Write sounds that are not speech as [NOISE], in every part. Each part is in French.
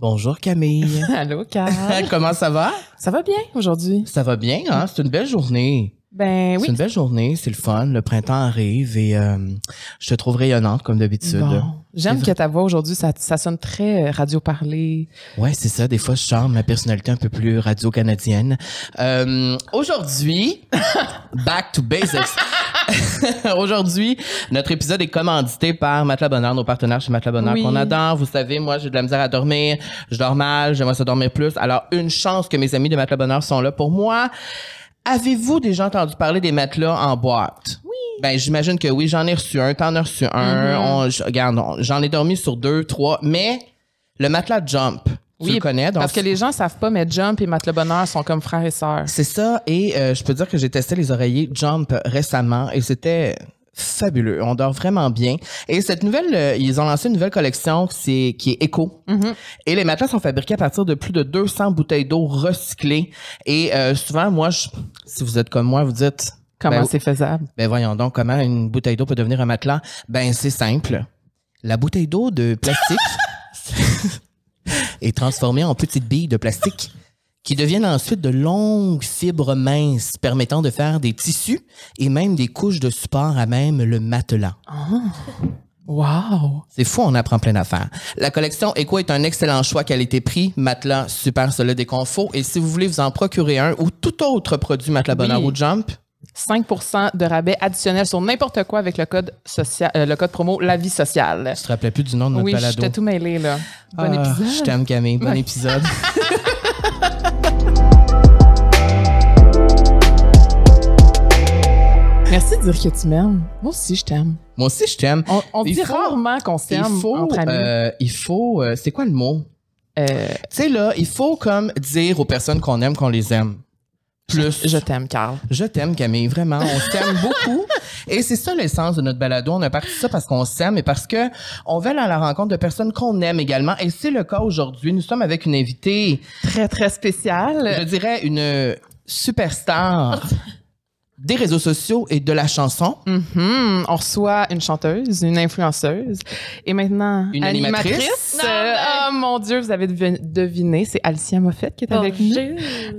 Bonjour Camille. [LAUGHS] Allô, Carl. [LAUGHS] Comment ça va? Ça va bien aujourd'hui? Ça va bien, hein? C'est une belle journée. Ben C'est oui. une belle journée, c'est le fun. Le printemps arrive et euh, je te trouve rayonnante comme d'habitude. Bon. J'aime C'est que ta voix aujourd'hui, ça, ça sonne très euh, radio-parlé. Ouais, c'est ça. Des fois, je charme ma personnalité un peu plus radio-canadienne. Euh, aujourd'hui, [LAUGHS] back to basics. [LAUGHS] aujourd'hui, notre épisode est commandité par Matelas Bonheur, nos partenaires chez Matelas Bonheur Oui. qu'on adore. Vous savez, moi, j'ai de la misère à dormir. Je dors mal. J'aimerais ça dormir plus. Alors, une chance que mes amis de Matelas Bonheur sont là pour moi. Avez-vous déjà entendu parler des matelas en boîte? Oui. Ben, j'imagine que oui. J'en ai reçu un. T'en as reçu un. On- je- regarde, j'en ai dormi sur deux, trois. Mais le matelas Jump, tu Oui, le connais. donc Parce que les gens savent pas, mais Jump et Matelas Bonheur sont comme frères et sœurs. C'est ça. Et euh, je peux dire que j'ai testé les oreillers Jump récemment et c'était fabuleux. On dort vraiment bien. Et cette nouvelle, euh, ils ont lancé une nouvelle collection c'est, qui est éco. Et les matelas sont fabriqués à partir de plus de 200 bouteilles d'eau recyclées. Et euh, souvent, moi, je- si vous êtes comme moi, vous dites, Comment Ben, c'est faisable? ben voyons donc, comment une bouteille d'eau peut devenir un matelas? Ben c'est simple. La bouteille d'eau de plastique [LAUGHS] est transformée en petites billes de plastique qui deviennent ensuite de longues fibres minces permettant de faire des tissus et même des couches de support à même le matelas. Wow! C'est fou, on apprend plein d'affaires. La collection Eco est un excellent choix qualité-prix, matelas super solide et confort. Et si vous voulez vous en procurer un ou tout autre produit Matelas Bonheur Oui. ou Jump, 5% de rabais additionnel sur n'importe quoi avec le code social, euh, le code promo La Vie Sociale. je te rappelais plus du nom de notre Oui, balado? j'étais tout mêlé, là. Bon Ah, épisode. Je t'aime, Camille. Bon épisode. [LAUGHS] Merci de dire que tu m'aimes. Moi aussi, je t'aime. Moi aussi, je t'aime. On, dit faut- rarement qu'on s'aime entre amis. euh, il faut, euh, c'est quoi le mot? Euh, Tu sais, là, il faut comme dire aux personnes qu'on aime qu'on les aime. Plus. je t'aime, Carl. Je t'aime, Camille, vraiment. On t'aime beaucoup. [LAUGHS] Et c'est ça l'essence de notre balado. On a parti ça parce qu'on s'aime et parce que on veut aller à la rencontre de personnes qu'on aime également. Et c'est le cas aujourd'hui. Nous sommes avec une invitée, Très, très spécial. je dirais une superstar [LAUGHS] des réseaux sociaux et de la chanson. Mhm. On reçoit une chanteuse, une influenceuse et maintenant Une animatrice. Oh mon Dieu, vous avez devi- deviné, c'est Alicia Moffett qui est avec nous.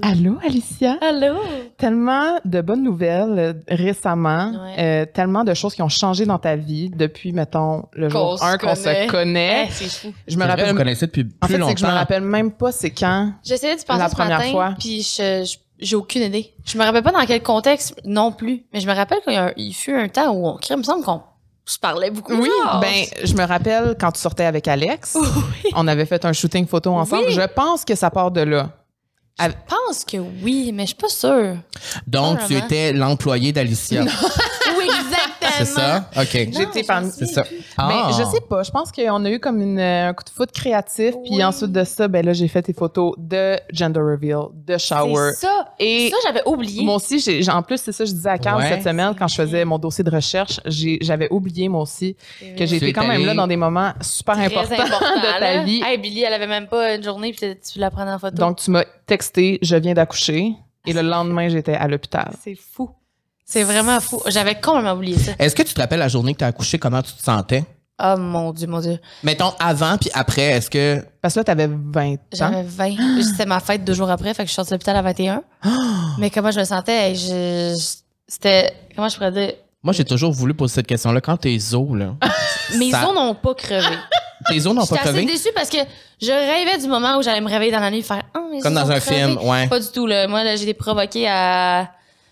Allô, Alicia? Allô? Tellement de bonnes nouvelles euh, récemment, Ouais. euh, tellement de choses qui ont changé dans ta vie depuis, mettons, le jour se 1 qu'on se connaît. Eh, c'est fou. Je me C'est vrai, rappelle. vous connaissez depuis plus en fait, c'est longtemps. que je me rappelle même pas c'est quand. J'essayais de penser La ce première matin, fois. puis je, je- j'ai aucune idée. Je me rappelle pas dans quel contexte non plus, mais je me rappelle qu'il y a un- il fut un temps où on, il me semble qu'on se parlait beaucoup. Oui, genre. ben, je me rappelle quand tu sortais avec Alex, [LAUGHS] on avait fait un shooting photo ensemble. Oui. Je pense que ça part de là. je pense que oui, mais je suis pas sûre. Donc, Pas tu étais l'employé d'Alicia. [LAUGHS] [LAUGHS] Exactement. C'est ça? OK. J'étais parmi. C'est ça. Ah. Mais je sais pas, je pense qu'on a eu comme une, euh, un coup de foot créatif. Puis ensuite de ça, ben là, j'ai fait tes photos de gender reveal, de shower. C'est ça. Et Ça, j'avais oublié. moi aussi, en plus, c'est ça, je disais à Carl Ouais. cette semaine quand je faisais mon dossier de recherche, j'ai- j'avais oublié moi aussi que j'ai Tu été es quand même là dans des moments super Très importants [LAUGHS] important, de ta là. vie. Hey, Billy, elle avait même pas une journée, puis tu- tu la prenais en photo. Donc, tu m'as texté, je viens d'accoucher. Et le lendemain, j'étais à l'hôpital. c'est fou. C'est vraiment fou. J'avais complètement oublié ça. Est-ce que tu te rappelles la journée que tu as accouché, comment tu te sentais? Oh mon Dieu, mon Dieu. Mettons avant puis après, est-ce que. Parce que là, t'avais 20 ans. J'avais 20. C'était ma fête deux jours après, fait que je suis sortie de l'hôpital à 21. [GASPS] Mais comment je me sentais? Je, je- c'était. Comment je pourrais dire? Moi, j'ai toujours voulu poser cette question-là. Quand tes os, là. [LAUGHS] Mes ça- os n'ont pas crevé. Tes os n'ont pas J'étais assez crevé? déçue parce que je rêvais du moment où j'allais me réveiller dans la nuit et faire Ah, mes Comme os dans ont un crevé. film, ouais. Pas du tout, là. Moi, là, j'ai été provoquée à.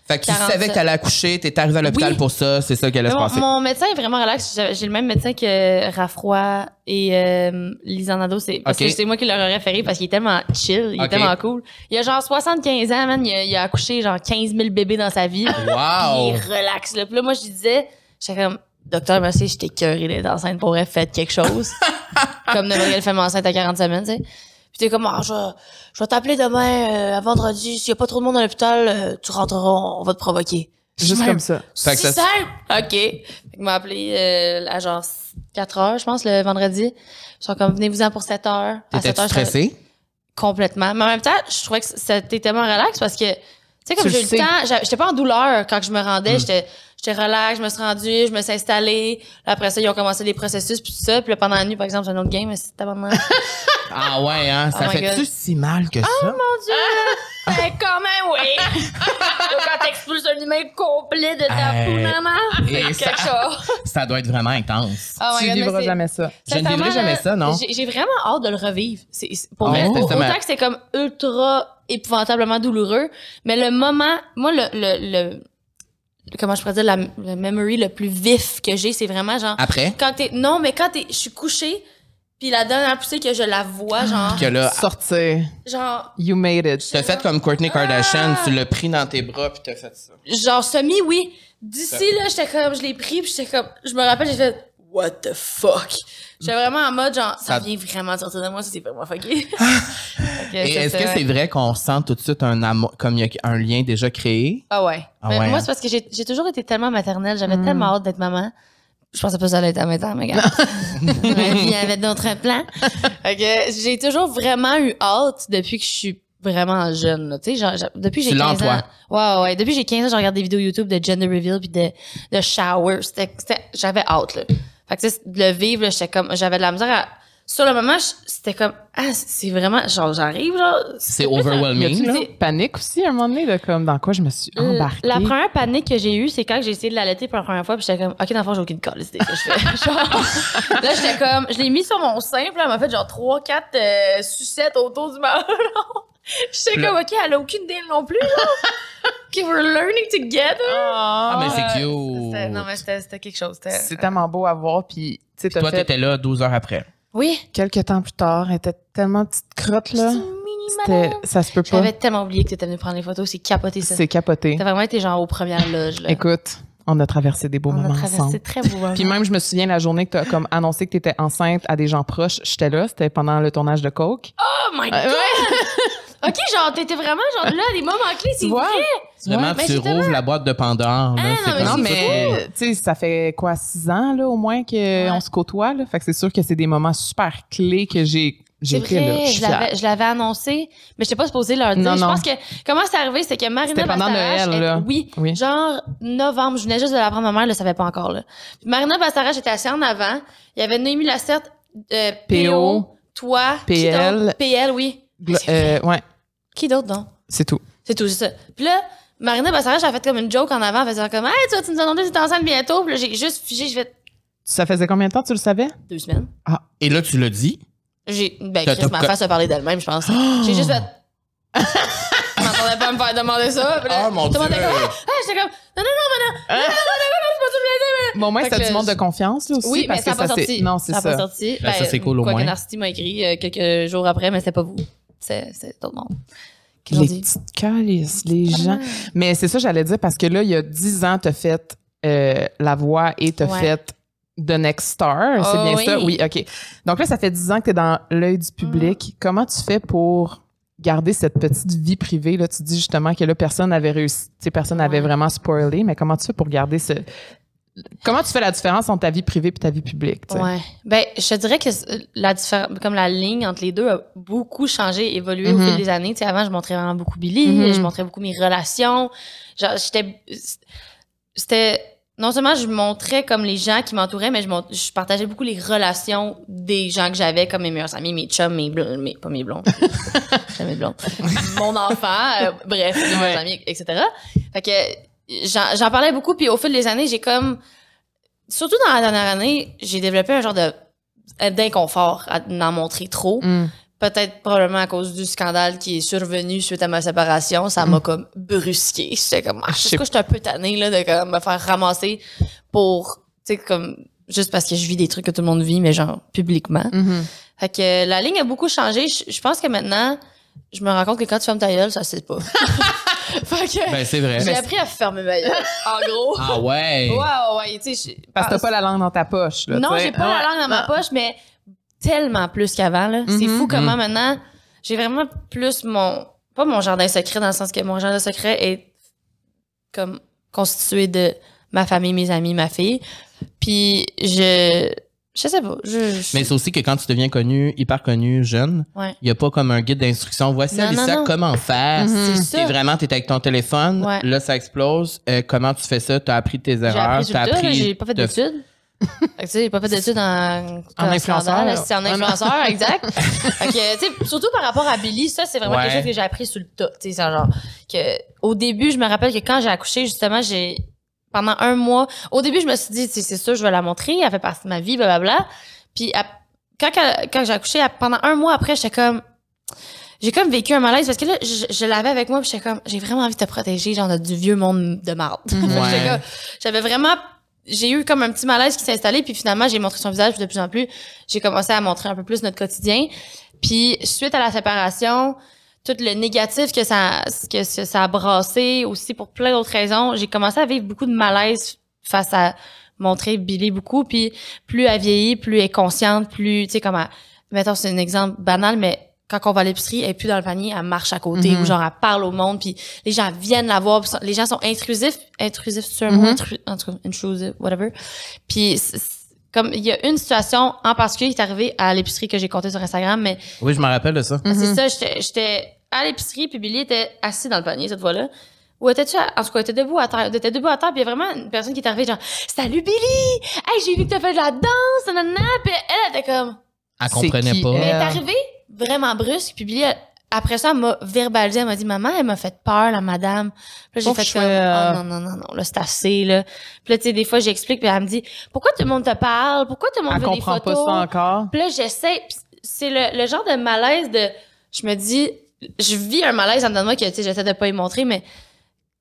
Fait que tu 47. savais que t'allais accoucher, t'étais arrivé à l'hôpital Oui. pour ça, c'est ça qui allait se mon, passer. mon médecin est vraiment relax. J'ai j'ai le même médecin que Raffroy et euh, Lisa Nadeau. C'est parce Ok. que c'est moi qui leur ai référé parce qu'il est tellement chill, il Ok. est tellement cool. Il a genre 75 ans, man. Il a, il a accouché genre 15 000 bébés dans sa vie. [LAUGHS] Puis Wow! il est relax. Là. Puis là, moi, je lui disais, j'étais comme, docteur, merci, j'étais curée d'être enceinte pour elle, faites quelque chose. [LAUGHS] comme n'importe quelle femme enceinte à 40 semaines, tu sais. Puis t'es comme, ah, je, vais- je vais t'appeler demain, euh, à vendredi. S'il y a pas trop de monde à l'hôpital, euh, tu rentreras, on va te provoquer. Juste comme ça. Fait que si ça- simple! OK. Fait qu'il m'a appelé euh, à genre 4 heures, je pense, le vendredi. Ils sont comme, venez-vous-en pour 7 heures. À 7 T'étais-tu heures, j'étais- stressé? Complètement. Mais en même temps, je trouvais que c'était tellement relax parce que, tu sais, comme Tu j'ai eu le le sais. temps, j'a- j'étais pas en douleur quand je me rendais, Mm. j'étais j'étais relax, je me suis rendue, je me suis installée. Là, après ça, ils ont commencé les processus puis tout ça. Puis là, pendant la nuit, par exemple, c'est un autre game, mais c'était pas mal. Ah ouais, hein? Ça Oh fait-tu si mal que ça? Mon Dieu! Ben, quand même, oui! [LAUGHS] Là, quand t'expulses un humain complet de ta peau, maman, c'est quelque chose. [LAUGHS] Ça doit être vraiment intense. Oh my tu God, vivras jamais ça. Je ne vivrai jamais ça, non? J'ai j'ai vraiment hâte de le revivre. C'est, c'est- pour Ah vrai, ouais? autant que c'est comme ultra épouvantablement douloureux, mais le moment, moi, le, le, le- comment je pourrais dire, la, le memory le plus vif que j'ai, c'est vraiment genre, Après, quand t'es, non, mais quand t'es, je suis couchée, puis la dernière poussée que je la vois, genre, que là, Sortir. genre, You made it. t'as fait comme Kourtney Kardashian, Ah! tu l'as pris dans tes bras puis t'as fait ça. genre semi, oui. D'ici, là, j'étais comme, je l'ai pris, puis j'étais comme, je me rappelle, j'ai fait, what the fuck? J'étais vraiment en mode, genre, ça, Ça- vient vraiment de sortir de moi, ça, c'est vraiment fucké. Fait que Et est-ce que c'est vrai qu'on sent tout de suite un amour, comme il y a un lien déjà créé? Ah ouais. Ah Mais ouais, moi, hein? c'est parce que j'ai j'ai toujours été tellement maternelle. J'avais Mm. tellement hâte d'être maman. Je pensais pas que ça allait être en même temps, mais regarde. [LAUGHS] Vie avait d'autres plans. Que j'ai toujours vraiment eu hâte depuis que je suis vraiment jeune. là. Tu sais, genre, depuis que j'ai Tu 15 ans. Ouais, ouais. Depuis que j'ai 15 ans, je regarde des vidéos YouTube de gender reveal puis de, de shower. C'était, c'était- j'avais hâte, là. Fait que, tu sais, de le vivre, j'étais comme, j'avais de la misère à, sur le moment, c'était comme, ah, c'est vraiment, genre, j'arrive, genre. C'est overwhelming, là? panique aussi à un moment donné, là, comme dans quoi je me suis embarquée? La première panique que j'ai eue, c'est quand j'ai essayé de l'allaiter pour la première fois, puis j'étais comme, OK, dans le fond, j'ai aucune calice idée que je fais. [LAUGHS] genre, là, j'étais comme, je l'ai mis sur mon sein, puis là, elle m'a fait genre 3-4 euh, sucettes autour du melon. [LAUGHS] J'étais Là- comme, OK, elle a aucune idée non plus, genre. OK, we're learning together. Ah, mais c'est C'était- cute. Non, mais c'était c'était quelque chose. c'était- C'est tellement beau à voir, puis tu sais, t'as Toi, fait t'étais là 12 heures après. Oui. quelques temps plus tard, elle était tellement petite crotte, là. C'était, ça se peut pas. J'avais tellement oublié que t'étais venu prendre les photos. C'est capoté, ça. C'est capoté. T'as vraiment été genre aux premières loges, là. Écoute, on a traversé des beaux On a moments traversé ensemble. très beau. Puis même, je me souviens la journée que t'as comme annoncé que t'étais enceinte à des gens proches, j'étais là, c'était pendant le tournage de Coke. Oh my god! [LAUGHS] OK, genre, t'étais vraiment genre là, des moments clés, c'est Tu vois? vrai. Vraiment, mais tu justement- rouvres la boîte de Pandore. là, Ah, c'est non, mais tu sais, ça fait quoi, six ans, là, au moins, qu'on se côtoie, là? Fait que c'est sûr que c'est des moments super clés que j'ai, j'ai été là. vrai, Je je l'avais, je annoncé, mais je t'ai pas supposé leur dire. Non, je non. pense que comment c'est arrivé, c'est que Marina C'était pendant Bastarache, Noël, elle- là. oui, Oui. genre novembre, je venais juste de l'apprendre, ma mère le savait pas encore là. Puis Marina Bastarache était assise en avant, il y avait Noémie Lacerte, euh, PO, PO, toi, qui PL. PL, oui. Euh, ouais, Qui d'autre donc? C'est tout. C'est tout, c'est ça. Puis là, Marina Bastarache a fait comme une joke en avant, en faisant comme, hey, tu vas tu nous annoncer que t'es enceinte bientôt? Puis là, j'ai juste figé, j'ai fait Ça faisait combien de temps, tu le savais? deux semaines. Et là, tu l'as dit? J'ai, ben, Chris, ma face a parlé d'elle-même, je pense. [GASPS] J'ai juste fait. Je m'attendais pas à me faire demander ça. Puis là, Oh mon Dieu. comme, ah, j'étais comme, non, non, non, mais non, non, non, non, non. Bon, au moins, que du monde je- de confiance, là, aussi. Oui, mais parce ça n'a pas sorti. Non, c'est ça. ça. n'a pas sorti. Ben, ça, c'est cool, au quoi moins. Narcity m'a écrit euh, quelques jours après, mais c'était pas vous. C'est, tout le monde. Qui Les petites calices, les gens. Mais c'est ça, j'allais dire, parce que là, il y a dix ans, t'as fait euh, la voix et t'as Ouais. fait The Next Star. C'est Oh, bien oui. ça? Oui, OK. Donc là, ça fait dix ans que t'es dans l'œil du public. Comment tu fais pour garder cette petite vie privée? Là, tu dis justement que là, personne n'avait réussi, personne n'avait Ouais. vraiment spoilé, mais comment tu fais pour garder ce. Comment tu fais la différence entre ta vie privée et ta vie publique? tu sais? Ouais. Ben, je te dirais que la différence, comme la ligne entre les deux a beaucoup changé, évolué au fil des années. Tu sais, avant, je montrais vraiment beaucoup Billy, Mhm. je montrais beaucoup mes relations. J'étais, c'était, non seulement je montrais comme les gens qui m'entouraient, mais je, mont- je partageais beaucoup les relations des gens que j'avais, comme mes meilleurs amis, mes chums, mes blonds, mes, pas mes blonds. [LAUGHS] De blonds. Mon enfant, euh, bref, mes meilleurs amis, etc. Fait que, j'en parlais beaucoup, puis au fil des années, j'ai comme, surtout dans la dernière année, j'ai développé un genre de d'inconfort à en montrer trop. Mm. Peut-être probablement à cause du scandale qui est survenu suite à ma séparation, ça m'a comme brusqué. J'étais comme, ah, Je sais quoi, j'étais un peu tannée là, de comme, me faire ramasser pour, tu sais, comme, juste parce que je vis des trucs que tout le monde vit, mais genre publiquement. Mhm. Fait que la ligne a beaucoup changé. Je, je pense que maintenant, je me rends compte que quand tu fermes ta gueule, ça se pas. [LAUGHS] [LAUGHS] fait que Ben, c'est vrai. j'ai appris à fermer ma gueule, [LAUGHS] en gros. Ah ouais? Ouais, ouais, ouais, tu sais. Parce que ah, t'as pas la langue dans ta poche. Là, non, j'ai pas la Ouais. langue dans ma Non. poche, mais tellement plus qu'avant. là. C'est Mhm. fou comment maintenant, j'ai vraiment plus mon... Pas mon jardin secret, dans le sens que mon jardin secret est comme constitué de ma famille, mes amis, ma fille. Puis je... Je sais pas. Je, je- Mais c'est aussi que quand tu deviens connu, hyper connu, jeune, Ouais. il y a pas comme un guide d'instruction. Voici non. comment faire? C'est T'es ça. vraiment, t'es avec ton téléphone, Ouais. là, ça explose. Euh, comment tu fais ça? T'as appris tes J'ai erreurs. appris tas, là, appris j'ai pas fait de- d'études. Tu sais, j'ai pas fait d'études en, En influenceur. C'est en influenceur, [LAUGHS] exact. Tu sais, surtout par rapport à Billy, ça, c'est vraiment Ouais. quelque chose que j'ai appris sur le tas. Tu c'est genre, que, au début, je me rappelle que quand j'ai accouché, justement, j'ai, pendant un mois, au début, je me suis dit, c'est sûr, je vais la montrer, elle fait partie de ma vie, blablabla. Puis, à- quand, quand j'ai accouché, à- pendant un mois après, j'étais comme, j'ai comme vécu un malaise parce que là, je, je l'avais avec moi, puis j'étais comme, j'ai vraiment envie de te protéger, genre, du vieux monde de marde. Ouais. [LAUGHS] J'avais vraiment, j'ai eu comme un petit malaise qui s'est installé, puis finalement, j'ai montré son visage, puis de plus en plus, j'ai commencé à montrer un peu plus notre quotidien. Puis, suite à la séparation, tout le négatif que ça, que ça ça a brassé, aussi pour plein d'autres raisons, j'ai commencé à vivre beaucoup de malaise face à montrer Billy beaucoup, puis plus elle vieillit, plus elle est consciente, plus, tu sais, comme elle- mettons, c'est un exemple banal, mais quand on va à l'épicerie, elle est plus dans le panier, elle marche à côté, Mhm. ou genre, elle parle au monde, puis les gens viennent la voir, les gens sont intrusifs, intrusifs, c'est un mot, Mhm. Intru- en tout cas, intrusive, whatever. Puis, comme, il y a une situation en particulier qui est arrivée à l'épicerie que j'ai comptée sur Instagram, mais Oui, je me rappelle de ça. c'est Mhm. ça, j'étais- j'étais à l'épicerie, puis Billy était assis dans le panier cette fois-là. Ou étais-tu, à- en tout cas, elle était debout à terre, elle était debout à terre, puis il y a vraiment une personne qui est arrivée, genre, Salut Billy! Hey, j'ai vu que t'as fait de la danse, nanana, puis elle était comme, Elle comprenait qui, pas. elle? elle est arrivée vraiment brusque, puis Billy, elle- après ça, elle m'a verbalisé, elle m'a dit, maman, elle m'a fait peur, la madame. Puis là, j'ai fait comme, oh non, non, non, non, là, c'est assez, là. Puis là, tu sais, des fois, j'explique, puis elle me dit, pourquoi tout le monde te parle? Pourquoi tout le monde Elle veut des comprend pas photos? ça encore. Puis là, j'essaie. C'est le, le genre de malaise de. Je me dis. Je vis un malaise en dedans de moi que, tu sais, j'essaie de pas y montrer, mais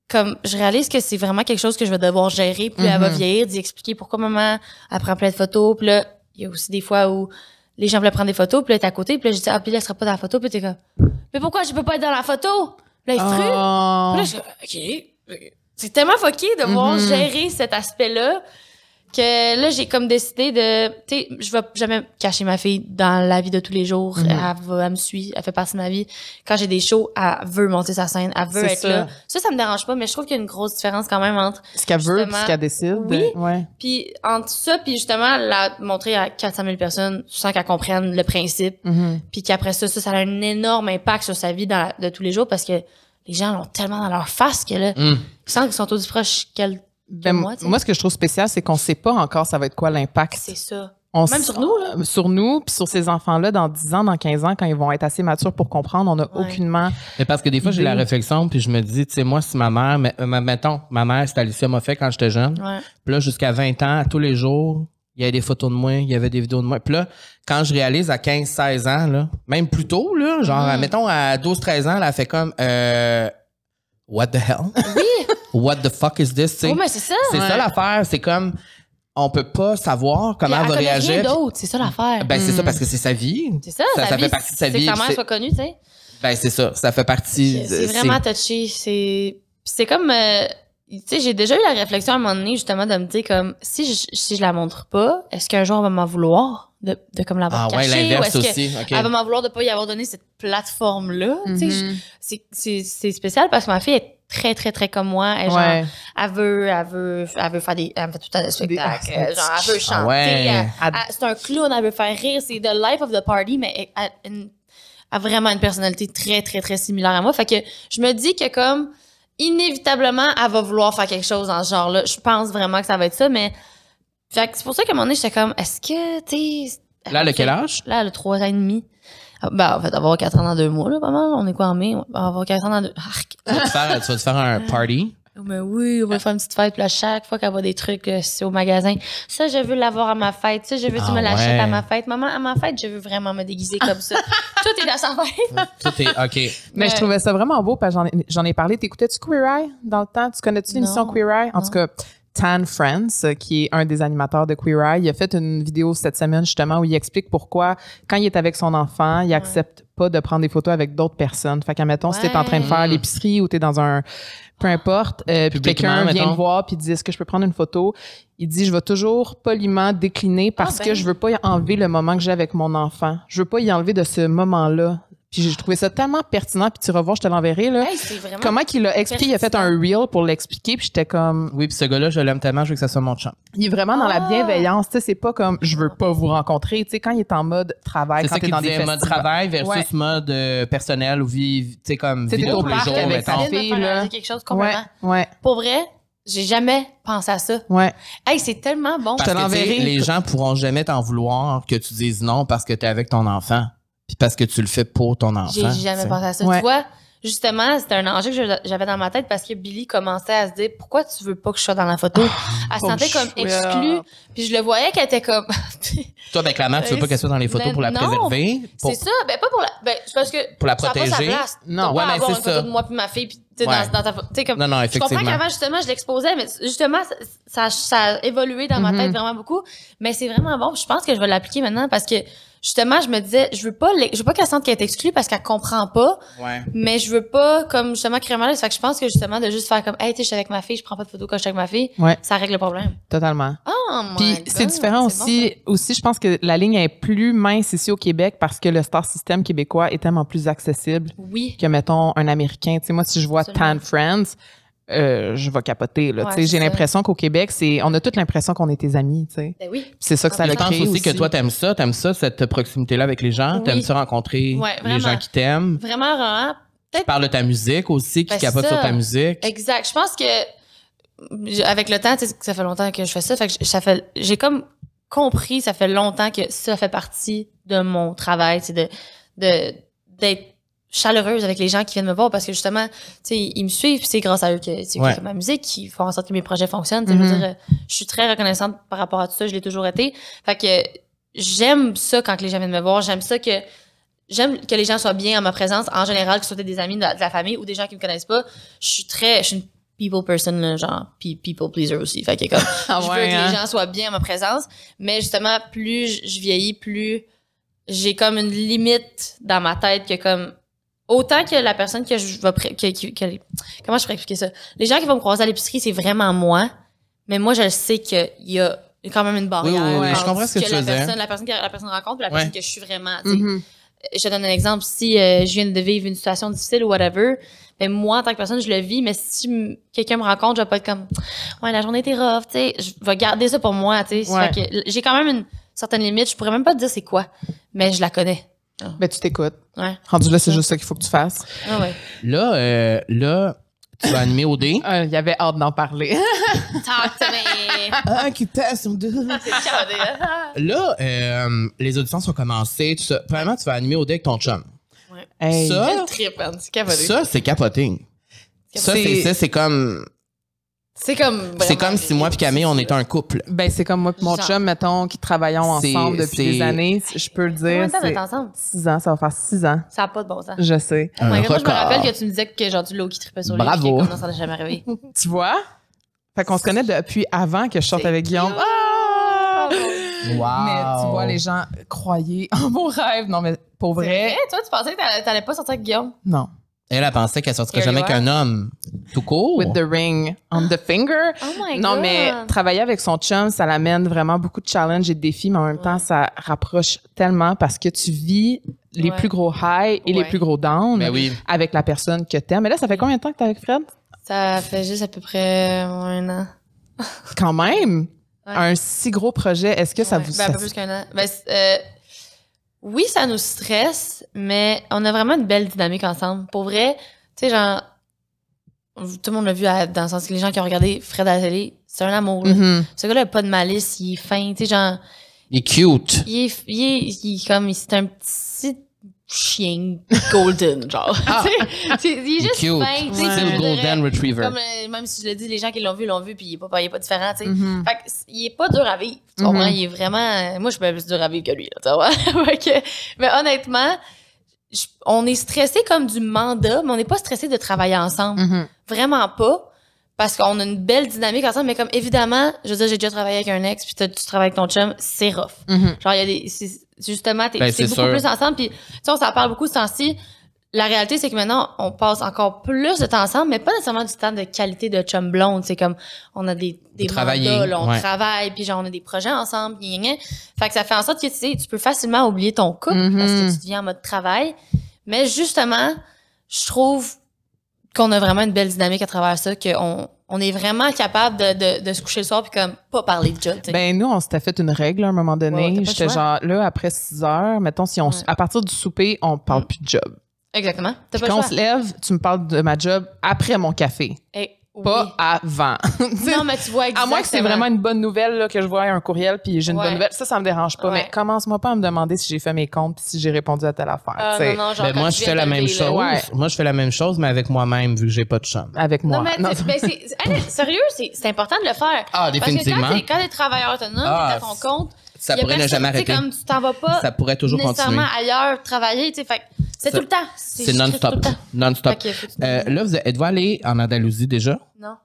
comme je réalise que c'est vraiment quelque chose que je vais devoir gérer. Puis là, elle va Mhm. vieillir, d'y expliquer pourquoi maman, elle prend plein de photos. Puis là, il y a aussi des fois où les gens veulent prendre des photos, puis là, t'es à côté, puis là, je dis, ah, puis là, elle sera pas dans la photo, puis t'es comme, mais pourquoi je peux pas être dans la photo? Puis là, il fru. Oh. Puis là, je OK. C'est tellement fucké de voir Mhm. gérer cet aspect-là que là, j'ai comme décidé de... Tu sais, je vais jamais cacher ma fille dans la vie de tous les jours. Mhm. Elle, va- elle me suit, elle fait partie de ma vie. Quand j'ai des shows, elle veut monter sa scène, elle veut être ça. là. Ça, ça me dérange pas, mais je trouve qu'il y a une grosse différence quand même entre... ce qu'elle veut, ce qu'elle décide. oui. Ouais. Puis entre ça, puis justement, la montrer à 400 000 personnes sans qu'elles comprennent le principe Mhm. puis qu'après ça, ça, ça a un énorme impact sur sa vie dans- de tous les jours parce que les gens l'ont tellement dans leur face que là, Hum. ils sentent qu'ils sont aussi proches qu'elle. Ben, moi, moi, ce que je trouve spécial, c'est qu'on sait pas encore ça va être quoi l'impact. C'est ça. On Même sur nous, là. Sur nous, puis sur ces enfants-là, dans 10 ans, dans 15 ans, quand ils vont être assez matures pour comprendre, on n'a Ouais. aucunement. Mais parce que des fois, j'ai la réflexion, puis je me dis, tu sais, moi, si ma mère, mais, euh, mettons, ma mère, c'est Alicia m'a fait quand j'étais jeune. Puis là, jusqu'à 20 ans, tous les jours, il y avait des photos de moi, il y avait des vidéos de moi. Puis là, quand je réalise à 15, 16 ans, là, même plus tôt, là, genre, Mhm. mettons, à 12, 13 ans, là, elle fait comme, euh, what the hell? Oui. [LAUGHS] what the fuck is this? tu sais? Oh, mais c'est ça. c'est Ouais. ça l'affaire, c'est comme, on peut pas savoir comment elle va réagir. d'autre, c'est ça l'affaire. Ben, c'est Mm. ça, parce que c'est sa vie. c'est ça, ça, sa ça vie, fait partie de sa c'est vie. que sa mère soit connue, tu sais. Ben, c'est ça. Ça fait partie. C'est vraiment touché. C'est c'est comme... euh, tu sais, j'ai déjà eu la réflexion à un moment donné, justement, de me dire comme, si je, si je la montre pas, est-ce qu'un jour, elle va m'en vouloir de, de comme l'avoir Ah ouais, cachée? ou l'inverse que aussi. OK. elle va m'en vouloir de pas y avoir donné cette je- c'est- c'est c'est spécial parce que ma fille est très, très, très comme moi. Elle, genre, Ouais. elle veut, elle veut, elle veut faire des, elle fait tout le temps des spectacles. Des- euh, genre, elle veut chanter. Ah ouais. elle- Elle- elle- c'est un clown, elle veut faire rire. C'est the life of the party, mais elle, a vraiment une personnalité très, très, très similaire à moi. Fait que je me dis que comme, inévitablement, elle va vouloir faire quelque chose dans ce genre-là. Je pense vraiment que ça va être ça, mais, fait que c'est pour ça qu'à un moment donné, j'étais comme, est-ce que, tu. Là, elle a quel âge? Là, elle a trois ans et demi. Ah, Ben, en fait, va avoir quatre ans dans deux mois, là, pas mal. On est quoi en mai? Va avoir quatre ans dans deux. Arc. Tu vas te faire, tu vas te faire un party? Oh, Mais oui, on va faire une petite fête. Puis là, chaque fois qu'elle voit des trucs euh, c'est au magasin, ça, je veux l'avoir à ma fête. Ça, je veux que tu Ah me l'achètes ouais. à ma fête. Maman, à ma fête, je veux vraiment me déguiser comme ça. [LAUGHS] Tout est dans sa fête. Tout est OK. Mais je trouvais ça vraiment beau parce que j'en ai, j'en ai parlé. T'écoutais-tu Queer Eye dans le temps? Tu connais-tu l'émission. Queer Eye? En Non. tout cas, Tan France, euh, qui est un des animateurs de Queer Eye, il a fait une vidéo cette semaine justement où il explique pourquoi, quand il est avec son enfant, il accepte pas de prendre des photos avec d'autres personnes. Fait qu'admettons, si t'es en train de faire Ouais. l'épicerie ou t'es dans un... Peu importe, euh, puis quelqu'un vient mettons. le voir puis dit est-ce que je peux prendre une photo? Il dit je vais toujours poliment décliner parce Ah, que ben. je veux pas enlever le moment que j'ai avec mon enfant. Je veux pas y enlever de ce moment-là. Puis j'ai trouvé ça tellement pertinent. Puis tu revois, je te l'enverrai, là. Hey, c'est vraiment. Comment qu'il l'a expliqué? Il a fait un reel pour l'expliquer. Puis j'étais comme, Oui, puis ce gars-là, je l'aime tellement, je veux que ça soit mon chum. il est vraiment dans la Ah! bienveillance. Tu sais, c'est pas comme, je veux pas vous rencontrer. Tu sais, quand il est en mode travail, C'est quand ça t'es qu'il dans des mode travail versus Ouais. mode euh, personnel ou vie, tu sais, comme vie tous les jours, avec ta fille, là. quelque chose Ouais, complètement. ouais, Pour vrai, j'ai jamais pensé à ça. ouais. Hey, c'est tellement bon. Parce te l'enverrai. les gens pourront jamais t'en vouloir que tu dises non parce que t'es avec ton enfant. Puis parce que tu le fais pour ton enfant. J'ai jamais t'sais. pensé à ça. Ouais. Tu vois, justement, c'était un enjeu que j'avais dans ma tête parce que Billy commençait à se dire pourquoi tu veux pas que je sois dans la photo? Elle se sentait comme exclue. Puis je le voyais qu'elle était comme. [LAUGHS] Toi, ben, clairement, tu veux pas qu'elle soit dans les photos Ben, pour la non. préserver. Pour, C'est ça. Ben, pas pour la. Ben, parce que. Pour la ça a pas sa protéger. place. Non. Ouais, mais avoir c'est une photo ça. de moi puis ma fille puis tu sais, Ouais. dans, dans ta photo. Tu sais, comme. Non, non, Je comprends effectivement. qu'avant, justement, je l'exposais, mais justement, ça, ça, ça a évolué dans ma Mhm. tête vraiment beaucoup. Mais c'est vraiment bon. Je pense que je vais l'appliquer maintenant parce que, justement, je me disais, je veux pas, je veux pas qu'elle sente qu'elle est exclue parce qu'elle comprend pas, Ouais. mais je veux pas, comme, justement, créer un malaise. Fait que je pense que, justement, de juste faire comme, hey, tu sais, je suis avec ma fille, je prends pas de photo quand je suis avec ma fille, Ouais. ça règle le problème. Totalement. Oh, Puis c'est différent bon, aussi. aussi, je pense que la ligne est plus mince ici au Québec parce que le star system québécois est tellement plus accessible. Oui. que, mettons, un Américain. Tu sais, moi, si je vois Absolument. Tan Friends, euh, je vais capoter. Là. Ouais, J'ai ça. l'impression qu'au Québec, c'est, on a toute l'impression qu'on est tes amis. tu sais. Ben oui. C'est ça que ça le Je pense crée aussi, que toi, t'aimes ça, t'aimes ça, cette proximité-là avec les gens, Oui. t'aimes ça rencontrer Ouais, les gens qui t'aiment. Vraiment, vraiment. Tu parles de ta musique aussi, qui Ben, capote sur ta musique. Exact. Je pense que avec le temps, tu sais, ça fait longtemps que je fais ça, fait que ça fait, j'ai comme compris, ça fait longtemps que ça fait partie de mon travail, de, d'être chaleureuse avec les gens qui viennent me voir parce que justement, tu sais, ils me suivent, c'est grâce à eux que, c'est Ouais. que ma musique qui font en sorte que mes projets fonctionnent. Tu sais, Je veux Mhm. dire, euh, je suis très reconnaissante par rapport à tout ça, je l'ai toujours été. Fait que j'aime ça quand les gens viennent me voir, j'aime ça que j'aime que les gens soient bien en ma présence en général que ce soit des amis de la, de la famille ou des gens qui me connaissent pas je suis très je suis une people person genre people pleaser aussi fait que comme [LAUGHS] Ah je veux ouais, que hein? les gens soient bien en ma présence mais justement plus je vieillis plus j'ai comme une limite dans ma tête que comme autant que la personne que je vais pré- que, que- que- comment je pourrais expliquer ça? Les gens qui vont me croiser à l'épicerie c'est vraiment moi mais moi je sais qu'il y a il y a quand même une barrière Oui, oui, je comprends ce que tu la veux dire. personne, la personne que la personne rencontre la Ouais. personne que je suis vraiment tu sais Mhm. je te donne un exemple. Si euh, je viens de vivre une situation difficile ou whatever, ben moi, en tant que personne, je le vis, mais si quelqu'un me rencontre, je vais pas être comme Ouais, la journée était rough, tu sais. Je vais garder ça pour moi, tu sais. Ouais. Fait que J'ai quand même une certaine limite. Je pourrais même pas te dire c'est quoi, mais je la connais. Ben, tu t'écoutes. Ouais. Rendu là, c'est juste ça qu'il faut que tu fasses. Ah ouais. Là, euh, là, tu vas animer au [LAUGHS] dé. Euh, Il y avait hâte d'en parler. [LAUGHS] Talk to me. Occupation de... [LAUGHS] C'est chaudé, hein? Là, euh, les auditions sont commencées, ça. Premièrement, tu vas animer au dé avec ton chum. Hey. Ça, Quel trip, man. C'est capoté. ça, c'est capoting. Ça, C'est- c'est ça, c'est comme... C'est comme. C'est comme si moi puis Camille, on était un couple. Ben, c'est comme moi et mon Genre. chum, mettons, qui travaillons C'est- ensemble depuis c'est- des années. Je peux le Combien dire. de temps vous c'est êtes ensemble? Six ans, ça va faire six ans. Ça n'a pas de bon sens. Je sais. Oh Un God, moi, je me record. rappelle que tu me disais que genre du low qui tripait sur lui. Bravo. puis que, comme, non, ça n'a jamais arrivé. [LAUGHS] Tu vois? Fait qu'on se connaît depuis avant que je sorte C'est avec Guillaume. cute. Ah! Wow. Mais tu vois, les gens croyaient en mon rêve. Non, mais pour C'est vrai, vrai? Toi, tu pensais que t'allais- t'allais pas sortir avec Guillaume? non. Elle, elle pensait qu'elle sortirait Here jamais qu'un homme. Tout court. With the ring on the finger. Oh my Non, God. mais travailler avec son chum, ça l'amène vraiment beaucoup de challenges et de défis, mais en même temps, Ouais. ça rapproche tellement parce que tu vis les Ouais. plus gros highs et les plus gros downs Ben oui. avec la personne que t'aimes. Mais là, ça fait combien de temps que t'es avec Fred? Ça fait juste à peu près un an. Quand même! Ouais. Un si gros projet, est-ce que ça vous... Ben, un ça- peu plus qu'un an. Ben, euh, oui, ça nous stresse, mais on a vraiment une belle dynamique ensemble. Pour vrai, tu sais, genre, tout le monde l'a vu à- dans le sens que les gens qui ont regardé Fred à la télé, c'est un amour. là. Mhm. Ce gars-là a pas de malice, il est fin, tu sais, genre, Il est cute. il est, il est, il est comme, c'est un petit chien golden, genre. [LAUGHS] Il est est juste cute. fin, Ouais. Le Golden Retriever. Comme, euh, même si je le dis, les gens qui l'ont vu, l'ont vu, puis il est pas, il est pas différent, tu sais. Mhm. Fait il est pas dur à vivre. Tu comprends? Mhm. Il est vraiment. euh, Moi, je suis plus dur à vivre que lui, là, tu vois? [LAUGHS] Fait que- mais honnêtement, je- on est stressé comme du mandat, mais on n'est pas stressé de travailler ensemble. Mhm. Vraiment pas. Parce qu'on a une belle dynamique ensemble, mais comme évidemment, je veux dire, j'ai déjà travaillé avec un ex, puis tu travailles avec ton chum, c'est rough. Mhm. Genre, il y a des. Justement, Ben, c'est beaucoup sûr. plus ensemble. Puis, tu sais, on s'en parle beaucoup ce temps-ci. La réalité, c'est que maintenant, on passe encore plus de temps ensemble, mais pas nécessairement du temps de qualité de chum blonde. C'est comme, on a des, des mandats, là, on ouais. travaille, puis genre, on a des projets ensemble, gna, gna. Fait que ça fait en sorte que, tu sais, tu peux facilement oublier ton couple parce que tu deviens en mode travail. Mais justement, je trouve qu'on a vraiment une belle dynamique à travers ça, qu'on on est vraiment capable de, de, de se coucher le soir puis comme pas parler de job. Ben, nous, on s'était fait une règle à un moment Ouais, donné. le J'étais genre, là, après 6 heures, mettons, si on, Ouais. à partir du souper, on parle Mm. plus de job. Exactement. Pas quand le on se lève, tu me parles de ma job après mon café, Oui. pas avant. [LAUGHS] Non, mais tu vois exactement. À moins que c'est vraiment une bonne nouvelle, là, que je vois un courriel puis j'ai une Ouais. bonne nouvelle. Ça, ça me dérange pas. Ouais. Mais commence-moi pas à me demander si j'ai fait mes comptes puis si j'ai répondu à telle affaire. Ah, non, non, genre, Ben, moi, je fais la même chose. Ouais. Moi, je fais la même chose, mais avec moi-même, vu que j'ai pas de chum. Avec moi. Non, mais Non, tu- ben, c'est, [LAUGHS] sérieux, c'est, important de le faire. Ah, définitivement. Parce que quand t'es travailleur autonome, Ah, t'es à ton compte, Ça pourrait ne jamais tu sais, arrêter. comme tu t'en vas pas Ça pourrait toujours continuer. nécessairement ailleurs travailler, fait c'est tout le temps. C'est non-stop. Non-stop. Euh, là, vous êtes- êtes-vous allé en Andalousie déjà? non.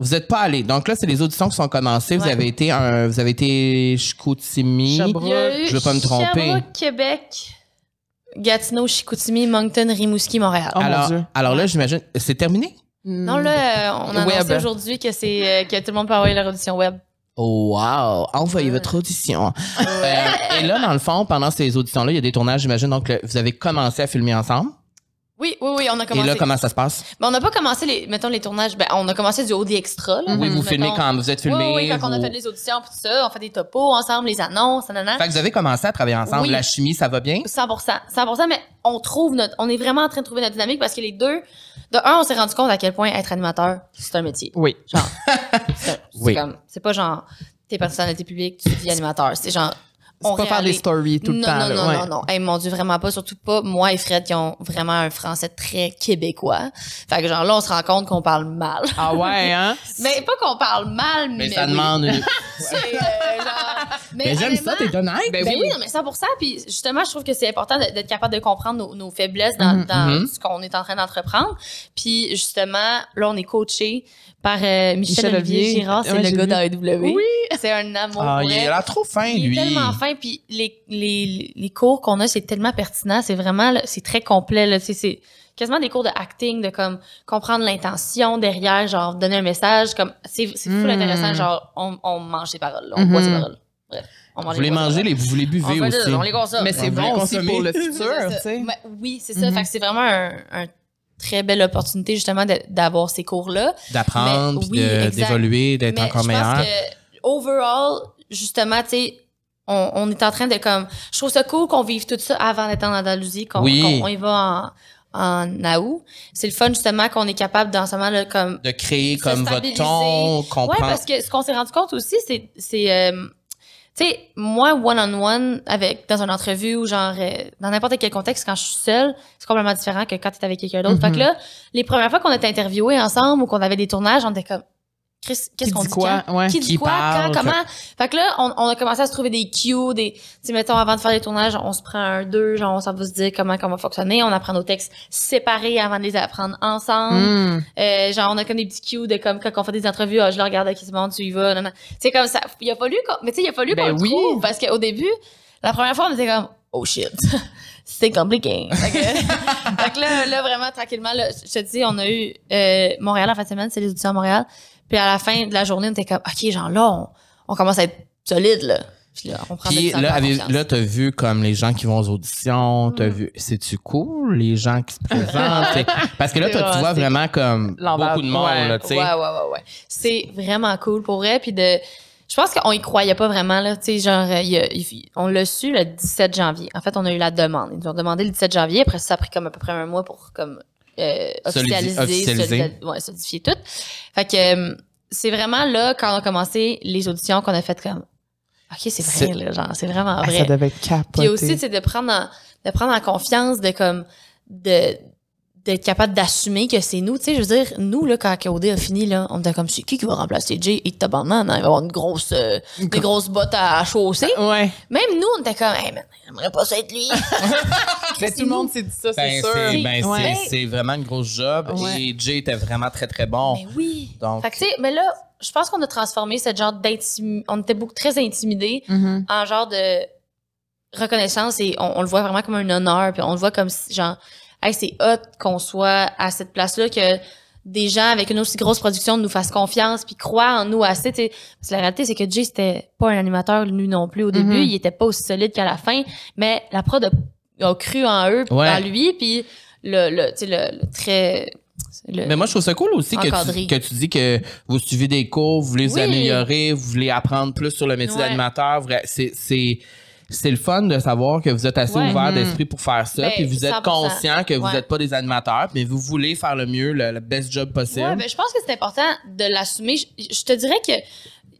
Vous n'êtes pas allé. Donc là, c'est les auditions qui sont commencées. Vous avez été un, vous avez été Chicoutimi. Sherbrooke. Je veux pas me tromper. Sherbrooke, Québec, Gatineau, Chicoutimi, Moncton, Rimouski, Montréal. Oh, mon alors, Dieu. alors là, j'imagine, c'est terminé? Non, là, euh, on a Web. annoncé aujourd'hui que c'est euh, que tout le monde peut envoyer leur audition web. Oh, wow! Envoyez Ouais. votre audition. Euh, et là, dans le fond, pendant ces auditions-là, il y a des tournages, j'imagine. Donc, vous avez commencé à filmer ensemble? Oui, oui, oui, on a commencé. Et là, comment ça se passe? Mais on n'a pas commencé les, mettons, les tournages. Ben, on a commencé du haut des extras, là. Oui, vous Mettons- filmez quand vous êtes filmé. Oui, oui, quand on a fait les auditions tout ça, on fait des topos ensemble, les annonces, nanana. Fait que vous avez commencé à travailler ensemble. Oui. La chimie, ça va bien? 100%. 100%, mais on trouve notre, on est vraiment en train de trouver notre dynamique parce que les deux, de un, on s'est rendu compte à quel point être animateur, c'est un métier. Oui. Genre, c'est [LAUGHS] c'est Oui. comme, c'est pas genre, t'es personnalité publique, tu dis animateur. C'est genre, on C'est pas faire des stories tout le temps. Non, là, non, ouais. non, non. Hey, mon Dieu, vraiment pas. Surtout pas moi et Fred qui ont vraiment un français très québécois. Fait que genre là, on se rend compte qu'on parle mal. Ah ouais, hein? [LAUGHS] mais pas qu'on parle mal, mais. Mais ça oui. demande une... [LAUGHS] C'est, euh, genre- Mais j'aime ça, t'es honnête. Ben ben oui. oui, non, mais 100 Puis justement, je trouve que c'est important d'être capable de comprendre nos, nos faiblesses dans, Mhm, dans mhm. ce qu'on est en train d'entreprendre. Puis justement, là, on est coaché par euh, Michel, Michel Olivier Olivier. Girard. C'est Ouais, le gars d'AEW. Oui. C'est un amour. Ah, il a trop fin, Il lui. est tellement fin, puis les, les, les cours qu'on a, c'est tellement pertinent. C'est vraiment, c'est très complet. C'est quasiment des cours de acting, de comme comprendre l'intention derrière, genre donner un message. comme C'est c'est fou Mm. intéressant. Genre, on, on mange ses paroles, là, on boit ses paroles. Bref, on mange Vous les mangez, les, vous les On buvez aussi. on les consomme. Mais c'est Vous les bon aussi consommez. pour le [LAUGHS] futur, tu sais. Oui, c'est ça. Mhm. Fait que c'est vraiment un, un très belle opportunité, justement, d'avoir ces cours-là. D'apprendre, oui, d'évoluer, d'être encore je meilleur. pense que, overall, justement, tu sais, on, on est en train de comme. Je trouve ça cool qu'on vive tout ça avant d'être en Andalousie, qu'on Oui. y va en, en août. C'est le fun, justement, qu'on est capable, dans ce moment-là, comme. De créer comme votre ton, Ouais, comprendre. parce que ce qu'on s'est rendu compte aussi, c'est. c'est euh, tu sais, moi, one-on-one, avec, dans une entrevue ou genre, euh, dans n'importe quel contexte, quand je suis seule, c'est complètement différent que quand tu es avec quelqu'un d'autre. Fait que là, les premières fois qu'on était interviewés ensemble ou qu'on avait des tournages, on était comme, qu'est-ce Qui qu'on dit dit quoi? quand? Ouais. Qui dit Qui quoi? parle, quand? Comment? Fait que là, on, on a commencé à se trouver des cues, des, tu sais, mettons, avant de faire les tournages, on se prend un, deux, genre, on s'en va se dire comment, comment fonctionner. On apprend nos textes séparés avant de les apprendre ensemble. Mm. Euh, genre, on a comme des petits cues de comme quand on fait des entrevues, ah, je le regarde, ok, c'est bon, tu y vas, non, non. C'est comme ça. Il a fallu qu'on, mais tu sais, il a fallu Ben qu'on le oui. trouve parce qu'au début, la première fois, on était comme, oh shit. [LAUGHS] C'est compliqué. Fait que, [LAUGHS] fait que là, là, vraiment, tranquillement, là, je te dis, on a eu euh, Montréal en fin de semaine, c'est les auditions à Montréal. Puis à la fin de la journée, on était comme, OK, genre là, on, on commence à être solide, là. Puis là, on prend de Puis là, là, t'as vu comme les gens qui vont aux auditions, t'as Mm. vu, c'est-tu cool, les gens qui se présentent? [LAUGHS] Parce que là, tu vois vraiment comme beaucoup de monde, ouais. là, tu sais. Ouais, ouais, ouais, ouais. C'est vraiment cool pour vrai. Puis de, je pense qu'on y croyait pas vraiment, là. Tu sais, genre, euh, il y a- il- on l'a su le 17 janvier. En fait, on a eu la demande. Ils nous ont demandé le 17 janvier. Après, ça a pris comme à peu près un mois pour, comme, euh, officialiser. solida- ouais, solidifier tout. Fait que, euh, c'est vraiment là, quand on a commencé les auditions, qu'on a fait comme, OK, c'est C'est- vrai, là. Genre, c'est vraiment Ah, vrai. ça devait être capoté. Puis aussi, c'est de prendre en, de prendre en confiance, de comme, de, d'être capable d'assumer que c'est nous. Tu sais, je veux dire, nous, là, quand KOD a fini, là, on était comme, c'est qui qui va remplacer Jay? Et tabarnak, hein, il va avoir une grosse, euh, des grosses bottes à chausser. Ouais. Même nous, on était comme, hey, man, j'aimerais pas ça être lui. [LAUGHS] Mais tout le monde s'est dit ça, c'est Ben, sûr. c'est ben, Ouais. c'est- c'est vraiment une grosse job. Ouais. Et Jay était vraiment très, très bon. Mais oui. Donc, Fait que, tu sais, mais là, je pense qu'on a transformé ce genre d'intimidation. On était beaucoup très intimidés Mhm. en genre de reconnaissance et on, on le voit vraiment comme un honneur puis on le voit comme si, genre hey, c'est hot qu'on soit à cette place-là que des gens avec une aussi grosse production nous fassent confiance puis croient en nous assez parce que la réalité c'est que Jay c'était pas un animateur lui non plus au début Mhm. il était pas aussi solide qu'à la fin mais la prod a, cru en eux, Ouais. en lui, puis le, le, très. le- Mais moi, je trouve ça cool aussi que tu, que tu dis que vous suivez des cours, vous voulez vous Oui. améliorer, vous voulez apprendre plus sur le métier Ouais. d'animateur. C'est, c'est, le fun de savoir que vous êtes assez Ouais. ouvert Mhm. d'esprit pour faire ça, Ben, puis vous êtes 100%. conscient que vous Ouais. n'êtes pas des animateurs, mais vous voulez faire le mieux, le, le best job possible. Ouais, ben, je pense que c'est important de l'assumer. Je, je te dirais que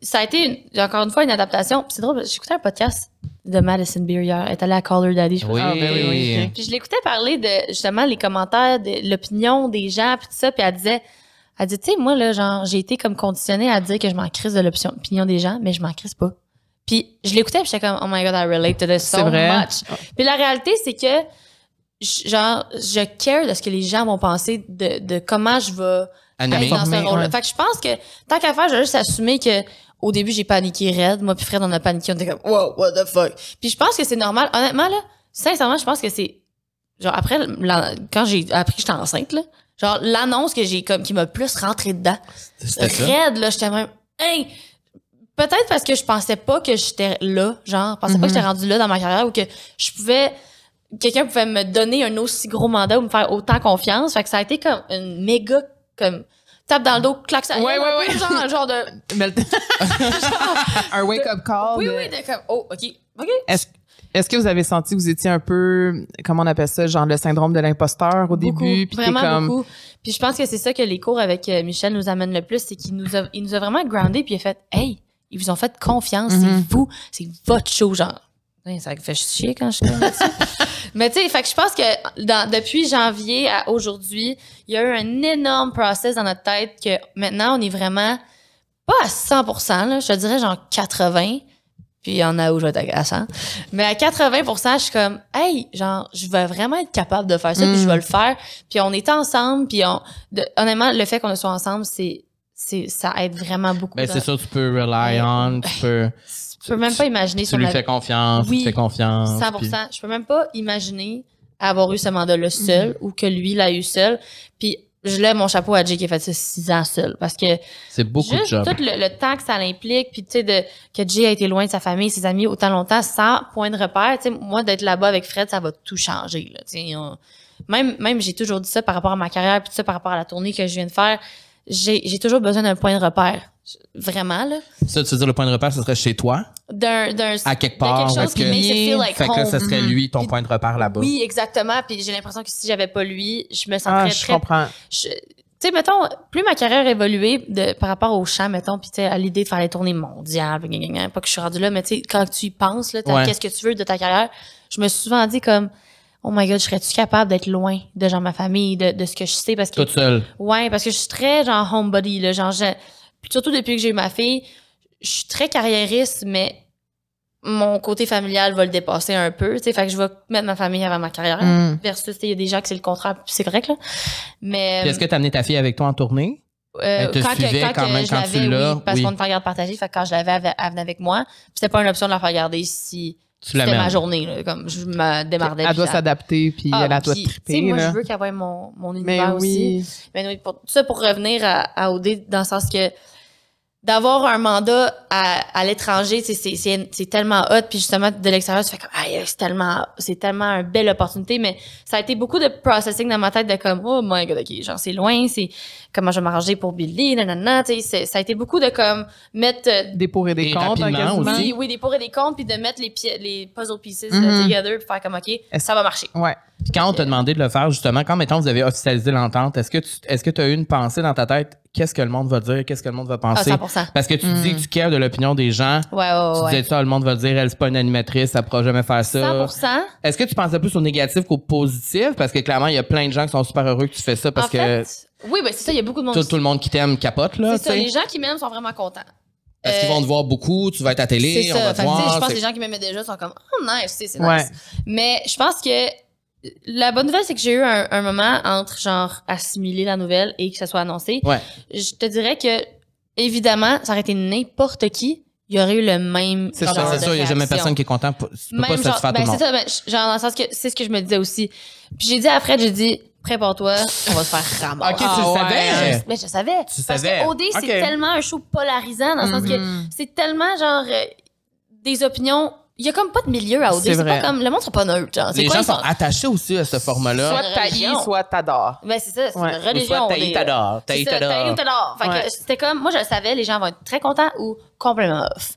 ça a été, une- encore une fois, une adaptation. C'est drôle, j'écoutais un podcast de Madison Beer hier. Elle est allée à Caller Daddy, je pense. oui. Ah, ben oui, oui. Puis je l'écoutais parler de justement les commentaires, de l'opinion des gens, puis tout ça, puis elle disait, elle dit, tu sais, moi là, genre, j'ai été comme conditionnée à dire que je m'en crisse de l'opinion des gens, mais je m'en crisse pas. Puis je l'écoutais, puis j'étais comme, oh my god, I relate to this so C'est vrai. much. Puis la réalité, c'est que, genre, je care de ce que les gens vont penser de, de comment je vais Animé. être dans ce rôle-là. ouais. Fait que je pense que tant qu'à faire, j'ai juste assumé que au début j'ai paniqué raide, moi puis Fred on a paniqué, on était comme wow what the fuck. Puis je pense que c'est normal. Honnêtement là, sincèrement je pense que c'est genre après la- quand j'ai appris que j'étais enceinte là, genre l'annonce que j'ai comme qui m'a plus rentré dedans. C'était ça? Raide là, j'étais même hey peut-être parce que je pensais pas que j'étais là, genre je pensais pas Mhm. que j'étais rendu là dans ma carrière ou que je pouvais quelqu'un pouvait me donner un aussi gros mandat ou me faire autant confiance. Fait que ça a été comme une méga comme tape dans le dos, claque ça. Ouais, ouais, ouais. Genre, genre de. [LAUGHS] [LAUGHS] Un wake-up call. Oui, de- oui, de comme, oh, OK. OK. Est-ce est-ce que vous avez senti que vous étiez un peu, comment on appelle ça, genre le syndrome de l'imposteur au Beaucoup, début? Puis vraiment comme, beaucoup. Puis je pense que c'est ça que les cours avec euh, Michel nous amènent le plus, c'est qu'il nous a, il nous a vraiment groundé puis il a fait, hey, ils vous ont fait confiance, Mhm. c'est vous, c'est votre show, genre. Ça fait chier quand je suis comme ça. [LAUGHS] Mais tu sais, fait que je pense que dans, depuis janvier à aujourd'hui, il y a eu un énorme process dans notre tête que maintenant on est vraiment pas à 100%, là, je te dirais genre 80. Puis il y en a où je vais être à 100. Mais à 80%, je suis comme, hey, genre, je vais vraiment être capable de faire ça, puis je vais le faire. Puis on est ensemble, puis on, de- honnêtement, le fait qu'on soit ensemble, c'est, ça aide vraiment beaucoup. Ben, c'est sûr, tu peux rely on, tu peux, Je peux même pas imaginer tu lui fais confiance, Oui, tu fais confiance. 100%. puis- Je peux même pas imaginer avoir eu ce mandat-là seul Mm-hmm. ou que lui l'a eu seul. Puis je lève mon chapeau à Jay qui a fait ça six ans seul parce que C'est beaucoup de job. tout le, le temps que ça l'implique puis tu sais de que Jay a été loin de sa famille, ses amis autant longtemps sans point de repère, tu sais moi d'être là-bas avec Fred, ça va tout changer là, tu sais on- même même j'ai toujours dit ça par rapport à ma carrière puis ça par rapport à la tournée que je viens de faire. J'ai j'ai toujours besoin d'un point de repère. Vraiment là, Ça, tu veux dire le point de repère, ce serait chez toi, d'un d'un à quelque part. quelque chose qui que- like fait que home. ça serait lui, ton Puis- point de repère là-bas. Oui, exactement. Puis j'ai l'impression que si j'avais pas lui, je me ah, sentirais je très. comprends. je- Tu sais, mettons, plus ma carrière évoluait de, par rapport au chant, mettons, puis tu sais, à l'idée de faire les tournées mondiales, puis gna, gna, gna, pas que je suis rendue là, mais tu sais, quand tu y penses, là, Ouais. qu'est-ce que tu veux de ta carrière, je me suis souvent dit comme, oh my god, serais-tu capable d'être loin de genre ma famille, de, de ce que je sais, parce que Toute seule. Ouais, parce que je suis très genre homebody là, genre je- puis surtout depuis que j'ai eu ma fille, je suis très carriériste mais mon côté familial va le dépasser un peu, tu sais, fait que je vais mettre ma famille avant ma carrière Mm. versus tu sais, il y a des gens que c'est le contraire, c'est correct là. Mais Puis Est-ce que tu as amené ta fille avec toi en tournée? euh, elle te quand, que- suivait quand quand que même je quand tu l'as? oui, parce Oui. qu'on me fait garde partagée, fait que quand je l'avais, elle, venait avec moi. Puis c'était pas une option de la faire garder si c'était ma journée là, comme je me démardais. Elle doit s'adapter, puis Ah, elle doit puis, tu sais, triper, moi là. je veux qu'elle voie mon mon Mais univers aussi. oui. Mais oui, pour, tout ça pour revenir à, à OD, dans le sens que d'avoir un mandat à, à l'étranger, c'est, c'est, c'est, c'est tellement hot. Puis justement, de l'extérieur, tu fais comme, c'est tellement, c'est tellement une belle opportunité. Mais ça a été beaucoup de processing dans ma tête de comme, oh my god, ok, genre c'est loin, c'est comment je vais m'arranger pour Billy, nanana, tu sais, ça a été beaucoup de comme mettre euh, Des pour et des Et contre, rapidement quasiment. aussi. oui, oui, des pour et des contre, puis de mettre les, pi- les puzzle pieces Mhm. là, together, puis faire comme, OK, ça va marcher. Ouais. Puis quand on t'a demandé de le faire, justement, quand mettons vous avez officialisé l'entente, est-ce que tu est-ce que tu as eu une pensée dans ta tête? Qu'est-ce que le monde va dire? Qu'est-ce que le monde va penser? 100%. Parce que tu Mm. dis que tu cares de l'opinion des gens. Ouais, ouais, Tu ouais. disais ça, le monde va dire, elle, c'est pas une animatrice, elle pourra jamais faire ça. 100%. Est-ce que tu pensais plus au négatif qu'au positif? Parce que clairement, il y a plein de gens qui sont super heureux que tu fais ça parce en fait, que oui, ben c'est ça, il y a beaucoup de monde tout, tout le monde qui t'aime capote, là. C'est ça, les gens qui m'aiment sont vraiment contents. Parce qu'ils Euh, vont te voir beaucoup, tu vas être à télé, C'est on ça. va te Fait voir. je pense que les gens qui m'aimaient déjà sont comme Oh nice, c'est Ouais. nice. Mais je pense que la bonne nouvelle, c'est que j'ai eu un, un moment entre genre assimiler la nouvelle et que ça soit annoncé. Ouais. Je te dirais que évidemment, ça aurait été n'importe qui, il y aurait eu le même C'est genre ça, C'est sûr, il n'y a jamais personne qui est content. pour- Tu peux Même pas genre, satisfaire ben tout le c'est ça, ben, genre dans le sens que c'est ce que je me disais aussi. Puis j'ai dit à Fred, j'ai dit prépare-toi, on va se faire ramasser. Ok, tu Ah le ouais. savais. Mais je savais. Tu Parce savais. que OD, c'est tellement un show polarisant dans le sens que Mhm. c'est tellement genre euh, des opinions. Il y a comme pas de milieu à OD. C'est pas comme, le monde sont pas neutres, genre. Les quoi, gens sont attachés aussi à ce format-là. Soit t'haïs, soit t'adores. Ben, c'est ça, c'est Ouais. une religion. Ou soit là. t'adores, ça, t'adores. que Ouais. c'était comme, moi, je le savais, les gens vont être très contents ou complètement off.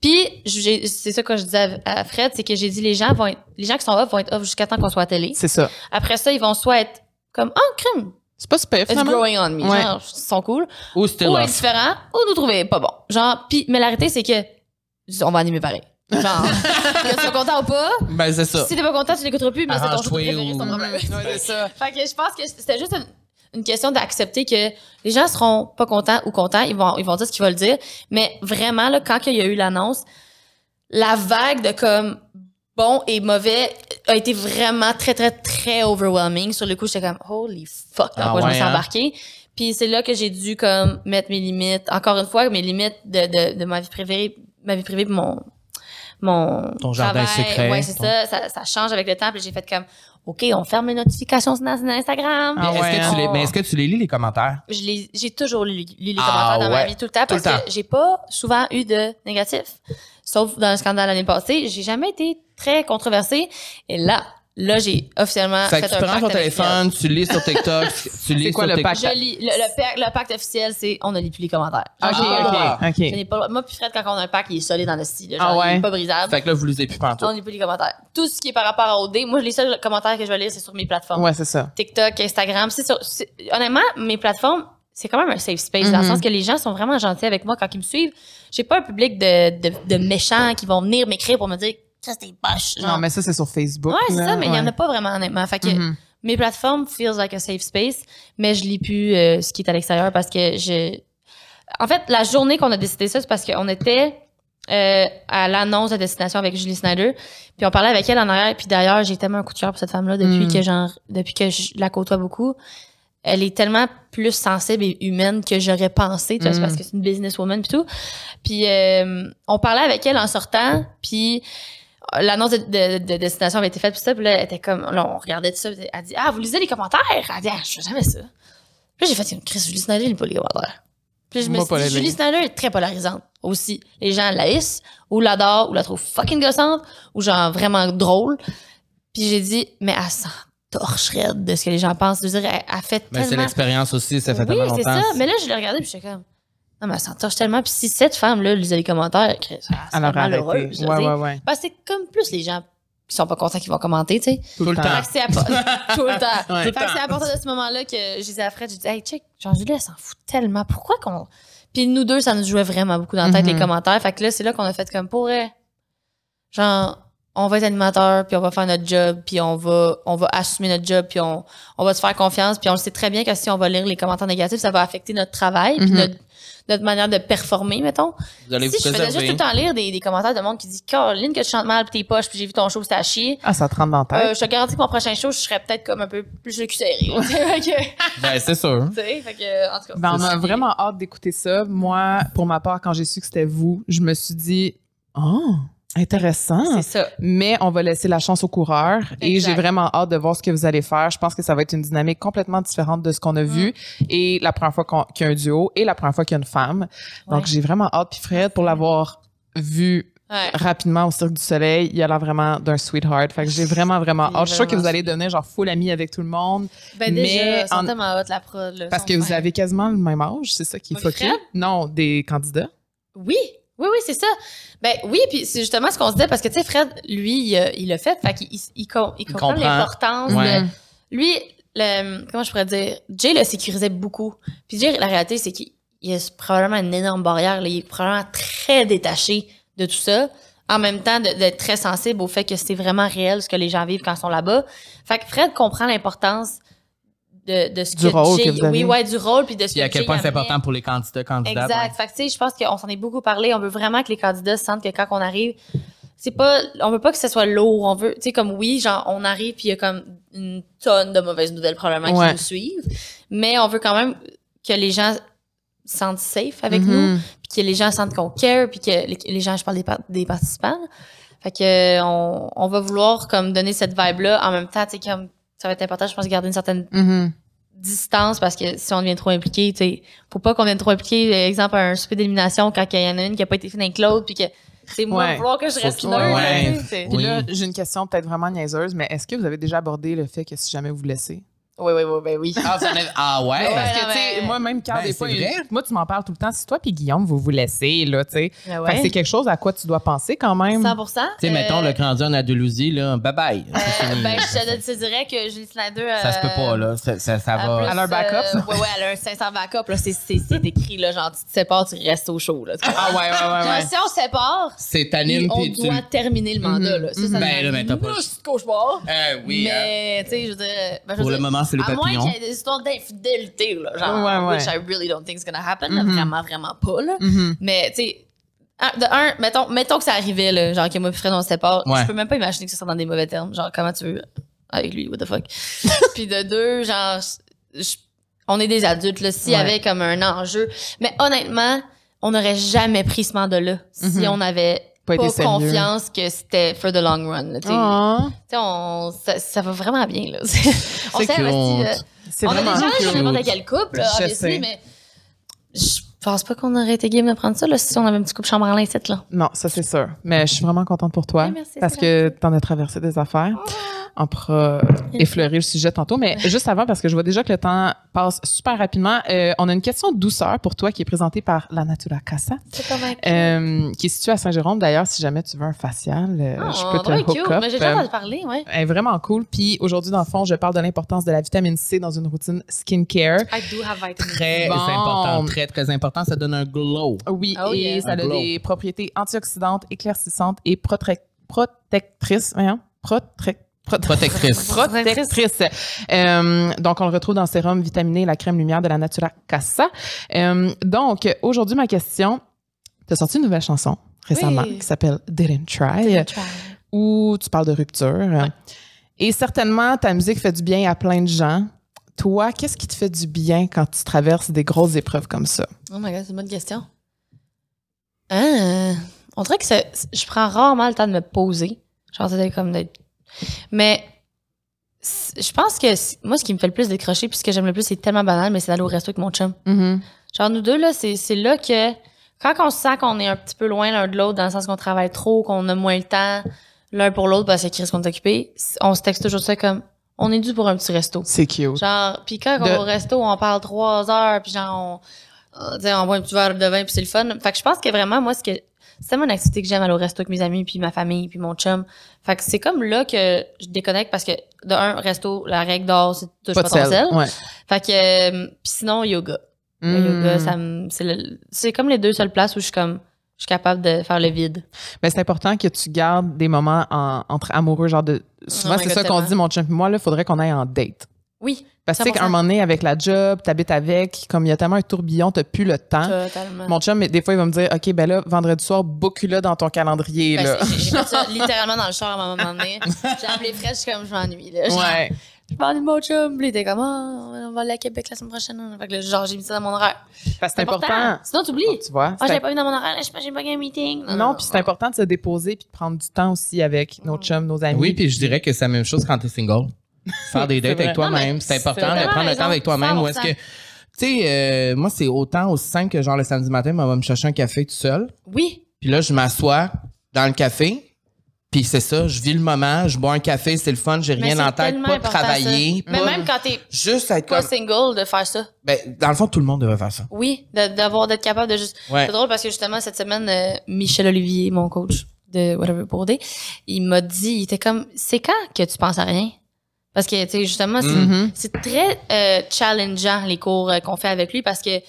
Puis, c'est ça que je disais à Fred, c'est que j'ai dit, les gens vont être, les gens qui sont off vont être off jusqu'à temps qu'on soit à télé. C'est ça. Après ça, ils vont soit être comme, oh, crime, C'est pas super, it's finalement. growing on me. Ouais. Genre, ils sont cool. Ou still ou off. indifférents, ou nous trouver pas bon. Genre, puis, mais la réalité, c'est que, on va animer pareil. Genre, [LAUGHS] que tu sois content ou pas? Ben, c'est ça. Si t'es pas content, tu l'écouteras plus, mais c'est ton show préféré, c'est ton ou- problème. Ouais, c'est ça. Fait que je pense que c'était juste une, une question d'accepter que les gens seront pas contents ou contents, ils vont ils vont dire ce qu'ils veulent dire, mais vraiment là quand il y a eu l'annonce, la vague de comme bon et mauvais a été vraiment très très très overwhelming. Sur le coup, j'étais comme holy fuck, dans Ah quoi je me suis hein? embarquée. Puis c'est là que j'ai dû comme mettre mes limites. Encore une fois, mes limites de, de, de ma vie privée, ma vie privée, puis mon mon Ton jardin travail. secret. Ouais, c'est Ton- ça, ça. Ça change avec le temps. Puis j'ai fait comme OK, on ferme les notifications sur Instagram. Ah Est-ce ouais, que tu hein? les, mais est-ce que tu les lis, les commentaires? Je les- j'ai toujours lu, lu les Ah, commentaires dans ma vie tout le temps Tout le parce temps. que j'ai pas souvent eu de négatif. Sauf dans le scandale l'année passée, j'ai jamais été très controversée. Et là, là, j'ai officiellement Fait fait, que tu un prends ton avec téléphone, tu lis sur TikTok, [LAUGHS] tu lis quoi sur le pacte? Je lis, le, le, pacte- le pacte officiel, c'est on ne lit plus les commentaires. OK, Ah. OK, Je OK. n'ai pas Moi, puis Fred, quand on a un pacte, il est solide dans le style. Genre, Ah ouais? Il est pas brisable. Fait que là, vous lisez plus pantoute. On lit plus les commentaires. Tout ce qui est par rapport à OD, moi, les seuls commentaires que je vais lire, c'est sur mes plateformes. Ouais, c'est ça. TikTok, Instagram. C'est sur, c'est- honnêtement, mes plateformes, c'est quand même un safe space dans le Mhm. sens que les gens sont vraiment gentils avec moi quand ils me suivent. J'ai pas un public de, de, de méchants qui vont venir m'écrire pour me dire ça c'est poche. Non, mais ça, c'est sur Facebook. ouais, c'est ça, mais il y en Ouais. a pas vraiment honnêtement. Fait que Mhm. mes plateformes feels like a safe space, mais je lis plus euh, ce qui est à l'extérieur parce que je. En fait, la journée qu'on a décidé ça, c'est parce qu'on était euh, à l'annonce de destination avec Julie Snyder, puis on parlait avec elle en arrière, puis d'ailleurs j'ai tellement un coup de cœur pour cette femme-là depuis Mm. que genre depuis que je la côtoie beaucoup. Elle est tellement plus sensible et humaine que j'aurais pensé, tu vois, c'est Mm. parce que c'est une businesswoman puis tout. Puis euh, on parlait avec elle en sortant, puis l'annonce de, de, de destination avait été faite puis ça, puis là elle était comme là on regardait tout ça, puis elle dit "Ah, vous lisez les commentaires? Elle dit "Ah, je fais jamais ça." Puis j'ai fait Chris Julie Snyder, il pas les commentaires. Puis je me suis dit, Julie. Snyder est très polarisante aussi. Les gens la haïssent, ou l'adorent, ou la trouvent fucking gossante, ou genre vraiment drôle. Puis j'ai dit, mais elle s'en torche raide de ce que les gens pensent. Je veux dire, elle, elle fait Mais c'est tellement... l'expérience aussi, ça fait oui, tellement c'est longtemps. ça. Mais là, je l'ai regardé, puis j'étais comme, non, mais elle s'en torche tellement. Puis si cette femme-là lisait les commentaires, elle serait Alors, malheureuse. Ouais, ouais, ouais. Parce que c'est comme plus les gens qui sont pas contents qui vont commenter, tu sais. Tout le le temps. temps. Fait que c'est à- [LAUGHS] tout le temps. Ouais. Fait que c'est à partir de ce moment-là que je disais à Fred, j'ai dit, hey, check, genre, Julie, elle s'en fout tellement. Pourquoi qu'on. Puis nous deux, ça nous jouait vraiment beaucoup dans la tête, Mhm. les commentaires. Fait que là, c'est là qu'on a fait comme pour vrai. Genre, on va être animateur, puis on va faire notre job, puis on va, on va assumer notre job, puis on, on va se faire confiance. Puis on le sait très bien que si on va lire les commentaires négatifs, ça va affecter notre travail, puis Mhm. notre, notre manière de performer, mettons. Vous allez Si vous je faisais juste tout le temps lire des, des commentaires de monde qui dit Caroline, que tu chantes mal, puis tes poches, puis j'ai vu ton show, c'était à chier. Ah, ça te rentre dans la Euh, tête. je te garantis que mon prochain show, je serais peut-être comme un peu plus le cul serré. Ben, c'est sûr. fait que, en tout cas. Ben, on a vraiment hâte d'écouter ça. Moi, pour ma part, quand j'ai su que c'était vous, je me suis dit, oh, intéressant. C'est ça. Mais on va laisser la chance aux coureurs et j'ai vraiment hâte de voir ce que vous allez faire. Je pense que ça va être une dynamique complètement différente de ce qu'on a vu Mm. et la première fois qu'il y a un duo et la première fois qu'il y a une femme. Donc j'ai vraiment hâte. Puis Fred, pour l'avoir vu Ouais. rapidement au Cirque du Soleil, il a l'air vraiment d'un sweetheart. Fait que j'ai vraiment, vraiment hâte. Je suis sûre que vous allez devenir genre full ami avec tout le monde Ben, déjà, Mais sont en- tellement hot, la prod, là, parce que vous avez quasiment le même âge. C'est ça qui est fucké. Non, des candidats. Oui, oui, oui, c'est ça. Ben oui, puis c'est justement ce qu'on se disait, parce que, tu sais, Fred, lui, il, il l'a fait, fait qu'il il, il com- il comprend l'importance Ouais. de... Lui, le, comment je pourrais dire, Jay le sécurisait beaucoup. Puis Jay, la réalité, c'est qu'il il a probablement une énorme barrière. Là. Il est probablement très détaché de tout ça. En même temps, d'être très sensible au fait que c'est vraiment réel ce que les gens vivent quand ils sont là-bas. Fait que Fred comprend l'importance de, de ce Du que rôle Jay, que vous avez. oui, ouais, du rôle puis de ce Puis à que quel point c'est important pour les candidats, candidates. Exact. Fait que, tu sais, je pense qu'on s'en est beaucoup parlé. On veut vraiment que les candidats sentent que quand on arrive, c'est pas, on veut pas que ce soit lourd. On veut, tu sais, comme oui, genre, on arrive puis il y a comme une tonne de mauvaises nouvelles probablement Ouais. qui nous suivent. Mais on veut quand même que les gens se sentent safe avec Mhm. nous, puis que les gens sentent qu'on care, puis que les, les gens, je parle des, par- des participants. Fait que, on, on va vouloir comme donner cette vibe-là. En même temps, tu sais, comme, ça va être important, je pense, de garder une certaine Mhm. Distance parce que si on devient trop impliqué, tu sais, faut pas qu'on vienne trop impliqué. Exemple, un souper d'élimination quand il y en a une qui a pas été faite avec l'autre puis que C'est moi, Ouais. falloir que je reste ouais. Puis là, j'ai une question peut-être vraiment niaiseuse, mais est-ce que vous avez déjà abordé le fait que si jamais vous vous laissez? Oui, oui, oui, ben oui. Ah, ah ouais? Ouais. Parce que, non, tu sais, mais- moi, même quand Ben, des fois, moi, tu m'en parles tout le temps. Si toi puis Guillaume, vous vous laissez, là, tu sais. Ah Fait que ouais. c'est quelque chose à quoi tu dois penser quand même. 100% Tu sais, mettons, le candidat en Andalousie, là, bye-bye. Euh, ben, je te, te dirais que Julie Snyder. ça se peut pas, euh, là. Ça, ça, va. plus, Elle a un backup, euh, ça? ouais, elle a un 500 backup. Là, c'est, c'est, c'est écrit, là, genre, tu te sépares, tu restes au show. Là, Ah ouais, ouais, ouais, Genre, ouais. si on se sépare, C'est puis on puis tu. doit terminer le mandat. Là. Ça, mhm. ça Ben, là, ben, t'as pas- cauchemar. Euh, oui. Mais, tu sais, je veux dire. ben, Pour le moment, c'est À moins qu'il y ait des histoires d'infidélité, là. Genre, Ouais, ouais. which I really don't think is gonna happen. Mhm. Vraiment, vraiment pas, là. Mhm. Mais, tu sais, de un, mettons, mettons que ça arrivait, là, genre que moi et Fred, on se sépare. Ouais. Je peux même pas imaginer que ça soit dans des mauvais termes. Genre, comment tu veux avec lui, what the fuck. [LAUGHS] Puis de deux, genre, je- on est des adultes, là, s'il y Ouais. avait comme un enjeu. Mais honnêtement, on n'aurait jamais pris ce mandat-là si Mhm. on avait Pas pas, été sérieux. confiance que c'était for the long run. là, tu sais. Ah, on, ça, ça va vraiment bien, là. [LAUGHS] on C'est s'est investi, euh, on a cute. dans n'importe quel couple, là, Je obviously, sais. mais je pense pas qu'on aurait été game de prendre ça là, si on avait un petit couple chambre en lincette, là. Non, ça c'est sûr. Mais je suis vraiment contente pour toi Ouais, merci, parce que tu en as traversé des affaires. On pourra effleurer le sujet tantôt. Mais juste avant, parce que je vois déjà que le temps passe super rapidement, euh, on a une question de douceur pour toi qui est présentée par La Natura Casa, C'est quand même euh, qui est située à Saint-Jérôme. D'ailleurs, si jamais tu veux un facial, euh, Ah, je peux te hook cute. up. Mais j'ai déjà entendu parler, ouais. Elle est vraiment cool. Puis aujourd'hui, dans le fond, je parle de l'importance de la vitamine C dans une routine skincare. I do have vitamin C. Très Bon. important, très, très important. Ça donne un glow. Oui, Oh, et yeah. ça a Un glow. des propriétés antioxydantes, éclaircissantes et protectrices. Voyons, protrec- prot- Protectrice. Protectrice. Euh, donc, on le retrouve dans le sérum vitaminé et la crème lumière de la Natura Casa. Euh, donc, aujourd'hui, ma question, tu as sorti une nouvelle chanson récemment Oui. qui s'appelle Didn't Try, où tu parles de rupture. Et certainement, ta musique fait du bien à plein de gens. Toi, qu'est-ce qui te fait du bien quand tu traverses des grosses épreuves comme ça? Oh my god, c'est une bonne question. Ah, on dirait que je prends rarement le temps de me poser. Genre, c'est comme d'être. Mais c'est- je pense que moi, ce qui me fait le plus décrocher, puis ce que j'aime le plus, c'est tellement banal, mais c'est d'aller au resto avec mon chum. Mhm. Genre, nous deux, là, c'est c'est là que quand on sent qu'on est un petit peu loin l'un de l'autre, dans le sens qu'on travaille trop, qu'on a moins le temps l'un pour l'autre parce que Chris qu'on est occupé, on se texte toujours ça comme on est dû pour un petit resto. C'est cute. Genre, puis quand on va au resto, on parle trois heures, puis genre, on, on boit un petit verre de vin, puis c'est le fun. Fait que je pense que vraiment, moi, ce que c'est tellement une activité que j'aime aller au resto avec mes amis, puis ma famille, puis mon chum. Fait que c'est comme là que je déconnecte parce que, de un, resto, la règle d'or, c'est touche Pas pas, ton sel. Ouais. Fait que, euh, puis sinon, yoga. Le Mm. yoga, ça c'est, comme les deux seules places où je suis comme, je suis capable de faire le vide. Mais c'est important que tu gardes des moments en- entre amoureux, genre de. Souvent, Oh my c'est ça qu'on dit, mon chum et moi, là, il faudrait qu'on aille en date. Oui, Parce que, tu sais, 100%. qu'à un moment donné, avec la job, t'habites avec, comme il y a tellement un tourbillon, t'as plus le temps. totalement. Mon chum, des fois, il va me dire, OK, ben là, vendredi soir, book-le dans ton calendrier, Ben, là. j'ai fait ça [LAUGHS] littéralement dans le char à un moment donné. J'ai appelé Fred, je suis comme, je m'ennuie, là. Ouais. Je m'ennuie de mon chum. Puis il était comme, ah, on va aller à Québec la semaine prochaine. Fait que là, genre, j'ai mis ça dans mon horaire. Parce que c'est important. Sinon, t'oublies. Tu vois? Ah, c'est j'avais pas mis dans mon horaire, je sais pas, j'ai pas gagné un meeting. Non, puis c'est important de se déposer puis de prendre du temps aussi avec nos chums, nos amis. Oui, puis je dirais que c'est la même chose quand t'es single. Faire [LAUGHS] des dates avec toi-même, c'est important de prendre le temps avec toi-même. Ou est-ce 100%. que, tu sais, euh, moi, c'est autant aussi simple que genre le samedi matin, on va me chercher un café tout seul. Oui. Puis là, je m'assois dans le café. Puis c'est ça, je vis le moment, je bois un café, c'est le fun, j'ai rien en tête, pas travailler, ça. Mais pas- même quand t'es juste être pas comme. single, de faire ça. Ben, dans le fond, tout le monde devrait faire ça. Oui, d'avoir, d'être capable de juste. Ouais. C'est drôle parce que justement, cette semaine, euh, Michel Olivier, mon coach de Whatever Day, il m'a dit, il était comme, c'est quand que tu penses à rien? Parce que, tu sais, justement, c'est, Mhm. c'est très euh, challengeant, les cours euh, qu'on fait avec lui, parce que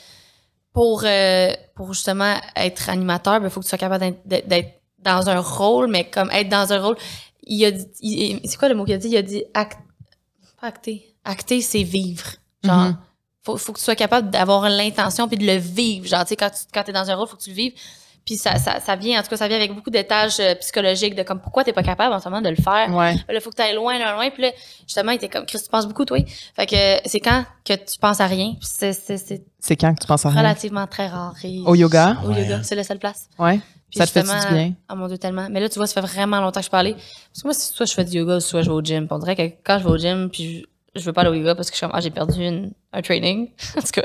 pour, euh, pour justement être animateur, il faut que tu sois capable d'être- dans un rôle, mais comme être dans un rôle, il a dit, c'est quoi le mot qu'il a dit? Il a dit act, pas acter. Acter, c'est vivre. Genre, Mhm. faut, faut que tu sois capable d'avoir l'intention puis de le vivre. Genre, tu sais, quand tu quand es dans un rôle, faut que tu le vives. Puis ça, ça, ça vient, en tout cas, ça vient avec beaucoup d'étages euh, psychologiques de comme pourquoi t'es pas capable en ce moment de le faire? Ouais. Là, faut que tu ailles loin, loin, loin. Puis là, justement, il était comme, Chris, tu penses beaucoup, toi? Fait que euh, c'est quand que tu penses à rien? Puis c'est, c'est, c'est C'est quand que tu penses à rien? relativement très rare. Et- Au yoga? Au Ouais. yoga, c'est la seule place. Ouais. Puis Ça te fait du bien? Ah mon Dieu, tellement. Mais là, tu vois, ça fait vraiment longtemps que je parlais. Parce que moi, c'est soit je fais du yoga, soit je vais au gym. Puis on dirait que quand je vais au gym, puis je veux pas aller au yoga parce que je suis comme, ah, j'ai perdu une- un training. [LAUGHS] en tout cas.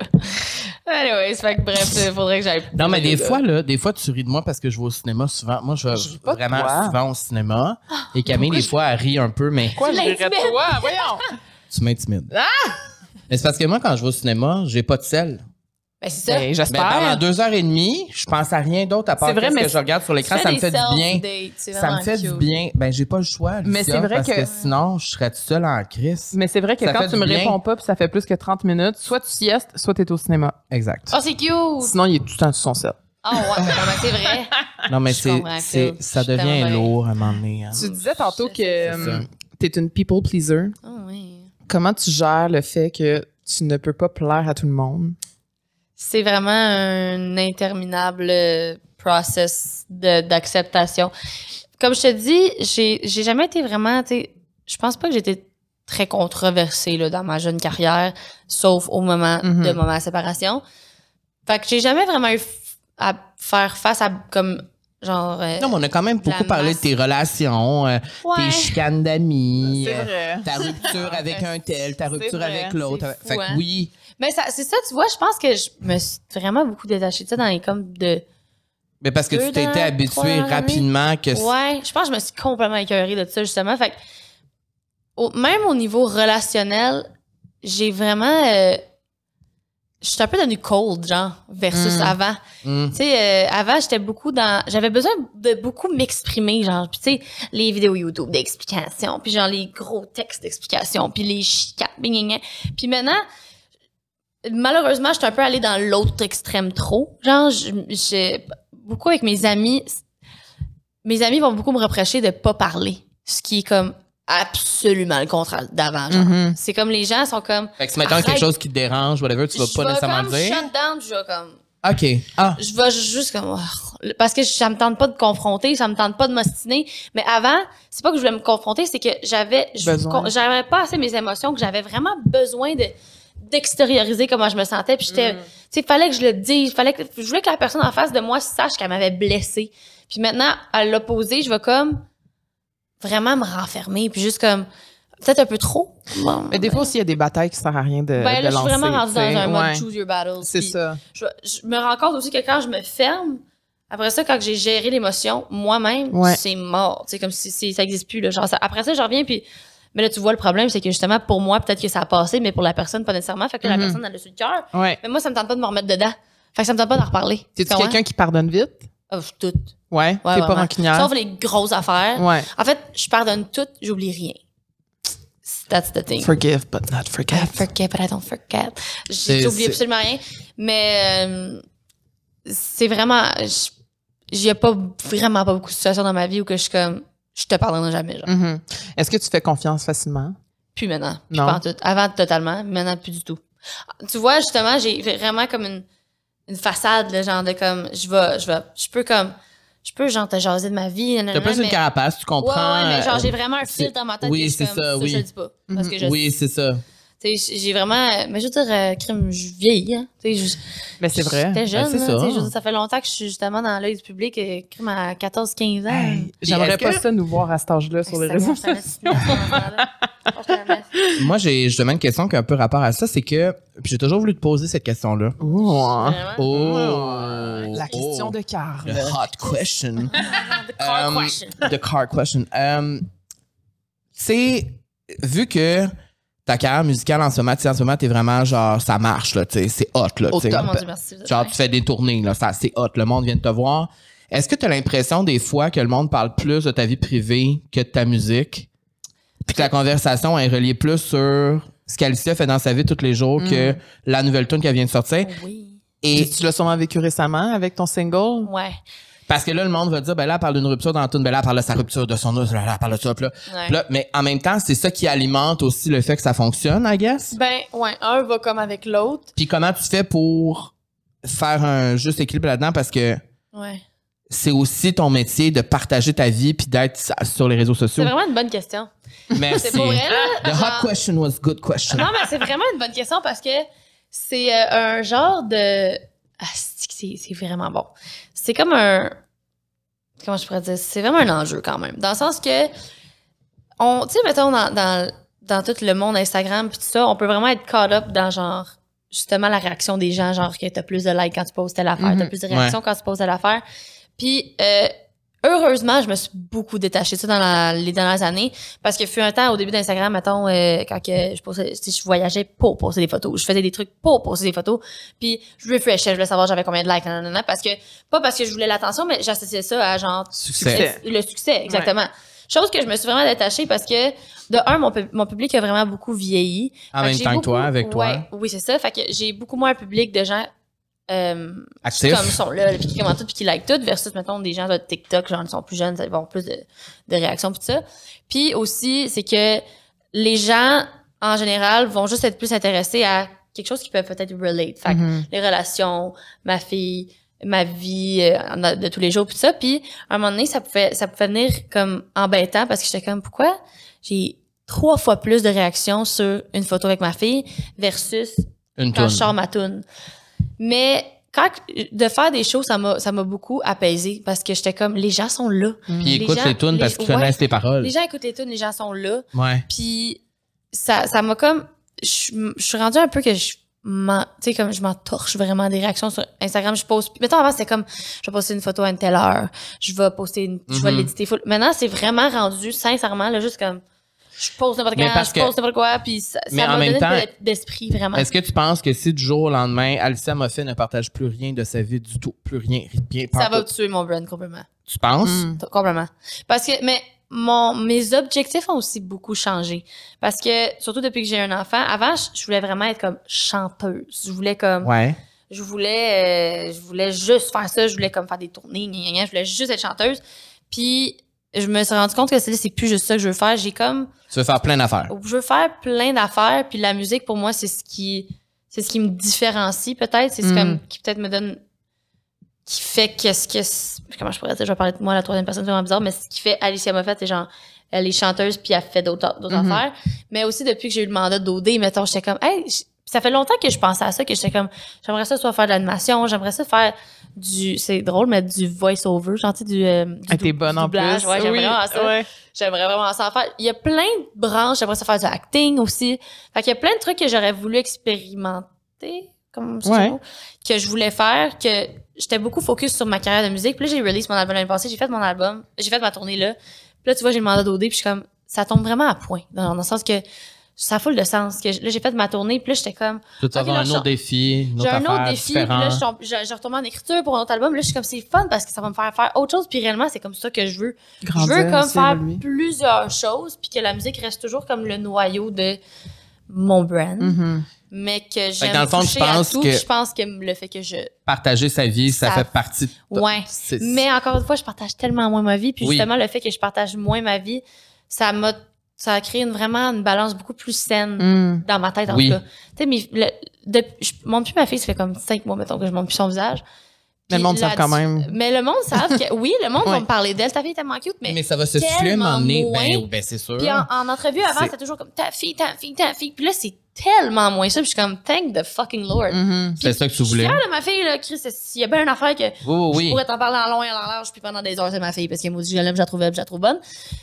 Anyways, fait que bref, il faudrait que j'aille. Non, mais des fois, là, des fois, tu ris de moi parce que je vais au cinéma souvent. Moi, je vais Je ris pas de vraiment toi. souvent au cinéma. Et Camille, des fois, elle rit un peu, mais Quoi, Tu je dirais toi? Voyons! tu m'intimides. Ah! Mais c'est parce que moi, quand je vais au cinéma, j'ai pas de sel. Ben, c'est ça. Ben, Ben, j'espère. pendant deux heures et demie, je pense à rien d'autre à part C'est vrai, ce mais que je regarde sur l'écran. Ça me fait du bien. Ça me fait du bien. Ben, j'ai pas le choix. Mais c'est vrai parce que- sinon, je serais toute seule en crise. Mais c'est vrai que Ça quand tu me bien. réponds pas puis ça fait plus que 30 minutes, soit tu siestes, soit tu es au cinéma. Exact. Oh, c'est cute! Sinon, il est tout le temps sur son set. Ah ouais, [LAUGHS] non, mais c'est vrai. Non, mais c'est, ça devient lourd à un moment donné. hein. Tu disais tantôt que ça. tu es une people pleaser. Ah oui. Comment tu gères le fait que tu ne peux pas plaire à tout le monde? C'est vraiment un interminable euh, process de- d'acceptation. Comme je te dis, j'ai j'ai jamais été vraiment, tu sais, je pense pas que j'étais très controversée là, dans ma jeune carrière, sauf au moment Mhm. de ma séparation. Fait que j'ai jamais vraiment eu à faire face à comme genre euh, Non, mais on a quand même beaucoup parlé masse. de tes relations, euh, ouais. tes chicanes d'amis, euh, ta rupture avec [LAUGHS] un tel, ta rupture avec l'autre. Fait que hein. oui. Mais ça c'est ça, tu vois, je pense que je me suis vraiment beaucoup détachée de ça dans les comme de Mais parce que tu t'étais ans, trois habitué ans et rapidement que Ouais, je pense que je me suis complètement écœurée de ça, justement. Fait que, au- même au niveau relationnel, j'ai vraiment. euh, je suis un peu devenue cold, genre, versus Mm. avant. Hmm. Tu sais, euh, avant, j'étais beaucoup dans. J'avais besoin de beaucoup m'exprimer, genre. Puis, tu sais, les vidéos YouTube d'explications, puis genre les gros textes d'explications, puis les chicanes, bing, bing, bing. Puis maintenant, malheureusement, je suis un peu allée dans l'autre extrême trop. Genre, j'ai beaucoup avec mes amis. Mes amis vont beaucoup me reprocher de pas parler, ce qui est comme absolument le contraire d'avant. genre. Mhm. C'est comme les gens sont comme. Fait que si mettons quelque Arrête. chose qui te dérange, whatever, tu vas je pas nécessairement le dire. shut down, je vais comme OK. Ah. je vais juste comme oh, parce que ça me tente pas de confronter, ça me tente pas de m'ostiner, mais avant, c'est pas que je voulais me confronter, c'est que j'avais je- Besoin. con- j'avais pas assez mes émotions que j'avais vraiment besoin de d'extérioriser comment je me sentais puis j'étais Mm. tu sais fallait que je le dise, fallait que je voulais que la personne en face de moi sache qu'elle m'avait blessée. Puis maintenant à l'opposé, je vais comme vraiment me renfermer puis juste comme peut-être un peu trop. Bon, Mais des fois aussi, il y a des batailles qui servent à rien de, ben de là, je suis vraiment rendue dans un mode Ouais. choose your battles. C'est ça. je, je me rends compte aussi que quand je me ferme, après ça, quand j'ai géré l'émotion moi-même, Ouais. c'est mort. C'est comme si, si ça n'existe plus. Là. Genre, ça- après ça, je reviens, puis. Mais là, tu vois, le problème, c'est que justement, pour moi, peut-être que ça a passé, mais pour la personne, pas nécessairement. Fait que la Mhm. personne, elle a sur le cœur. Ouais. Mais moi, ça me tente pas de me remettre dedans. Fait que ça me tente pas d'en reparler. T'es-tu quelqu'un qui pardonne vite? Oh, tout. Ouais. Ouais, T'es pas rancunière? Sauf les grosses affaires. Ouais. En fait, je pardonne tout, j'oublie rien. That's the thing. Forgive, but not forget. I forget, but I don't forget. J'ai c'est- absolument rien. Mais euh, c'est vraiment. a pas vraiment pas beaucoup de situations dans ma vie où que je suis comme. Je te pardonnerai jamais. Genre. Mhm. Est-ce que tu fais confiance facilement? Plus maintenant. Plus Non? pas en tout. Avant, totalement. Maintenant, plus du tout. Tu vois, justement, j'ai vraiment comme une, une façade, là, genre de comme. Je vais. Je vais. Je peux comme. Je peux, genre, te jaser de ma vie. T'as plus une carapace, tu comprends. ouais, mais genre, euh, j'ai vraiment un filtre dans ma tête. oui, suis c'est comme, ça, oui. Je le dis pas. Parce que je Oui, c'est ça. Tu sais, j'ai vraiment. Mais je veux dire, euh, crime, je vieillis, hein. Tu sais, je- Mais c'est vrai. J'étais jeune, Ben, c'est là, ça. tu sais, je veux dire, ça fait longtemps que je suis justement dans l'œil du public, euh, crime à 14-15 ans. Hey, J'aimerais pas que- ça nous voir à cet âge-là sur les réseaux sociaux. laisse. Moi, j'ai justement une question qui a un peu rapport à ça, c'est que puis j'ai toujours voulu te poser cette question-là. Ouh. Vraiment? Oh, La question de Carl. The hot question. [LAUGHS] The car Um, question. The car question. Um, c'est vu que ta carrière musicale en ce moment, tu sais, en ce moment, t'es vraiment genre ça marche là, tu sais, c'est hot là, tu sais. Genre tu fais des tournées là, ça c'est hot, le monde vient de te voir. Est-ce que tu as l'impression des fois que le monde parle plus de ta vie privée que de ta musique? Puis que la conversation est reliée plus sur ce qu'Alicia fait dans sa vie tous les jours que la nouvelle tune qu'elle vient de sortir? Oui. Et Et tu l'as sûrement vécu récemment avec ton single? Ouais. Parce que là, le monde va dire, ben là, elle parle d'une rupture dans ben là, elle parle de sa rupture de son os, là, elle parle de ça, là. Ouais. Puis là, mais en même temps, c'est ça qui alimente aussi le fait que ça fonctionne, I guess? Ben, ouais, un va comme avec l'autre. Puis comment tu fais pour faire un juste équilibre là-dedans? Parce que Ouais. c'est aussi ton métier de partager ta vie puis d'être sur les réseaux C'est sociaux. vraiment une bonne question. [LAUGHS] Merci. C'est pour là. The genre- hot question was good question. Non, mais c'est vraiment une bonne question parce que c'est euh, un genre de. Ah, c'est- c'est c'est vraiment bon. C'est comme un. Comment je pourrais dire? C'est vraiment un enjeu quand même. Dans le sens que. on Tu sais, mettons, dans, dans, dans tout le monde Instagram puis tout ça, on peut vraiment être caught up dans genre justement la réaction des gens, genre que t'as plus de likes quand tu poses telle affaire, t'as Mhm. plus de réactions quand tu poses telle affaire. Puis euh, heureusement, je me suis beaucoup détachée de ça dans la- les dernières années parce que fut un temps au début d'Instagram, mettons euh, quand que je sais, je voyageais pour poster des photos, je faisais des trucs pour poster des photos, puis je refreshais, je voulais savoir j'avais combien de likes, nanana, parce que pas parce que je voulais l'attention, mais j'associais ça à genre Succès. le succès, exactement. Chose que je me suis vraiment détachée parce que, de un, mon, pub- mon public a vraiment beaucoup vieilli. En Fait même temps que toi, avec toi. oui, c'est ça. Fait que j'ai beaucoup moins un public de gens euh, Actifs. qui comme sont là, puis qui commentent tout, puis qui like tout, versus, mettons, des gens de TikTok, genre, ils sont plus jeunes, ils vont avoir plus de, de réactions, puis tout ça. Puis aussi, c'est que les gens, en général, vont juste être plus intéressés à quelque chose qui peut peut-être relate. Fait que Mhm. les relations, ma fille, ma vie euh, de tous les jours, puis ça. Puis à un moment donné, ça pouvait, ça pouvait venir comme embêtant parce que j'étais comme, pourquoi j'ai trois fois plus de réactions sur une photo avec ma fille versus Une quand toune. je sors ma toune? Mais quand de faire des choses, ça m'a ça m'a beaucoup apaisé parce que j'étais comme les gens sont là. Puis Les écoute gens- les tunes parce qu'ils connaissent les paroles. Les gens écoutent les tunes, les gens sont là. Ouais. Puis ça ça m'a comme je je suis rendue un peu que je m'en- tu sais comme je m'entorche vraiment des réactions sur Instagram, je pose mettons avant c'était comme je vais poster une photo à une telle heure, je vais poster une, je vais Mhm. l'éditer full. Maintenant, c'est vraiment rendu sincèrement là juste comme je pose n'importe parce je pose n'importe quoi puis ça Mais ça en même temps, d'esprit vraiment. Est-ce que tu penses que si du jour au lendemain, Alicia Moffat ne partage plus rien de sa vie du tout, plus rien, rien, ça va tuer mon brand complètement. tu penses? Mm. Complètement. Parce que, mais mon, mes objectifs ont aussi beaucoup changé. Parce que, surtout depuis que j'ai un enfant, avant, je, je voulais vraiment être comme chanteuse. Je voulais comme, Ouais. je voulais, euh, je voulais juste faire ça. Je voulais comme faire des tournées, gna, gna, gna. je voulais juste être chanteuse. Puis, je me suis rendu compte que c'est c'est plus juste ça que je veux faire. J'ai comme, Tu veux faire plein d'affaires. je veux faire plein d'affaires. Puis la musique, pour moi, c'est ce qui, c'est ce qui me différencie peut-être. C'est ce Mm. comme, qui peut-être me donne, qui fait qu'est-ce que, comment je pourrais dire, je vais parler de moi, la troisième personne, c'est vraiment bizarre, mais ce qui fait Alicia Moffett, c'est genre, elle est chanteuse puis elle fait d'autres, d'autres Mhm. affaires. Mais aussi, depuis que j'ai eu le mandat d'OD, mettons, j'étais comme, hey, ça fait longtemps que je pensais à ça, que j'étais comme, j'aimerais ça soit faire de l'animation, j'aimerais ça faire du, c'est drôle, mais du voice-over, genre, tu sais, du, euh, du Ah, T'es dou- bonne du en doublage. plus. Ouais, j'aimerais Oui, vraiment ça. ouais. J'aimerais vraiment ça en faire. Il y a plein de branches. J'aimerais ça faire du acting aussi. Fait qu'il y a plein de trucs que j'aurais voulu expérimenter, comme que je voulais faire, que j'étais beaucoup focus sur ma carrière de musique. Puis là, j'ai release mon album l'année passée. J'ai fait mon album. J'ai fait ma tournée là. Puis là, tu vois, j'ai le mandat d'OD. Puis je suis comme, ça tombe vraiment à point. Dans, dans le sens que ça fout de sens. Que là, j'ai fait ma tournée. Puis là, j'étais comme, Tu veux Ok, avoir là, un je autre défi, j'ai un autre défi, puis différent. là, je, tombe- je, je retombe en écriture pour un autre album. Là, je suis comme, c'est fun parce que ça va me faire faire autre chose. Puis réellement, c'est comme ça que je veux je veux comme faire plusieurs choses, puis que la musique reste toujours comme le noyau de mon brand, Mhm. mais que j'aime dans le fond, à penses tout, que- je pense que le fait que je... Partager sa vie, ça, Ça- fait partie de Ouais. Mais encore une fois, je partage tellement moins ma vie, puis Oui. justement, le fait que je partage moins ma vie, ça m'a ça a créé une, vraiment une balance beaucoup plus saine Mm. dans ma tête, en Oui. tout cas. Tu sais, mais le- depuis- je montre plus ma fille, ça fait comme cinq mois, mettons, que je montre plus son visage. Mais le monde savent quand même. Mais le monde savent que, oui, le monde [LAUGHS] va Ouais. me parler d'elle, ta fille est tellement cute, mais Mais ça va se souffler à un moment donné. Ben, ben, c'est sûr. Puis en, en entrevue avant, C'est- c'était toujours comme ta fille, ta fille, ta fille. Puis là, c'est tellement moins ça. Puis je suis comme, thank the fucking Lord. Mhm. C'est ça que tu Je suis voulais. de ma fille, là, Chris. S'il y a bien une affaire que oui, je oui. pourrais t'en parler en long et en large, puis pendant des heures, c'est ma fille. Parce que moi, je l'aime, je la trouve belle, je la trouve bonne.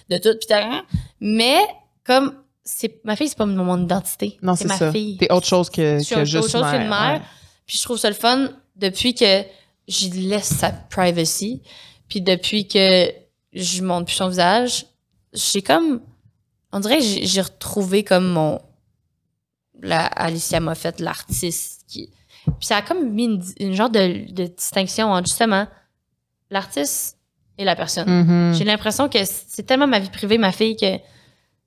De tout, puis t'as Mais, comme, c'est ma fille, c'est pas mon identité. Non, c'est ma ça. fille. T'es autre chose que, Je suis que autre juste chose qu'une mère. mère. ouais. Puis je trouve ça le fun depuis que j'y laisse sa privacy. Puis depuis que je montre plus son visage, j'ai comme. On dirait que j'ai retrouvé comme mon. La Alicia Moffett, l'artiste. Qui... Puis ça a comme mis une, une genre de, de distinction entre justement l'artiste et la personne. Mhm. J'ai l'impression que c'est tellement ma vie privée, ma fille, que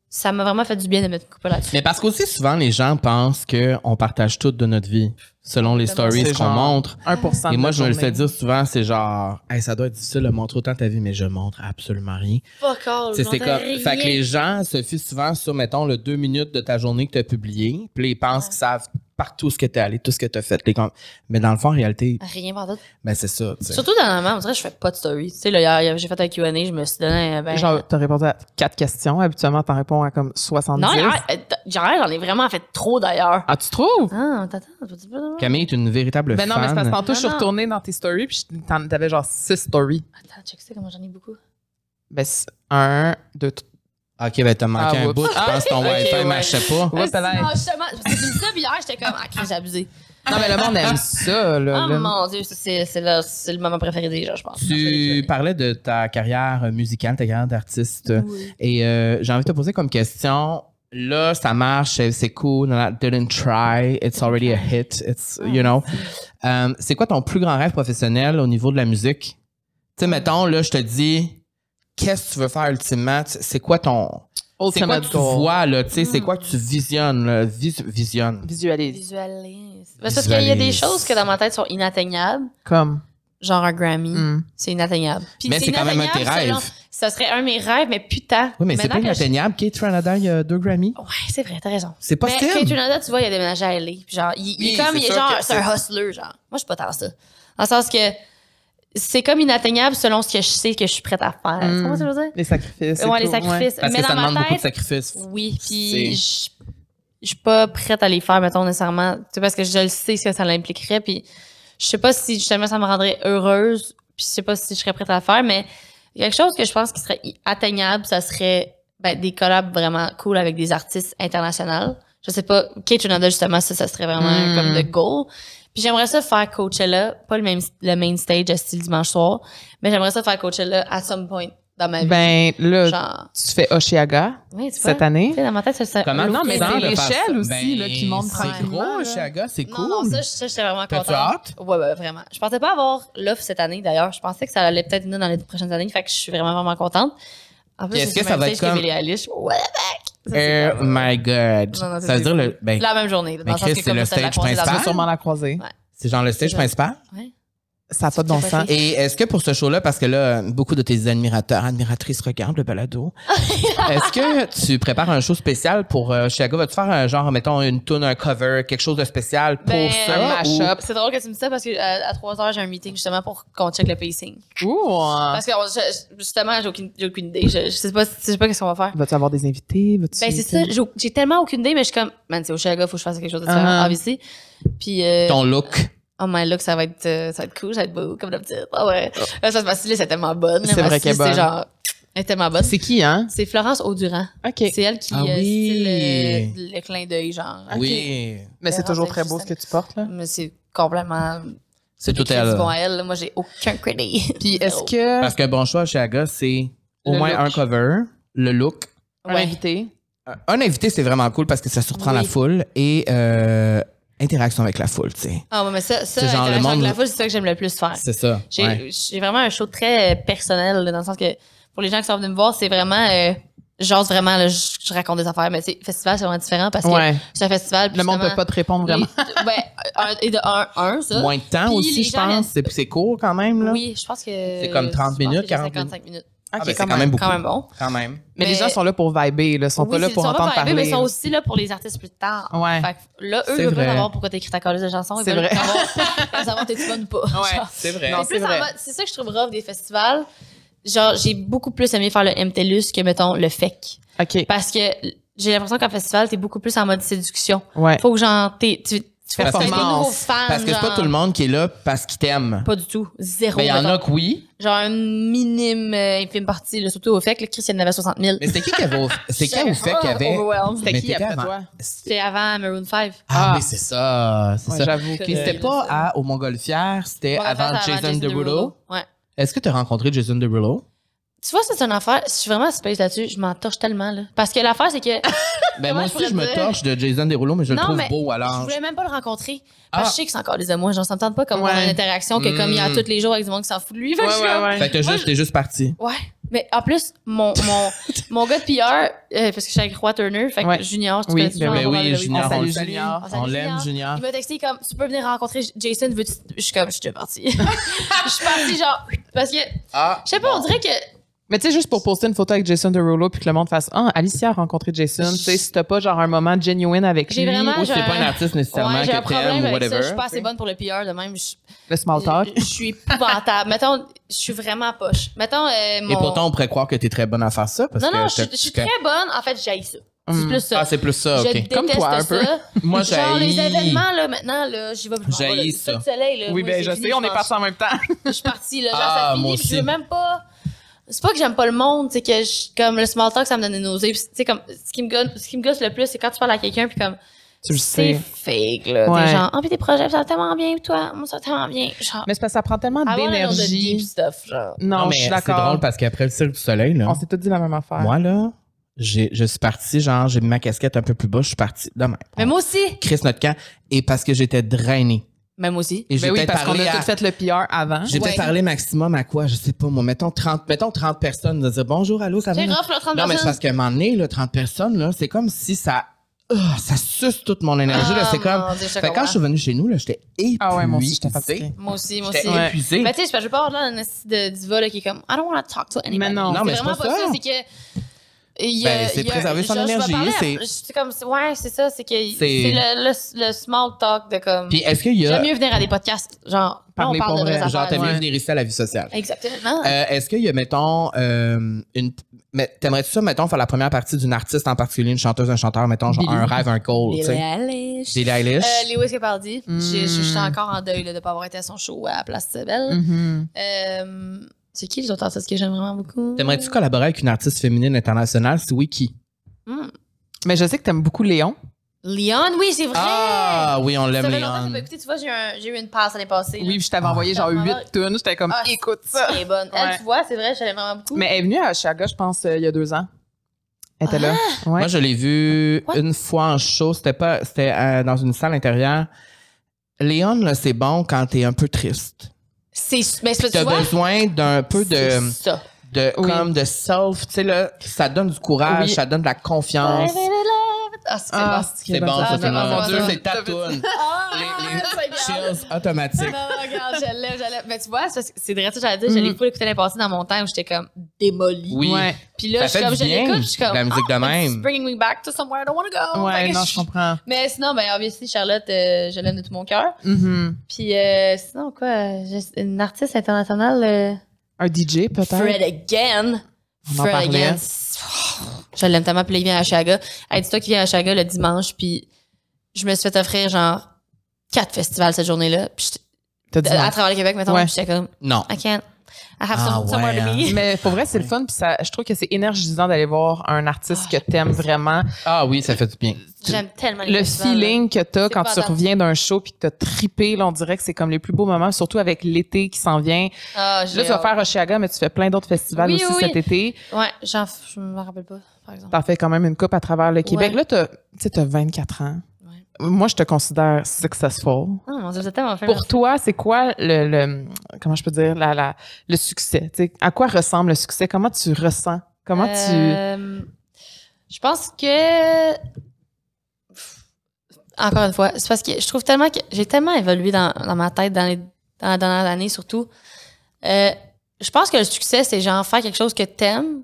ça m'a vraiment fait du bien de me couper là-dessus. Mais parce qu'aussi, souvent, les gens pensent qu'on partage tout de notre vie, selon les stories qu'on montre. 1% Et moi, la je me le fais dire souvent, c'est genre, hey, ça doit être difficile de montrer autant ta vie, mais je montre absolument rien. Fuck all, c'est comme, rien. fait que les gens se fient souvent sur, mettons, le deux minutes de ta journée que tu as publié, puis ils pensent Ouais. qu'ils savent partout ce que tu es allé, tout ce que tu as fait. Les Mais dans le fond, en réalité, Rien par tout. ben, c'est ça. tu sais. Surtout dernièrement, on dirait que je fais pas de story. Tu sais, là, j'ai fait un Q&A, je me suis donné, euh, ben... Genre, t'as répondu à quatre questions. Habituellement, t'en réponds à comme 70. non, j'en ai vraiment fait trop, d'ailleurs. Ah, tu trouves? Ah, t'attends, Camille est une véritable Ben non, mais c'est fan. parce que tantôt, je suis retournée dans tes stories, puis t'avais genre six stories. Attends, check ça, comment j'en ai beaucoup. Ben, c'est un, deux, t- OK, ben t'as manqué Ah, un oups. bout. Je pense que ton Ah, Wi-Fi ouais. marchait pas. Ouais, Ah, non, justement, parce que ça, puis hier, j'étais comme, ah, j'ai abusé. Non, mais le monde aime ça, là. Oh mon Dieu, ça, c'est c'est le, c'est le moment préféré des gens, je pense. Tu parlais de ta carrière musicale, ta carrière d'artiste. Oui. Et euh, j'ai envie de te poser comme question. Là, ça marche, c'est cool. no, Didn't try. It's already a hit. It's, you know. Euh, c'est quoi ton plus grand rêve professionnel au niveau de la musique? Tu sais, mettons, là, je te dis, qu'est-ce que tu veux faire ultimement? C'est quoi ton. C'est quoi que tu vois, là? Tu sais, c'est quoi que tu visionnes, là? Vis- visionne. Visualise. Visualise. Parce qu'il y a des choses que dans ma tête sont inatteignables, Comme? Genre un Grammy. hmm. C'est inatteignable. Puis Mais c'est quand même un de tes selon- rêves. Ça serait un de mes rêves, mais putain. Oui, mais c'est pas je- inatteignable. Kate Ranada, il y a deux Grammy. Ouais, c'est vrai, t'as raison. C'est Mais possible. Kate Renata, tu vois, il a déménagé à LA. Puis genre, il, est comme, c'est il est genre, c'est un hustler, genre. Moi, je suis pas tant ça. Dans le sens que c'est comme inatteignable selon ce que je sais que je suis prête à faire. Mm. ce que je veux dire? Les sacrifices. Ouais, les sacrifices. Parce mais que dans ça ma demande beaucoup de sacrifices. oui. Puis je je suis pas prête à les faire, mettons, nécessairement. Tu sais, parce que je le sais ce que ça l'impliquerait. Puis je sais pas si justement ça me rendrait heureuse. Puis je sais pas si je serais prête à le faire. Mais quelque chose que je pense qui serait atteignable, ça serait ben, des collabs vraiment cool avec des artistes internationaux. Je sais pas, Kate Renata, justement, ça, ça serait vraiment Mm. comme le goal. Puis j'aimerais ça faire Coachella, pas le même le main stage à style dimanche soir, mais j'aimerais ça faire Coachella à some point dans ma vie. Ben, là, Genre, tu fais Oshiaga oui, cette année. Dans ma tête, ça Comment? Non, mais c'est l'échelle ça? aussi, là, qui monte C'est tranquillement, gros, là. Chiaga, c'est cool. Non, non, ça, j'étais vraiment contente. hâte? Ouais, ouais, vraiment. Je pensais pas avoir l'offre cette année, d'ailleurs. Je pensais que ça allait peut-être venir dans les prochaines années. Fait que je suis vraiment, vraiment contente. En Puis est-ce c'est que ça le va être comme-. What the fuck? C'est Oh my God. Non, non, ça, veut c'est dire le. Ben, La même journée. Dans Mais Chris, que c'est le stage croisée principal. sûrement la croiser. Ouais. c'est genre le stage C'est principal? Ouais. Ça n'a pas de bon sens. Et est-ce que pour ce show-là, parce que là, beaucoup de tes admirateurs, admiratrices regardent le balado, [LAUGHS] est-ce que tu prépares un show spécial pour euh, Chicago? Vas-tu faire un genre, mettons, une tune, un cover, quelque chose de spécial pour Ben, ça? un ou- mash-up. C'est drôle que tu me dis ça parce que à, 3 heures, j'ai un meeting justement pour qu'on check le pacing. Ouh! Parce que on- je- justement, j'ai aucune, j'ai aucune idée. Je, je sais pas, je sais pas qu'est-ce qu'on va faire. Vas-tu avoir des invités? Vas-tu- Ben, c'est ça. J'ai, j'ai tellement aucune idée, mais je suis comme, man, c'est au Chicago, faut que je fasse quelque chose de différent, Uh-huh. obviously. Puis, euh, Ton look. Oh my look, ça va être, euh, ça va être cool, ça va être beau, comme d'habitude. Ah ouais. Là, ça, ma styliste est tellement bonne. là. C'est vrai qu'elle est styliste, C'est bonne. genre, elle est tellement bonne. C'est qui, hein? C'est Florence Audurand. OK. C'est elle qui Ah euh, oui. style, euh, le clin d'œil, genre. Oui. Mais c'est toujours c'est très beau ce que tu portes, là. Mais c'est complètement. C'est tout du bon à elle. Moi, j'ai aucun crédit. [LAUGHS] Puis est-ce que Parce qu'un bon choix à Chicago, c'est au Le moins look. un cover, le look. un Ouais. invité? Un invité, c'est vraiment cool parce que ça surprend Oui. la foule et euh, interaction avec la foule, tu sais. Ah, ouais, mais ça, ça, C'est genre interaction le avec monde- la foule, c'est ça que j'aime le plus faire. C'est ça. J'ai ouais. vraiment un show très euh, personnel, dans le sens que pour les gens qui sont venus me voir, c'est vraiment. Euh, J'ose vraiment, là, je, je raconte des affaires, mais sais, festival, c'est vraiment différent parce que Ouais. c'est un festival. Le monde peut pas te répondre vraiment. les- ben, un, et de un, un, ça. Moins de temps Puis aussi, je pense. C'est c'est court quand même, là. Oui, je pense que. C'est comme 30 je pense minutes, que j'ai 40 55 minutes. Ah, OK, ben, c'est quand même beaucoup. Quand même bon. Quand même. Mais, les gens sont là pour vibrer. Ils sont Oui, pas là pour ils sont entendre pas vibés, parler. mais ils sont aussi là pour les artistes plus tard. Ouais. Fait que là, eux, ils veulent savoir pourquoi t'écris ta collège de chansons. Ils C'est veulent vrai. savoir, [LAUGHS] ils veulent savoir t'es-tu bonne ou pas. Ouais. C'est vrai. Non, C'est ça que je trouve rough des festivals. Genre, j'ai beaucoup plus aimé faire le MTLUS que, mettons, le FEC. OK. Parce que j'ai l'impression qu'en festival, t'es beaucoup plus en mode séduction. Ouais. Faut que, genre, t'es, tu, tu fais Parce que fans. Parce que c'est pas tout le monde qui est là parce qu'il t'aime. Pas du tout. Zéro. Mais il y en a que oui. Genre, une minime, euh, infime partie, là, surtout au FEC. Le Chris, il y en avait 60 000. Mais c'était qui qui avait au- [LAUGHS] C'est qui au fait qu'il y avait? C'était Mais qui après avant. toi? C'était avant Maroon 5. Ah, Ah. mais c'est ça. C'est Ouais, ça. J'avoue. Puis que- c'était pas à, au Montgolfière, c'était Ouais, avant avant Jason Derulo. Ouais. Est-ce que tu as rencontré Jason Derulo? Tu vois, c'est une affaire. Je suis vraiment space là-dessus. Je m'en torche tellement, là. Parce que l'affaire, c'est que. [LAUGHS] Ben moi aussi, je me dire? torche de Jason Derulo, mais je le trouve mais beau à Je voulais même pas le rencontrer. Ah. Parce que je sais que c'est encore des amours. Genre, ça me tente pas comme on a Ouais. une interaction que comme il y a Mm. tous les jours avec du monde qui s'en fout de lui. [LAUGHS] Fait que Ouais. Fait que Moi, juste, t'es juste parti. Ouais. Mais en plus, mon, mon, [LAUGHS] mon gars de PR, euh, parce que je suis avec Roi Turner, fait que Ouais. Junior, tu Oui, connais-tu, ben Ben oui, Junior, on. Junior. On l'aime, Junior. Junior. Il m'a texté comme, tu peux venir rencontrer Jason, veux-tu. Je suis comme, je suis déjà partie. Je suis partie, genre, parce que, Ah, je sais pas, on dirait que. Mais tu sais, juste pour poster une photo avec Jason Derulo puis que le monde fasse Ah, Alicia a rencontré Jason. Tu sais, si t'as pas genre un moment genuine avec J'ai lui, vraiment- Ou j'ai c'est pas un artiste nécessairement Ouais, j'ai que t'aimes ou ça. whatever. Je suis pas assez bonne pour le PR de même. Je, le small talk. je suis épouvantable. Mettons, je suis vraiment poche. Mettons, euh, mon... Et pourtant, on pourrait croire que t'es très bonne à faire ça. Parce Non, que non, je suis, je très bonne. En fait, j'haïs ça. C'est Mm. plus ça. Ah, c'est plus ça, ok. Comme toi, un peu. ça. [LAUGHS] Moi, Genre, les événements, là, maintenant, là, j'y vais. là. C'est ça. le soleil, là. Oui, ben je sais, on est partis en même temps. Je suis partie, là. Genre, Ah, ça moi finit, je veux même pas. C'est pas que j'aime pas le monde, c'est que je, comme le small talk, ça me donne des nausées. Puis, Tu sais, comme, ce qui me gosse, ce qui me gosse le plus, c'est quand tu parles à quelqu'un, puis comme, Tu le c'est sais. fake, là. Ouais. T'es genre, oh, puis tes projets, ça va tellement bien, puis toi, moi, ça va tellement bien. Genre, Mais c'est parce que ça prend tellement d'énergie. stuff, genre. Non, mais je suis c'est d'accord. drôle parce qu'après le Cirque du Soleil, là, On s'est tous dit la même affaire. moi, là, j'ai, je suis parti, genre, j'ai mis ma casquette un peu plus bas, je suis parti demain. Mais moi aussi. Chris notre camp. Et parce que j'étais drainé. Moi aussi. Et j'ai Ben oui, peut-être parce qu'on parlé a à- tout fait le PR avant. J'ai peut-être Ouais. parlé maximum à quoi? Je sais pas, moi. Mettons 30, mettons 30 personnes, de dire bonjour, allô, ça va? Là, 30 Non, mais c'est personnes. parce qu'à un moment donné, là, 30 personnes, là, c'est comme si ça, ah, ça suce toute mon énergie, là. Ah, C'est comme, Dieu, je fait que quand je suis venu chez nous, là, j'étais épuisé. Ah ouais, moi aussi, j'étais fatiguée. Moi aussi, moi J'étais aussi. Ouais. épuisé. Mais tu sais, je veux pas avoir là une espèce de diva là, qui est comme I don't want to talk to anybody. Mais non. Non, mais c'est vraiment pas pas ça. C'est que. Il Ben, c'est préserver son énergie, c'est- comme, ouais, c'est ça. C'est que C'est- le, le, le small talk de comme. Puis est-ce qu'il y a, J'aime mieux venir à des podcasts. Genre, Parler parle pour vrai. genre, t'aimes mieux venir ici à la vie sociale? Exactement. Euh, est-ce qu'il y a, mettons, euh, une, mais t'aimerais-tu ça, mettons, faire la première partie d'une artiste en particulier, une chanteuse, un chanteur, mettons, genre, un rêve, un goal, tu Billie sais? Eilish. Billie Eilish. Euh, Lewis Capaldi. Mm. Je suis encore en deuil là, de ne pas avoir été à son show à Place Belle. Mhm. Euh, c'est qui les autres artistes que j'aime vraiment beaucoup? T'aimerais-tu collaborer avec une artiste féminine internationale? Si oui, qui? Hmm. Mais je sais que t'aimes beaucoup Léon. Leon, oui, c'est vrai! Ah, oui, on l'aime, Léon. Tu vois, j'ai eu, un- j'ai eu une passe l'année passée. Oui, puis je t'avais Ah. envoyé genre Ça m'a- 8 tunes. J'étais comme, Ah, écoute ça. Elle est bonne. Elle, Ouais. tu vois, c'est vrai, je l'aime vraiment beaucoup. Mais elle est venue à Chicago, je pense, euh, il y a deux ans. Elle était là. Ouais. Moi, je l'ai vu What? une fois en show. C'était pas, c'était euh, dans une salle intérieure. Léon, là, c'est bon quand t'es un peu triste. C'est, mais c'est- tu T'as vois, besoin d'un peu de, ça. de, Oui. comme de self, tu sais, là, ça donne du courage, Oui. ça donne de la confiance. Ah, c'est Ah, bon. C'est bon, ça, Ah, c'est c'est bon, mon c'est Dieu, bon. c'est ta toune. Ah, Les, chills automatiques. Non, non, regarde, je l'aime, je l'aime. Mais tu vois, c'est vrai, ça, j'allais dire, je l'ai pas écouté l'année passée dans mon temps où j'étais comme démolie. Oui. Ouais. Puis là, Ça je comme, je l'écoute, je suis comme, la musique de ah, même. It's bringing me back to somewhere I don't want to go. Ouais, non, je comprends. Mais sinon, ben, obviously, Charlotte, euh, je l'aime de tout mon cœur. Mhm. Puis euh, sinon, quoi, une artiste internationale, euh, Un DJ, peut-être? Fred Again. On en Fred. Again. Je l'aime tellement. Puis là, il vient à Chaga. Hey, dis-toi qu'il vient à Chaga le dimanche, puis je me suis fait offrir genre quatre festivals cette journée-là. Puis à non. travers le Québec, mettons. Ouais. Puis j'étais comme, Non. I can't. I have Ah, some, somewhere ouais, to be. Mais pour vrai, c'est le fun. Puis ça, je trouve que c'est énergisant d'aller voir un artiste que t'aimes vraiment. Ah oui, ça fait du bien. J'aime tellement Le feeling que t'as quand tu reviens d'un show puis que t'as trippé, là, on dirait que c'est comme les plus beaux moments, surtout avec l'été qui s'en vient. là. Ah, Là, tu vas faire Oshiaga, mais tu fais plein d'autres festivals Oui, aussi oui, cet oui. été. Ouais, j'en, je me rappelle pas, par exemple. T'en fais quand même une coupe à travers le Québec. Ouais. Là, t'as, tu sais, t'as 24 ans. Moi, je te considère successful. Ah, mon Dieu. Pour toi, c'est quoi le, le- comment je peux dire la, la- le succès? Tu sais, À quoi ressemble le succès? Comment tu ressens? Comment tu Euh, Je pense que. Encore une fois, c'est parce que je trouve tellement que j'ai tellement évolué dans, dans ma tête dans, les, dans la dernière année, surtout. Euh, je pense que le succès, c'est genre faire quelque chose que t'aimes,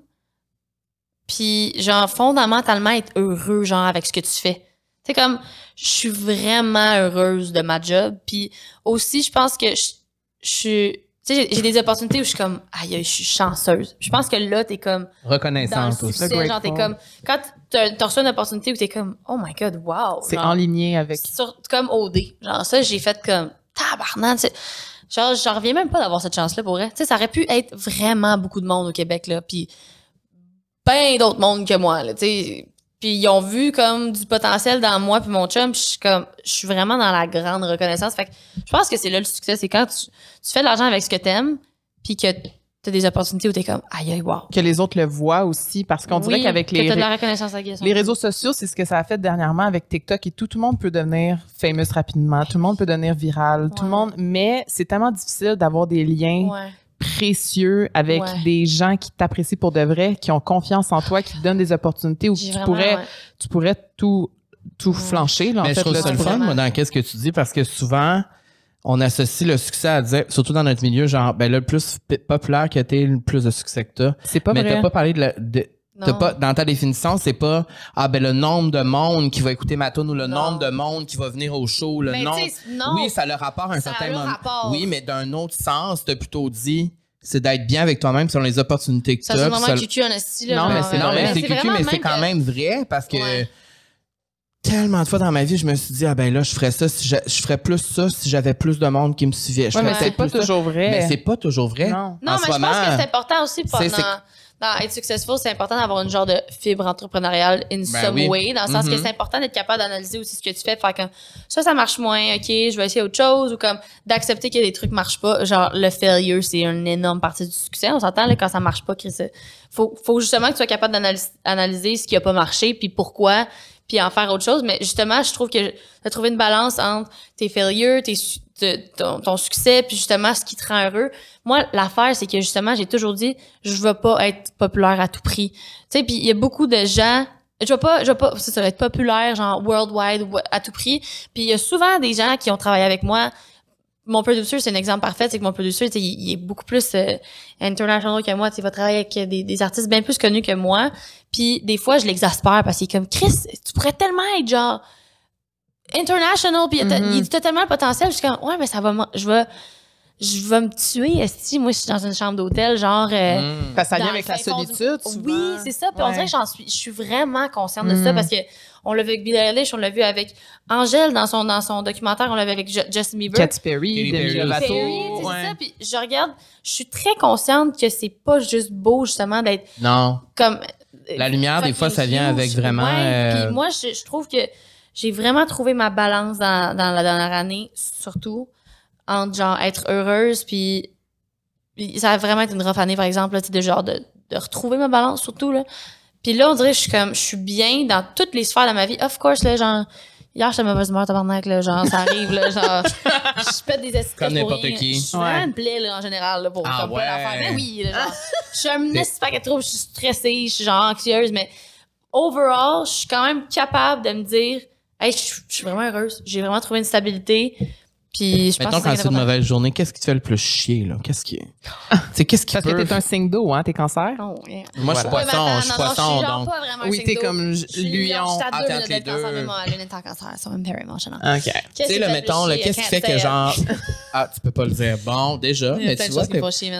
puis genre fondamentalement être heureux, genre avec ce que tu fais. C'est comme, je suis vraiment heureuse de ma job, puis aussi, je pense que je, je suis. Tu sais, j'ai- des opportunités où je suis comme, aïe, je suis chanceuse. Je pense que là, t'es comme, dans le Reconnaissante aussi. genre, t'es comme, quand t'as t'as reçu une opportunité où t'es comme, oh my god, wow. c'est genre, en ligne avec sur- comme OD. Genre, ça, j'ai fait comme, tabarnak, tu sais. Genre, j'en reviens même pas d'avoir cette chance-là pour vrai. Tu sais, ça aurait pu être vraiment beaucoup de monde au Québec, là. Puis, ben d'autres mondes que moi, là, tu sais. Puis, ils ont vu comme du potentiel dans moi puis mon chum. Puis, je suis comme, je suis vraiment dans la grande reconnaissance. Fait que je pense que c'est là le succès. C'est quand tu, tu fais de l'argent avec ce que t'aimes puis que t'as des opportunités où t'es comme, aïe, aïe, wow. que les autres le voient aussi parce qu'on dirait qu'avec les de la reconnaissance les réseaux sociaux, c'est ce que ça a fait dernièrement avec TikTok et tout. Tout le monde peut devenir famous rapidement. Tout le monde peut devenir viral. Tout le monde, mais c'est tellement difficile d'avoir des liens Ouais. Précieux avec Ouais. des gens qui t'apprécient pour de vrai, qui ont confiance en toi, qui te donnent des opportunités où tu vraiment, pourrais, ouais. tu pourrais tout, tout Ouais. flancher. Là, en Mais fait, je trouve là, ça le fun, moi, dans qu'est-ce que tu dis, parce que souvent, on associe le succès à dire, surtout dans notre milieu, genre, ben là, le plus populaire que t'es, le plus de succès que t'as. C'est pas mais vrai. t'as pas parlé de la. de- T'as pas, dans ta définition, c'est pas ah ben le nombre de monde qui va écouter ma tune ou le Non. nombre de monde qui va venir au show, le Mais nombre. tu non. Oui, ça le rapport à un Ça a certain le moment. rapport. Oui, mais d'un autre sens, t'as plutôt dit c'est d'être bien avec toi-même selon les opportunités que Ça, t'as. c'est vraiment cucu en esti, là. Non, mais genre, c'est non, mais c'est cucu, mais c'est quand même vrai parce que Ouais. tellement de fois dans ma vie, je me suis dit, ah ben là, je ferais ça, si je, je ferais plus ça si j'avais plus de monde qui me suivait. Je Ouais, mais c'est pas ça. toujours vrai. Mais c'est pas toujours vrai. Non. Non, En mais je moment, pense que c'est important aussi pendant, dans être successful, c'est important d'avoir une genre de fibre entrepreneuriale in some oui. way, dans le sens que Mhm. c'est important d'être capable d'analyser aussi ce que tu fais, de faire comme ça, ça marche moins, ok, je vais essayer autre chose, ou comme d'accepter que des trucs marchent pas. Genre, le failure, c'est une énorme partie du succès. On s'entend, là, quand ça marche pas, Chris, euh, faut, faut justement que tu sois capable d'analyser analyser ce qui a pas marché, puis pourquoi, puis en faire autre chose. Mais justement, je trouve que as trouvé une balance entre tes failures, tes, ton, succès, puis justement ce qui te rend heureux. Moi, l'affaire, c'est que justement, j'ai toujours dit, je veux pas être populaire à tout prix. Tu sais, puis il y a beaucoup de gens, je veux pas, je veux pas, ça, va être populaire, genre worldwide à tout prix. Puis il y a souvent des gens qui ont travaillé avec moi. Mon producer, c'est un exemple parfait, c'est que mon producer, il, est beaucoup plus euh, international que moi. Tu il va travailler avec des, des artistes bien plus connus que moi. Puis des fois, je l'exaspère parce qu'il est comme Chris, tu pourrais tellement être genre international, puis il y a le potentiel. Je suis comme ouais, mais ça va, me- je vais, je vais me tuer. Esti, moi, je suis dans une chambre d'hôtel, genre. euh, Mm. Parce que ça vient avec la solitude. Oui, c'est ça. Puis on dirait que j'en suis, je suis vraiment consciente de ça Mhm. parce que on l'a vu avec Billie Eilish, on l'a vu avec Angèle dans son dans son documentaire, on l'a vu avec Ju- Justin Bieber. Katy Perry, Katy Demi Perry. Lovato. Ouais. c'est ça. Puis je regarde, je suis très consciente que c'est pas juste beau justement d'être Non. comme La lumière, des fois, ça vient avec vraiment, Ouais, euh, Puis moi, je, je trouve que j'ai vraiment trouvé ma balance dans, dans la dernière année, surtout entre genre être heureuse, puis, puis ça a vraiment été une rough année, par exemple, là, tu sais, de genre de, de retrouver ma balance, surtout là. Puis là, on dirait que je suis comme, je suis bien dans toutes les sphères de ma vie. Of course, là, genre. Hier, j'étais mauvaise humeur, tabarnak, là, genre, ça arrive, là, genre, [LAUGHS] je pète des esprits Comme n'importe qui. Je suis Ouais. plaie, là, en général, là, pour Ah comme ouais. plein d'affaires. Mais oui, là, genre, je suis un de troubles, je suis stressée, je suis genre anxieuse, mais overall, je suis quand même capable de me dire, hey, je suis- je suis vraiment heureuse. J'ai vraiment trouvé une stabilité. Puis je pense Mettons que quand c'est c'est une mauvaise journée, qu'est-ce qui te fait le plus chier, là? Qu'est-ce qui. [LAUGHS] Tu sais, qu'est-ce qui Parce peut. que t'es un signe d'eau, hein, t'es cancer? Oh, yeah. Moi, je suis poisson, je suis poisson, donc. pas Oui, t'es comme lion. Je suis à entre les deux. mais moi, Lune est en cancer, so I'm very emotional. OK. Tu sais, là, mettons, qu'est-ce qui fait que genre. [LAUGHS] Ah, tu peux pas le dire. Bon, déjà. Mais tu vois,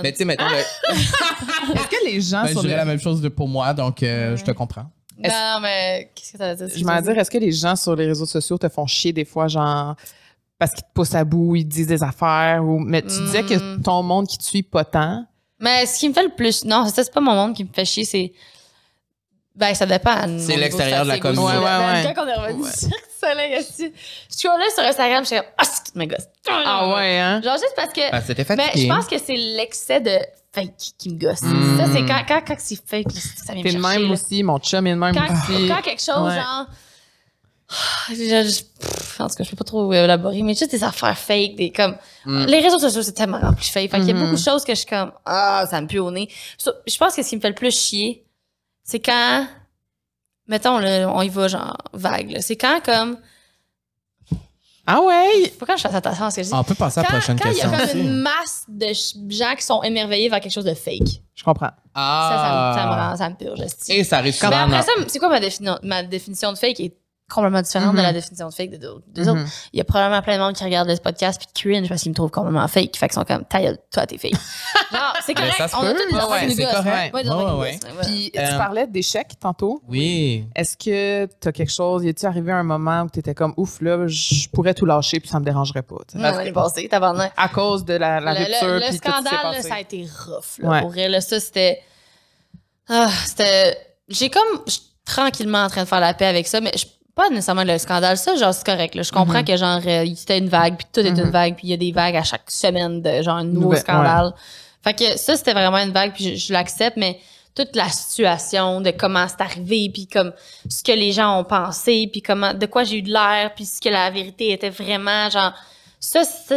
mais tu sais, mettons, [LAUGHS] Est-ce que les gens ben, je sur dirais les... la même chose pour moi, donc euh, je te comprends. Non, mais qu'est-ce que t'as à dire? Je m'en dire, est-ce que les gens sur les réseaux sociaux te font chier des fois, genre, parce qu'ils te poussent à bout, ils te disent des affaires, ou... mais tu disais que Mm. ton monde qui te suit pas tant. Mais ce qui me fait le plus. Non, c'est ça, c'est pas mon monde qui me fait chier, c'est. Ben, ça dépend. C'est l'extérieur de la communauté. Ouais, ouais, Ben, ouais. Quand on est revenu sur le soleil, aussi, je suis allée sur Instagram, je suis comme, ah, c'est tout mes gosses. Ah ouais, hein? Genre, juste parce que. Ah, c'était Mais fatigué. je pense que c'est l'excès de fake qui me gosse. Mm. Ça, c'est quand, quand, quand c'est fake, ça vient me le même aussi, mon chum est le même Quand, aussi. quand quelque chose, Ouais. genre. [SIGHS] Je, je- pff, en tout cas, je peux pas trop élaborer, mais juste des affaires fake, des comme. Mm. Les réseaux sociaux, c'est tellement rempli fake. Fait qu'il y a Mhm. beaucoup de choses que je suis comme, ah, ça me pue au nez. Je pense que ce qui me fait le plus chier, c'est quand, mettons, là, on y va genre vague, là. C'est quand, comme, Ah ouais? faut quand je fasse attention à ce que je dis. On peut passer à la Quand, prochaine quand il y a question. comme une masse de ch- gens qui sont émerveillés vers quelque chose de fake. Je comprends. Ça, ça, me- ça me Ah. rend, ça me purge. esti. Et ça arrive Mais souvent après dans- ça, c'est quoi ma, défini- ma définition de fake? Est complètement différente de la définition de fake de d'autres. des autres. Mhm. Il y a probablement plein de monde qui regarde le podcast puis qui cringe parce qu'ils me trouvent complètement fake. Fait qu'ils sont comme, ta gueule, toi, t'es fake. [LAUGHS] Genre, c'est Mais correct. ça se on a peut. tous des Ouais, qui nous c'est correct. Ouais, Ouais, ouais. Ouais. Puis Euh, tu parlais d'échecs tantôt. Oui. Est-ce que tu as quelque chose, y a-tu arrivé un moment où tu étais comme ouf là, je pourrais tout lâcher puis ça me dérangerait pas, tu sais? Non, l'année passée, tabarnak. À cause de la, la le, rupture le- le puis tout ce qui s'est scandale, là, passé. ça a été rough. Là, Ouais. Pour vrai, là, ça, c'était... Ah, c'était... J'ai comme... Je suis tranquillement en train de faire la paix avec ça, mais je- pas nécessairement le scandale. Ça, genre, c'est correct. Là. Je comprends Mhm. que, genre, euh, c'était une vague, puis tout est Mhm. une vague, puis il y a des vagues à chaque semaine de, genre, un nouveau scandale. Fait que ça, c'était vraiment une vague, puis je, je l'accepte, mais toute la situation de comment c'est arrivé, puis comme ce que les gens ont pensé, puis comment, de quoi j'ai eu de l'air, puis ce que la vérité était vraiment, genre, ça, ça,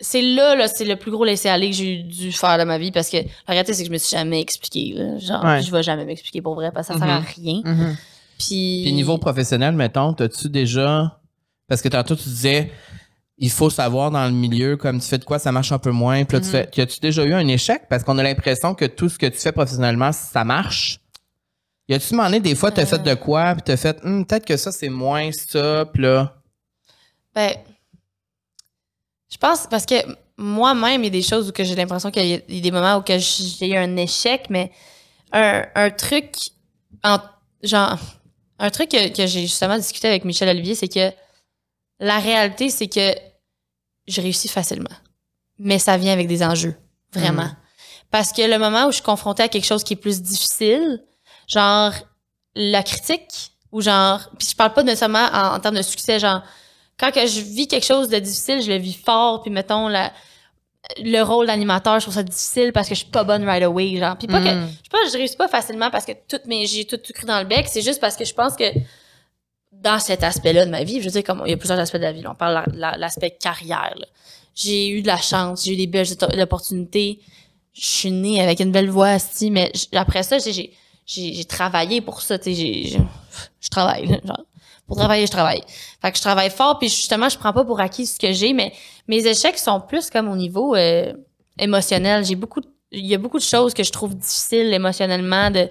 c'est là, là, c'est le plus gros laisser-aller que j'ai dû faire de ma vie parce que la réalité, c'est que je me suis jamais expliqué. Là. Genre, Ouais. je vais jamais m'expliquer pour vrai parce que ça sert à Mhm. rien. Mhm. Puis. Puis niveau professionnel, mettons, t'as-tu déjà. Parce que tantôt, tu disais, il faut savoir dans le milieu, comme tu fais de quoi, ça marche un peu moins. Puis là, tu Mhm. fais. As-tu déjà eu un échec? Parce qu'on a l'impression que tout ce que tu fais professionnellement, ça marche. Y a-tu demandé des fois, t'as Euh. fait de quoi, puis t'as fait, Hum, peut-être que ça, c'est moins ça, puis là? Ben, je pense parce que moi-même, il y a des choses où que j'ai l'impression qu'il y a il y a des moments où que j'ai eu un échec, mais un, un truc en genre un truc que, que j'ai justement discuté avec Michel Olivier, c'est que la réalité, c'est que je réussis facilement. Mais ça vient avec des enjeux. Vraiment. Mm. Parce que le moment où je suis confrontée à quelque chose qui est plus difficile, genre la critique, ou genre, puis je parle pas nécessairement en, en termes de succès, genre, quand que je vis quelque chose de difficile, je le vis fort, puis mettons, la, le rôle d'animateur, je trouve ça difficile parce que je suis pas bonne right away, genre. Puis pas que, Mm. je sais pas, je réussis pas facilement parce que toutes mes, j'ai tout, tout cru dans le bec, c'est juste parce que je pense que dans cet aspect-là de ma vie, je veux dire, comme il y a plusieurs aspects de la vie, là. on parle de la- la- l'aspect carrière, là. J'ai eu de la chance, j'ai eu des belles oppo- opportunités, je suis née avec une belle voix, asti, mais après ça, j'ai, j'ai, j'ai j'ai travaillé pour ça, tu sais, j'ai, j'ai- je travaille, là, genre. Pour travailler, je travaille. Fait que je travaille fort, puis justement, je prends pas pour acquis ce que j'ai, mais mes échecs sont plus comme au niveau euh, émotionnel. J'ai beaucoup, il y a beaucoup de choses que je trouve difficiles émotionnellement. De,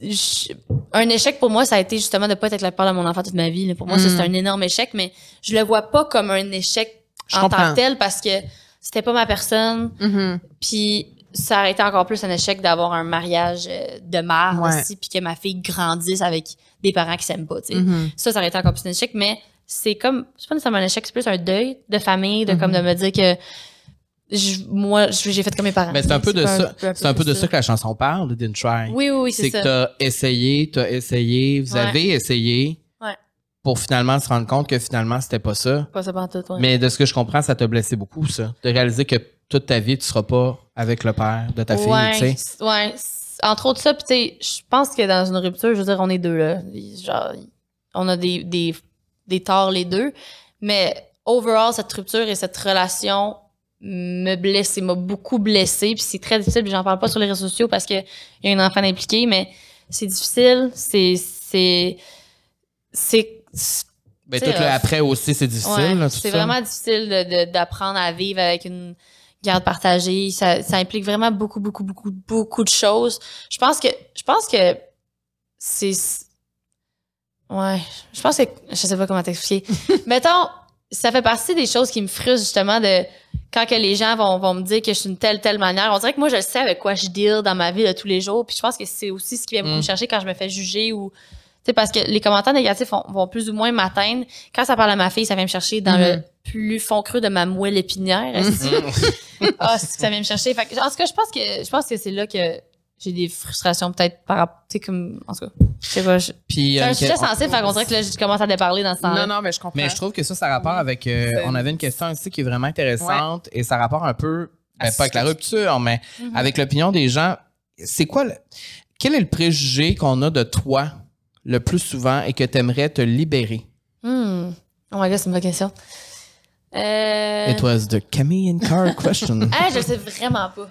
je- un échec pour moi, ça a été justement de pas être la part de mon enfant toute ma vie. là. Pour moi, ça, Mm. c'est un énorme échec, mais je le vois pas comme un échec Je en tant que tel parce que c'était pas ma personne. Mhm. Puis ça aurait été encore plus un échec d'avoir un mariage euh, de mère Ouais. aussi, puis que ma fille grandisse avec des parents qui s'aiment pas. tu sais. Mhm. Ça, ça aurait été encore plus un échec, mais c'est comme, c'est pas nécessairement un échec, c'est plus un deuil de famille, de comme de me dire que je- moi, j'ai fait comme mes parents. Mais c'est un peu de pas ça. C'est un peu de ça que la chanson parle, Didn't Try. Oui, oui, oui, c'est c'est que ça. t'as essayé, t'as essayé, vous Ouais. avez essayé Ouais. pour finalement se rendre compte que finalement c'était pas ça. Pas ça pantoute, ouais. Mais de ce que je comprends, ça t'a blessé beaucoup, ça. De réaliser que toute ta vie, tu seras pas avec le père de ta fille, tu sais. ouais. Entre autres ça, puis tu sais, je pense que dans une rupture, je veux dire, on est deux, là. Genre, on a des, des, des torts les deux. Mais overall, cette rupture et cette relation me blesse et m'a beaucoup blessé puis c'est très difficile puis j'en parle pas sur les réseaux sociaux parce que il y a un enfant impliqué mais c'est difficile c'est c'est c'est Ben, tout le rough. après aussi, c'est difficile. Ouais, c'est vraiment difficile de- de- d'apprendre à vivre avec une garde partagée. Ça, ça implique vraiment beaucoup, beaucoup, beaucoup, beaucoup de choses. Je pense que, je pense que c'est, ouais, je pense que, je sais pas comment t'expliquer. [LAUGHS] Mettons, ça fait partie des choses qui me frustrent justement de quand que les gens vont, vont me dire que je suis une telle, telle manière. On dirait que moi, je sais avec quoi je deal dans ma vie de tous les jours. Puis je pense que c'est aussi ce qui vient beaucoup Mm. me chercher quand je me fais juger ou sais, parce que les commentaires négatifs vont, vont plus ou moins m'atteindre. Quand ça parle à ma fille, ça vient me chercher dans Mhm. le plus fond creux de ma moelle épinière. esti. [LAUGHS] Ah, c'est que ça vient me chercher? Fait que, en tout cas, je pense que je pense que c'est là que j'ai des frustrations peut-être par rapport, tu sais, comme, en tout cas, je sais pas. je- Puis, C'est euh, un que- sujet sensible, fait qu'on dirait que là, je commence à déparler dans ce temps-là. Non, non, mais je comprends. Mais je trouve que ça, ça a rapport avec. euh, on avait une question ici qui est vraiment intéressante et ça rapporte un peu, ben, pas avec la rupture, mais Mhm. avec l'opinion des gens. C'est quoi le. Quel est le préjugé qu'on a de toi? Le plus souvent et que tu aimerais te libérer? Hmm. Oh my god, c'est une bonne question. Euh... It was the Camille and Car [LAUGHS] question. Ah, je sais vraiment pas.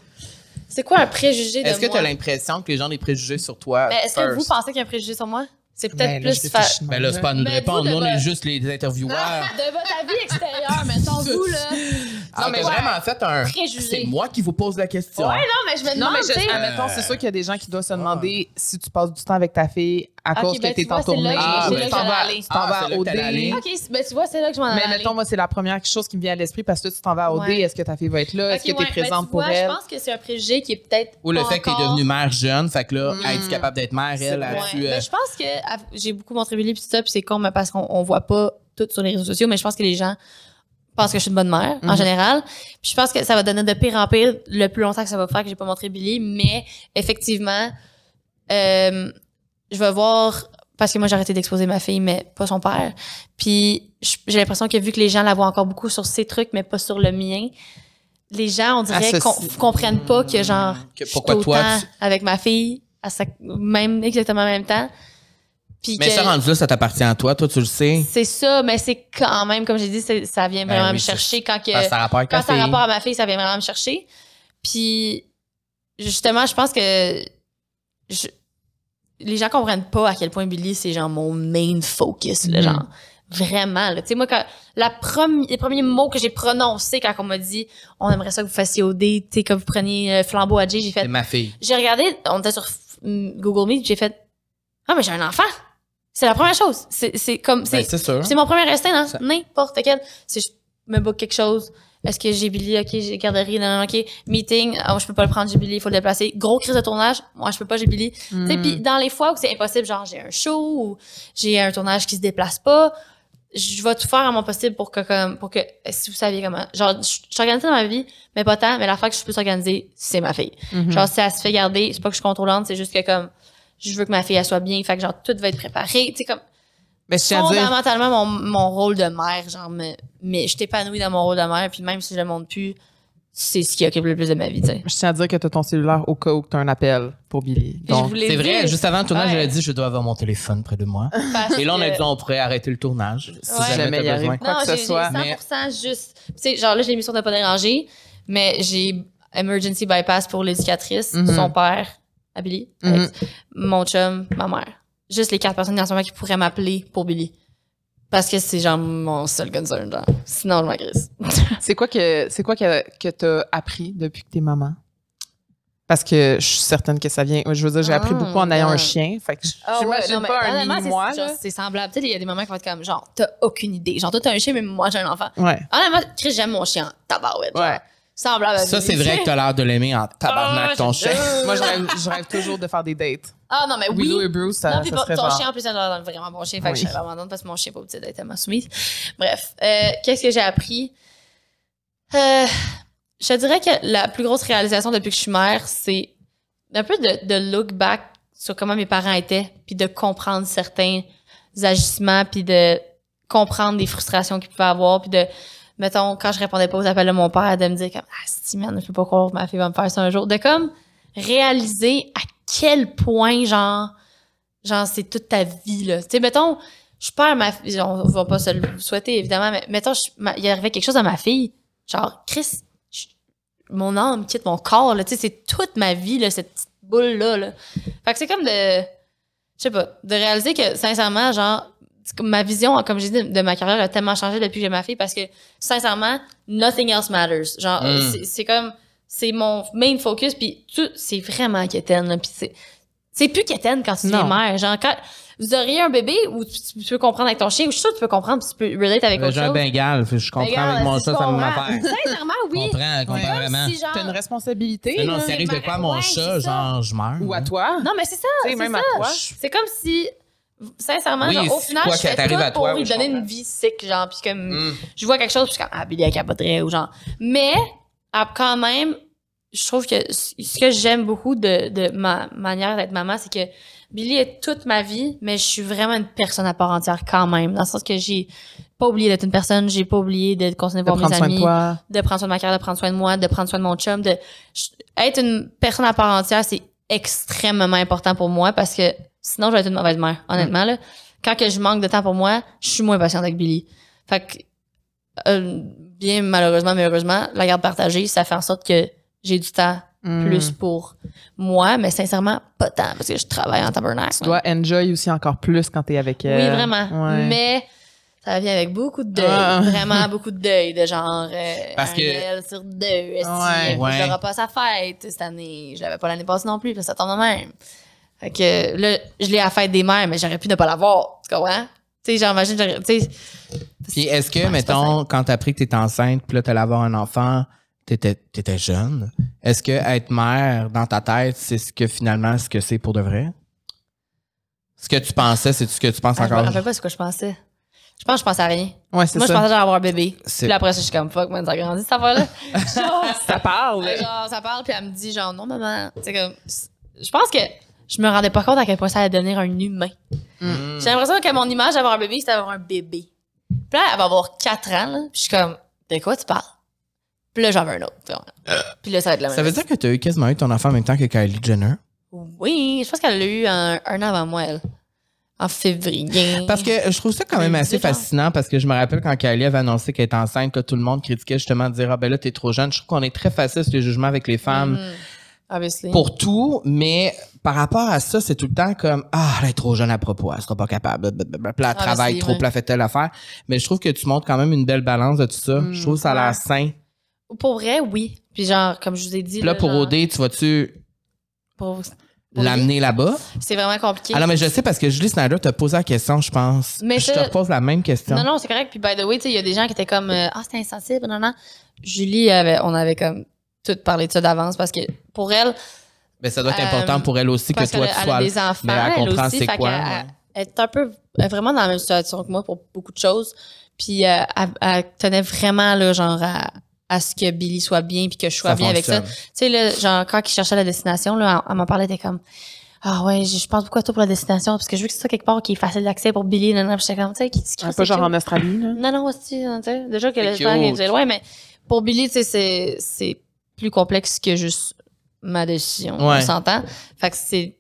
C'est quoi un préjugé de Est-ce que tu as l'impression que les gens ont des préjugés sur toi? Mais est-ce que vous pensez qu'il y a un préjugé sur moi? C'est peut-être Ben, je plus... fa- réfléchis. Ben là, c'est pas à nous de Mais répondre. Nous, on est juste les, intervieweurs. de votre avis extérieur, mettons, vous, [LAUGHS] là. Ah, mais vraiment, en fait, un. C'est moi qui vous pose la question. Ouais, non, mais je me Non, demande, mais tu sais, je, admettons, c'est sûr qu'il y a des gens qui doivent se demander si tu passes du temps avec ta fille à cause ben, que t'es tu vois, en tournée. que- Ah, ben, que t'en vas, tu t'en Ah, vas au que t'allais aller. dé. OK, ben, tu vois, c'est là que je m'en. Mais mettons, moi, c'est la première chose qui me vient à l'esprit parce que tu t'en vas au Ouais. dé. Est-ce que ta fille va être là? Est-ce que tu es ouais, ben, présente pour elle? Je pense que c'est un préjugé qui est peut-être Ou le fait est encore- devenue mère jeune, fait que là, être capable d'être mère, elle, a. Mais euh, je pense que à- j'ai beaucoup montré Billy puis ça, puis c'est con parce qu'on on voit pas tout sur les réseaux sociaux, mais je pense que les gens pensent que je suis une bonne mère en Mhm. général. Puis je pense que ça va donner de pire en pire le plus longtemps que ça va faire que j'ai pas montré Billy, mais effectivement, euh, je vais voir parce que moi j'ai arrêté d'exposer ma fille, mais pas son père. Puis j'ai l'impression que vu que les gens la voient encore beaucoup sur ses trucs, mais pas sur le mien, les gens on dirait qu'on comprennent pas que genre que je suis pourquoi toi, autant tu- avec ma fille à sa- même exactement en même temps. Puis Mais que ça rendu là, ça t'appartient à toi, toi, tu le sais. c'est ça, mais c'est quand même comme j'ai dit, ça vient Ben vraiment oui, me chercher quand que ça a quand ça a rapport à ma fille, ça vient vraiment me chercher. Puis justement, je pense que je- les gens comprennent pas à quel point Billy c'est genre mon main focus, là, Mhm. genre vraiment. là. Tu sais moi quand la premi- les premiers mots que j'ai prononcés quand on m'a dit on aimerait ça que vous fassiez dé, tu sais que vous preniez euh, flambeau à Jay, j'ai C'est fait ma fille. j'ai regardé, on était sur Google Meet, j'ai fait ah mais j'ai un enfant. C'est la première chose. C'est c'est comme c'est Ben, c'est sûr. c'est mon premier instinct dans Ça- n'importe quel. C'est me book quelque chose. Est-ce que j'ai Billy? OK, j'ai garderie. Non, non, OK. Meeting. Ah, je peux pas le prendre, j'ai Billy. Il faut le déplacer. Gros crise de tournage. Moi, je peux pas, j'ai Billy. Tu puis dans les fois où c'est impossible, genre, j'ai un show ou j'ai un tournage qui se déplace pas, je vais tout faire à mon possible pour que, comme, pour que, si vous saviez comment, genre, je je suis organisée dans ma vie, mais pas tant, mais la fois que je suis plus organisée, c'est ma fille. Mhm. Genre, si elle se fait garder, c'est pas que je suis contrôlante, c'est juste que, comme, je veux que ma fille, elle soit bien, fait que, genre, tout va être préparé, tu sais, comme, Mais je tiens à dire, fondamentalement, mon, mon rôle de mère, genre, mais, mais je t'épanouis dans mon rôle de mère, puis même si je le montre plus, c'est ce qui occupe le plus de ma vie, tu je tiens à dire que tu as ton cellulaire au cas où tu as un appel pour Billy. C'est vrai, juste avant le tournage, Ouais. j'avais dit je dois avoir mon téléphone près de moi. [LAUGHS] Parce Et là, on a dit on pourrait arrêter le tournage. Si Ouais. Jamais arrive. besoin. quoi non, que ce soit, j'ai 100% juste. Tu sais, genre là, j'ai l'émission de pas déranger, mais j'ai emergency bypass pour l'éducatrice, Mhm. son père, à Billy, Mhm. Alex, mon chum, ma mère. Juste les quatre personnes en ce moment qui pourraient m'appeler pour Billy. Parce que c'est genre mon seul concern, genre. Sinon, je m'agresse. [LAUGHS] C'est quoi que c'est quoi que, que tu as appris depuis que tu es maman? Parce que je suis certaine que ça vient. Je veux dire, j'ai appris Ah, beaucoup en ayant ouais. un chien. Fait que j'imagine pas un honnêtement, mini-moi. c'est- semblable. Tu sais, il y a des moments qui vont être comme, genre, t'as aucune idée. Genre, toi, t'as un chien, mais moi, j'ai un enfant. Ouais. Honnêtement, Chris, j'aime mon chien. Tabarouette. Ouais. Semblable à Ça, c'est vrai que t'as l'air de l'aimer en tabarnak, Ah, ton je- chien. [LAUGHS] Moi, je rêve, je rêve toujours de faire des dates. Ah, non, mais oui. Willow et Bruce, ça, non, puis ça bon, serait ton chien, en plus, c'est un vraiment bon chien. Fait que Oui. je suis vraiment contente parce que mon chien n'est pas obligé d'être tellement soumise. Bref, euh, qu'est-ce que j'ai appris? Euh, je te dirais que la plus grosse réalisation depuis que je suis mère, c'est un peu de, de look back sur comment mes parents étaient, puis de comprendre certains agissements, puis de comprendre des frustrations qu'ils pouvaient avoir, puis de, mettons, quand je répondais pas aux appels de mon père, de me dire comme, ah, si, man, je peux pas croire que ma fille va me faire ça un jour. De comme réaliser à quel point, genre, genre, c'est toute ta vie, là. Tu sais, mettons, je perds ma fille, on va pas se le souhaiter, évidemment, mais mettons, il arrivait quelque chose à ma fille, genre, Chris, mon âme quitte mon corps, là, tu sais, c'est toute ma vie, là, cette petite boule-là, là. Fait que c'est comme de, je sais pas, de réaliser que, sincèrement, genre, ma vision, comme j'ai dit, de, de ma carrière a tellement changé depuis que j'ai ma fille parce que, sincèrement, nothing else matters. Genre, Mm. c'est- comme, c'est mon main focus, puis tout, c'est vraiment quétaine, là, puis c'est, c'est plus quétaine quand tu Non. deviens mère. Genre, quand vous auriez un bébé où tu, tu peux comprendre avec ton chien, ou je suis sûre que tu peux comprendre, puis tu peux relate avec autre J'ai un chose. bengal, je comprends avec mon chat, ça me comprends. affaire. [LAUGHS] Sincèrement, oui. comprends, comprends Ouais. vraiment. Si, genre- T'as une responsabilité. Mais non, ça arrive de quoi à mon Ouais, chat, genre, je meurs. Ou à toi. Non, mais c'est ça. C'est même ça. à toi. C'est comme si, sincèrement, Oui, genre, au final, quoi je que fais tout à toi, pour lui donner comprends? une vie sick, genre, puis comme, Mm. je vois quelque chose, puis je suis comme, ah, Billy, elle capoterait, ou genre. Mais, quand même, je trouve que ce que j'aime beaucoup de, de ma manière d'être maman, c'est que Billy est toute ma vie, mais je suis vraiment une personne à part entière quand même, dans le sens que j'ai pas oublié d'être une personne, j'ai pas oublié de continuer De à voir prendre mes soin de amis toi. de prendre soin de ma carrière, de prendre soin de moi, de prendre soin de mon chum, de je- être une personne à part entière, c'est extrêmement important pour moi parce que sinon je vais être une mauvaise mère, honnêtement là. Quand que je manque de temps pour moi, je suis moins patiente avec Billy. Fait que euh, bien malheureusement mais heureusement, la garde partagée, ça fait en sorte que j'ai du temps Mm. plus pour moi, mais sincèrement pas tant parce que je travaille en tabernacle. Tu dois enjoy aussi encore plus quand t'es avec elle. Oui, vraiment. Ouais. Mais ça vient avec beaucoup de deuil. Ah. [LAUGHS] Vraiment beaucoup de deuil. De genre, euh, Parce un que- sur deux. Est-ce Ouais. qu'il Ouais. n'aura pas sa fête cette année? Je l'avais pas l'année passée non plus, parce que ça tombe de même. Fait que là, je l'ai à la fête des mères, mais j'aurais pu ne pas l'avoir. Tu comprends? Tu sais, genre, imagine, j'aurais- tu sais. Puis est-ce que, Ouais, mettons, quand t'as appris que t'étais enceinte, puis là, t'allais avoir un enfant, t'étais, t'étais jeune, est-ce que être mère, dans ta tête, c'est ce que finalement, ce que c'est pour de vrai? Ce que tu pensais, c'est ce que tu penses Ah, je me encore? rappelle pas ce que je pensais. Je pense que je pensais à rien. Ouais, c'est Moi, je pensais genre avoir un bébé. Puis après ça, je suis comme fuck, man, ça a grandi cette affaire-là. [LAUGHS] Genre, Ça parle. Ouais, genre, ça parle, puis elle me dit, genre, non, maman. C'est comme. Je pense que je me rendais pas compte à quel point ça allait devenir un humain. Mm. J'ai l'impression que mon image d'avoir un bébé, c'était d'avoir un bébé. Puis là, elle va avoir 4 ans, là. Puis je suis comme, de quoi tu parles? Puis là, j'en veux un autre. tu vois. Puis là, ça va être la même Ça veut chose. dire que t'as eu quasiment eu ton enfant en même temps que Kylie Jenner? Oui, je pense qu'elle l'a eu un, un an avant moi, elle. En février. Parce que je trouve ça quand même assez fascinant parce que je me rappelle quand Kylie avait annoncé qu'elle était enceinte, que tout le monde critiquait justement de dire Ah ben là, t'es trop jeune. Je trouve qu'on est très facile sur les jugements avec les femmes Mhm. Obviously. pour tout, mais par rapport à ça, c'est tout le temps comme Ah, elle est trop jeune à propos, elle sera pas capable. blablabla. Elle Ah, travaille trop, elle fait telle affaire. Mais je trouve que tu montres quand même une belle balance de tout ça. Mm. Je trouve que ça a l'air Ouais. sain. Pour vrai, oui. Puis genre, comme je vous ai dit. Puis là, pour genre, OD, tu vas-tu. Pour. L'amener là-bas? C'est vraiment compliqué. Alors, mais je sais parce que Julie Snyder t'a posé la question, je pense. Mais je te repose la même question. Non, non, c'est correct. Puis, by the way, tu sais, il y a des gens qui étaient comme, euh, ah, c'était insensible, non, non. Julie, avait, on avait comme tout parlé de ça d'avance parce que pour elle, Mais ça doit être Euh, important pour elle aussi que toi, tu sois. elle a des enfants, mais elle elle comprend c'est quoi. qu'elle- ouais. elle- elle est un peu elle vraiment dans la même situation que moi pour beaucoup de choses. Puis euh, elle, elle tenait vraiment là, genre à, à ce que Billy soit bien puis que je sois Ça bien avec ça. Tu sais là, genre quand il cherchait la destination là, elle, elle m'en parlait, elle était comme ah ouais, je je pense beaucoup à toi pour la destination parce que je veux que c'est ça quelque part qui est facile d'accès pour Billy. Non, non, Puis j'étais comme tu sais, qui, qui- c'est pas genre en Australie, là. Non, non, aussi, hein, tu sais, déjà que cute. est loin, mais pour Billy, tu sais, c'est, c'est plus complexe que juste ma décision. Ouais. On s'entend. Fait que c'est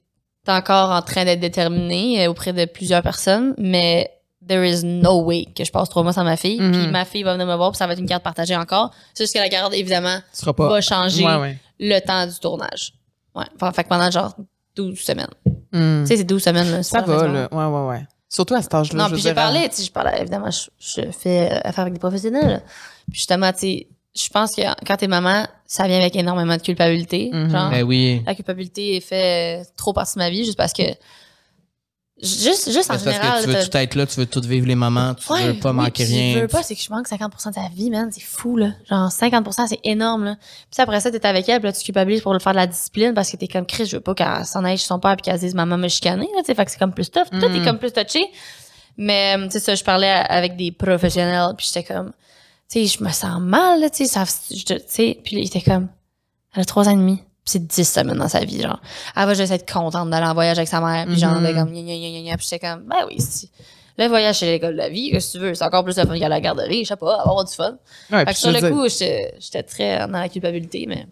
encore en train d'être déterminé euh, auprès de plusieurs personnes, mais there is no way que je passe trois mois sans ma fille. Mhm. Puis ma fille va venir me voir, puis ça va être une garde partagée encore. C'est juste que la garde, évidemment, pas. va changer Ouais, ouais. le temps du tournage. Ouais. Fait, fait que pendant genre 12 semaines. Hmm. Tu sais, c'est 12 semaines, là. Ça va, là. Ouais, ouais, ouais. Surtout à cet âge-là. Non, puis j'ai hein. parlé, tu sais, je parlais, évidemment, je, je fais euh, affaire avec des professionnels. Puis justement, tu sais, je pense que quand t'es maman, ça vient avec énormément de culpabilité. Mhm. Genre, Ben oui. la culpabilité est fait trop partie de ma vie juste parce que. Juste, juste en c'est parce général. que tu veux t'as- tout être là, tu veux tout vivre les moments, tu Ouais, veux pas oui, manquer rien. Je veux pas, c'est que je manque 50 de ta vie, man. C'est fou, là. Genre, 50 c'est énorme, là. Puis après ça, t'es avec elle, puis là, tu culpabilises pour le faire de la discipline parce que t'es comme Chris, je veux pas qu'elle s'en aille chez son père puis qu'elle se dise maman me chicaner, là, tu sais. Fait que c'est comme plus tough. Tout Mhm. est comme plus touché. Mais, euh, tu sais, ça, je parlais avec des professionnels, puis j'étais comme, tu sais, je me sens mal, là, tu sais. Puis là, il était comme, elle a trois ans et demi. Puis c'est dix semaines dans sa vie, genre. Elle va juste être contente d'aller en voyage avec sa mère. Puis genre, Mhm. de comme, gna, gna, gna, gna. Puis j'étais comme, ben oui, si. Le voyage chez l'école de la vie, que tu veux? C'est encore plus le fun qu'à la garderie, je sais pas, avoir du fun. Ouais, fait que sur le dire, coup, j'étais j'étais très dans la culpabilité, mais.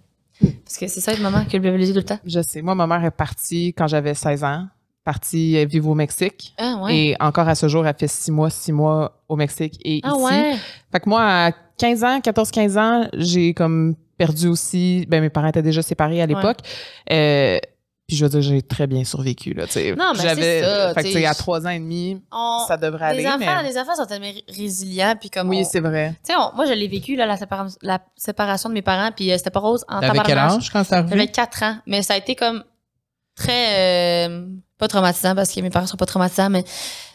Parce que c'est ça être maman, culpabiliser tout le temps. Je sais. Moi, ma mère est partie quand j'avais 16 ans, partie euh, vivre au Mexique. Ah, ouais. Et encore à ce jour, elle fait six mois, six mois au Mexique et ah, ici. ouais. Fait que moi, à 15 ans, 14-15 ans, j'ai comme perdu aussi. Ben, mes parents étaient déjà séparés à l'époque. Euh, puis je veux dire, j'ai très bien survécu, là, tu sais. Non, mais c'est ça, Fait que, à 3 ans et demi, On- ça devrait les aller, enfants, mais... les enfants sont tellement ré- résilients, puis comme. Oui, on- c'est vrai. Tu sais, on- moi, je l'ai vécu, là, la, sépara- la séparation de mes parents, puis euh, c'était pas rose en T'avais quel âge quand c'est arrivé? J'avais 4 ans, mais ça a été comme très euh, pas traumatisant parce que mes parents sont pas traumatisants, mais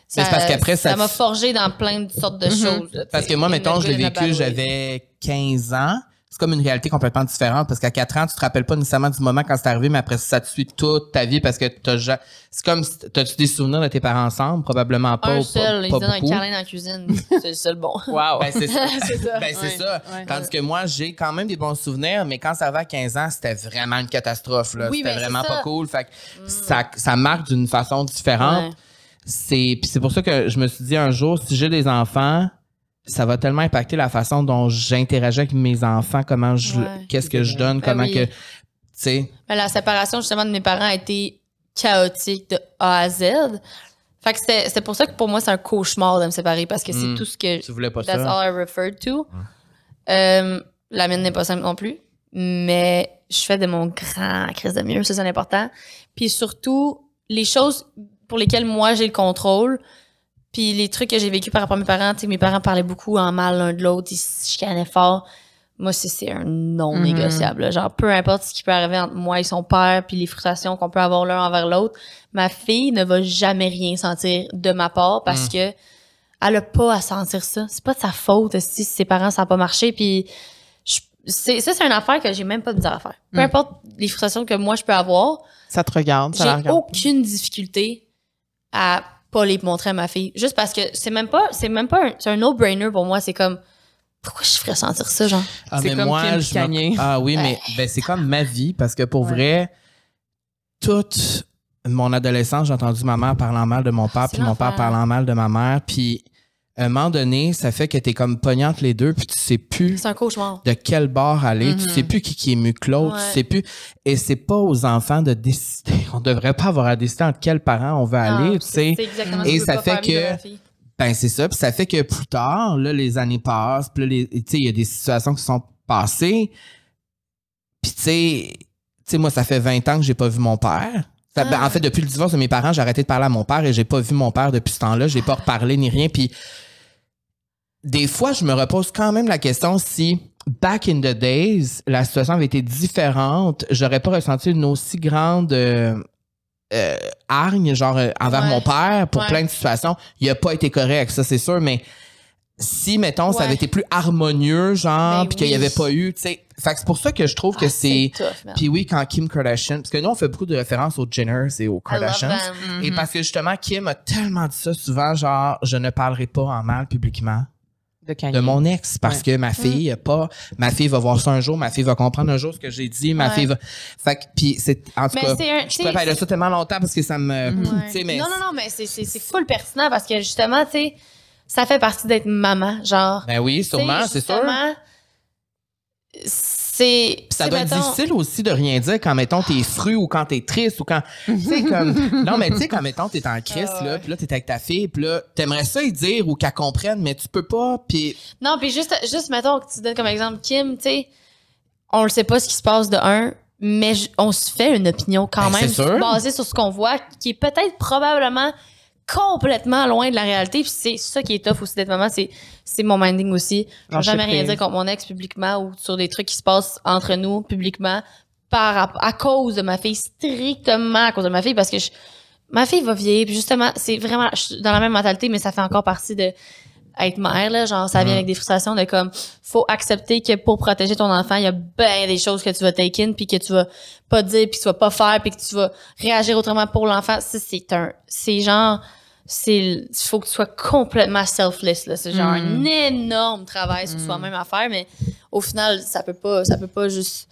ça, Mais parce qu'après, ça m'a forgé dans plein de sortes de Mhm. choses. là, Parce que moi, mettons, je l'ai vécu, j'avais 15 ans. C'est comme une réalité complètement différente parce qu'à 4 ans, tu te rappelles pas nécessairement du moment quand c'est arrivé, mais après ça te suit toute ta vie parce que t'as c'est comme si t'as-tu des souvenirs de tes parents ensemble? Probablement pas. Un seul, ils donnent un câlin dans la cuisine. [LAUGHS] c'est le seul bon. Wow. Ben, c'est ça. [LAUGHS] Ben, c'est Ouais, ça. Tandis que moi, j'ai quand même des bons souvenirs, mais quand ça arrivait à 15 ans, c'était vraiment une catastrophe. Là. Oui, c'était ben, vraiment. Mm. pas cool. Fait que ça, ça marque d'une façon différente. Ouais. C'est pour ça que je me suis dit un jour, si j'ai des enfants, ça va tellement impacter la façon dont j'interagis avec mes enfants, comment je, Ouais. qu'est-ce que je donne, Ben comment oui. que, tu sais. Ben, la séparation, justement, de mes parents a été chaotique de A à Z. Fait que c'était c'était pour ça que pour moi, c'est un cauchemar de me séparer parce que c'est tout ce que. Tu voulais pas That's ça? all I referred to. Euh, la mienne n'est pas simple non plus. Mais je fais de mon grand crise de mieux, ça c'est important. Puis surtout, les choses pour lesquelles moi j'ai le contrôle, puis les trucs que j'ai vécu par rapport à mes parents, tu sais, mes parents parlaient beaucoup en mal l'un de l'autre, ils se chicanaient fort. Moi, c'est- c'est un non Mhm. négociable. Genre, peu importe ce qui peut arriver entre moi et son père, puis les frustrations qu'on peut avoir l'un envers l'autre, ma fille ne va jamais rien sentir de ma part parce Mhm. que elle a pas à sentir ça. C'est pas de sa faute si ses parents ça a pas marché. Puis c'est ça, c'est une affaire que j'ai même pas de misère à faire. Peu Mm. importe les frustrations que moi je peux avoir, Ça te regarde, j'ai aucune difficulté à pas les montrer à ma fille. Juste parce que c'est même pas, c'est même pas un, c'est un no-brainer pour moi. C'est comme, pourquoi je ferais sentir ça, genre? Ah, C'est mais comme moi, Kim je Kanye. me- Ah oui, mais ben, c'est comme ma vie parce que pour vrai, toute mon adolescence, j'ai entendu ma mère parlant mal de mon père, puis mon père parlant mal de ma mère, puis à un moment donné, ça fait que t'es comme pognante les deux, puis tu sais plus un cauchemar. de quel bord aller, tu Mhm. sais plus qui, qui est mieux que l'autre, Ouais. tu sais plus. Et c'est pas aux enfants de décider. [LAUGHS] On devrait pas avoir à décider entre quels parents on veut aller, Non, tu sais. C'est exactement Et ça fait que-. Ben c'est ça, puis ça fait que plus tard, là les années passent, puis tu sais il y a des situations qui sont passées. Puis tu sais, tu sais moi ça fait 20 ans que j'ai pas vu mon père. Ça- ben, Ah. en fait depuis le divorce de mes parents, j'ai arrêté de parler à mon père et j'ai pas vu mon père depuis ce temps-là, j'ai pas reparlé ni rien puis des fois je me repose quand même la question si back in the days, la situation avait été différente, j'aurais pas ressenti une aussi grande euh, euh, hargne, genre euh, envers Ouais. mon père pour Ouais. plein de situations. Il a pas été correct, ça c'est sûr, mais si mettons ça avait été plus harmonieux, genre, Ben puis qu'il y avait pas eu, tu sais, fait que c'est pour ça que je trouve que Ah, c'est tough, man. puis oui, quand Kim Kardashian, parce que nous, on fait beaucoup de références aux Jenners et aux Kardashians. Et parce que justement, Kim a tellement dit ça souvent, genre, je ne parlerai pas en mal publiquement De mon ex parce Ouais. que ma fille, pas, ma fille va voir ça un jour, ma fille va comprendre un jour ce que j'ai dit, ma Ouais. fille va. Fait que, puis c'est, en tout Mais cas, un- je peux parler de ça tellement longtemps parce que ça me. Ouais. Mais. Non, non, non, mais c'est- c'est c'est full pertinent parce que justement, tu sais, ça fait partie d'être maman. Genre, Ben oui, sûrement, c'est sûr. C'est. Ça doit être difficile aussi de rien dire quand, mettons, t'es fru ou quand t'es triste ou quand. Tu sais, comme. [LAUGHS] Non, mais tu sais, quand, mettons, t'es en crise, Ah ouais. là, puis là, t'es avec ta fille, puis là, t'aimerais ça y dire ou qu'elle comprenne, mais tu peux pas, puis. Non, puis juste, juste mettons que tu donnes comme exemple Kim, tu sais, on le sait pas ce qui se passe de un, mais on se fait une opinion quand Ben, même basée sur ce qu'on voit, qui est peut-être probablement complètement loin de la réalité. Puis c'est ça qui est tough aussi d'être maman, c'est c'est mon minding aussi. Je vais jamais rien dire contre mon ex publiquement ou sur des trucs qui se passent entre nous publiquement par à cause de ma fille, strictement à cause de ma fille, parce que je- ma fille va vieillir. Puis justement, c'est vraiment je suis dans la même mentalité, mais ça fait encore partie de être mère là, genre ça vient Mhm. avec des frustrations de comme faut accepter que pour protéger ton enfant, il y a bien des choses que tu vas take in puis que tu vas pas dire puis que tu vas pas faire puis que tu vas réagir autrement pour l'enfant. Ça c'est un c'est genre c'est il faut que tu sois complètement selfless là, c'est genre Mhm. un énorme travail sur Mhm. soi-même à faire mais au final ça peut pas ça peut pas juste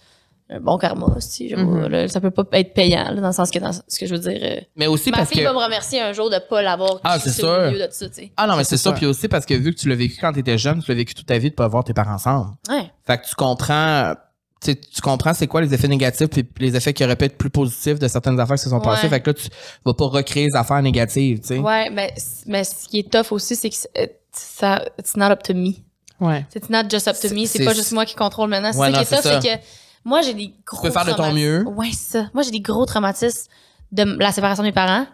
un bon karma aussi, genre, Mhm. là, ça peut pas être payant là, dans le sens que dans ce que je veux dire euh, Mais aussi ma parce fille que. va me remercier un jour de pas l'avoir Ah, c'est au sûr. milieu de ça. Ah non, mais c'est ça. sûr. Puis aussi parce que vu que tu l'as vécu quand tu étais jeune, tu l'as vécu toute ta vie de pas voir tes parents ensemble. Ouais. Fait que tu comprends, tu sais, tu comprends c'est quoi les effets négatifs puis les effets qui auraient pu être plus positifs de certaines affaires qui se sont passées. Fait que là, tu vas pas recréer les affaires négatives, tu sais. Ouais, mais, mais ce qui est tough aussi, c'est que c'est- euh, ça, it's not up to me. Ouais. C'est not just up to me. C'est- pas juste moi qui contrôle maintenant. C'est Ouais, ça qui est tough, c'est que moi, j'ai des gros. peux faire de ton mieux. Ouais, c'est ça. Moi, j'ai des gros traumatismes de la séparation de mes parents.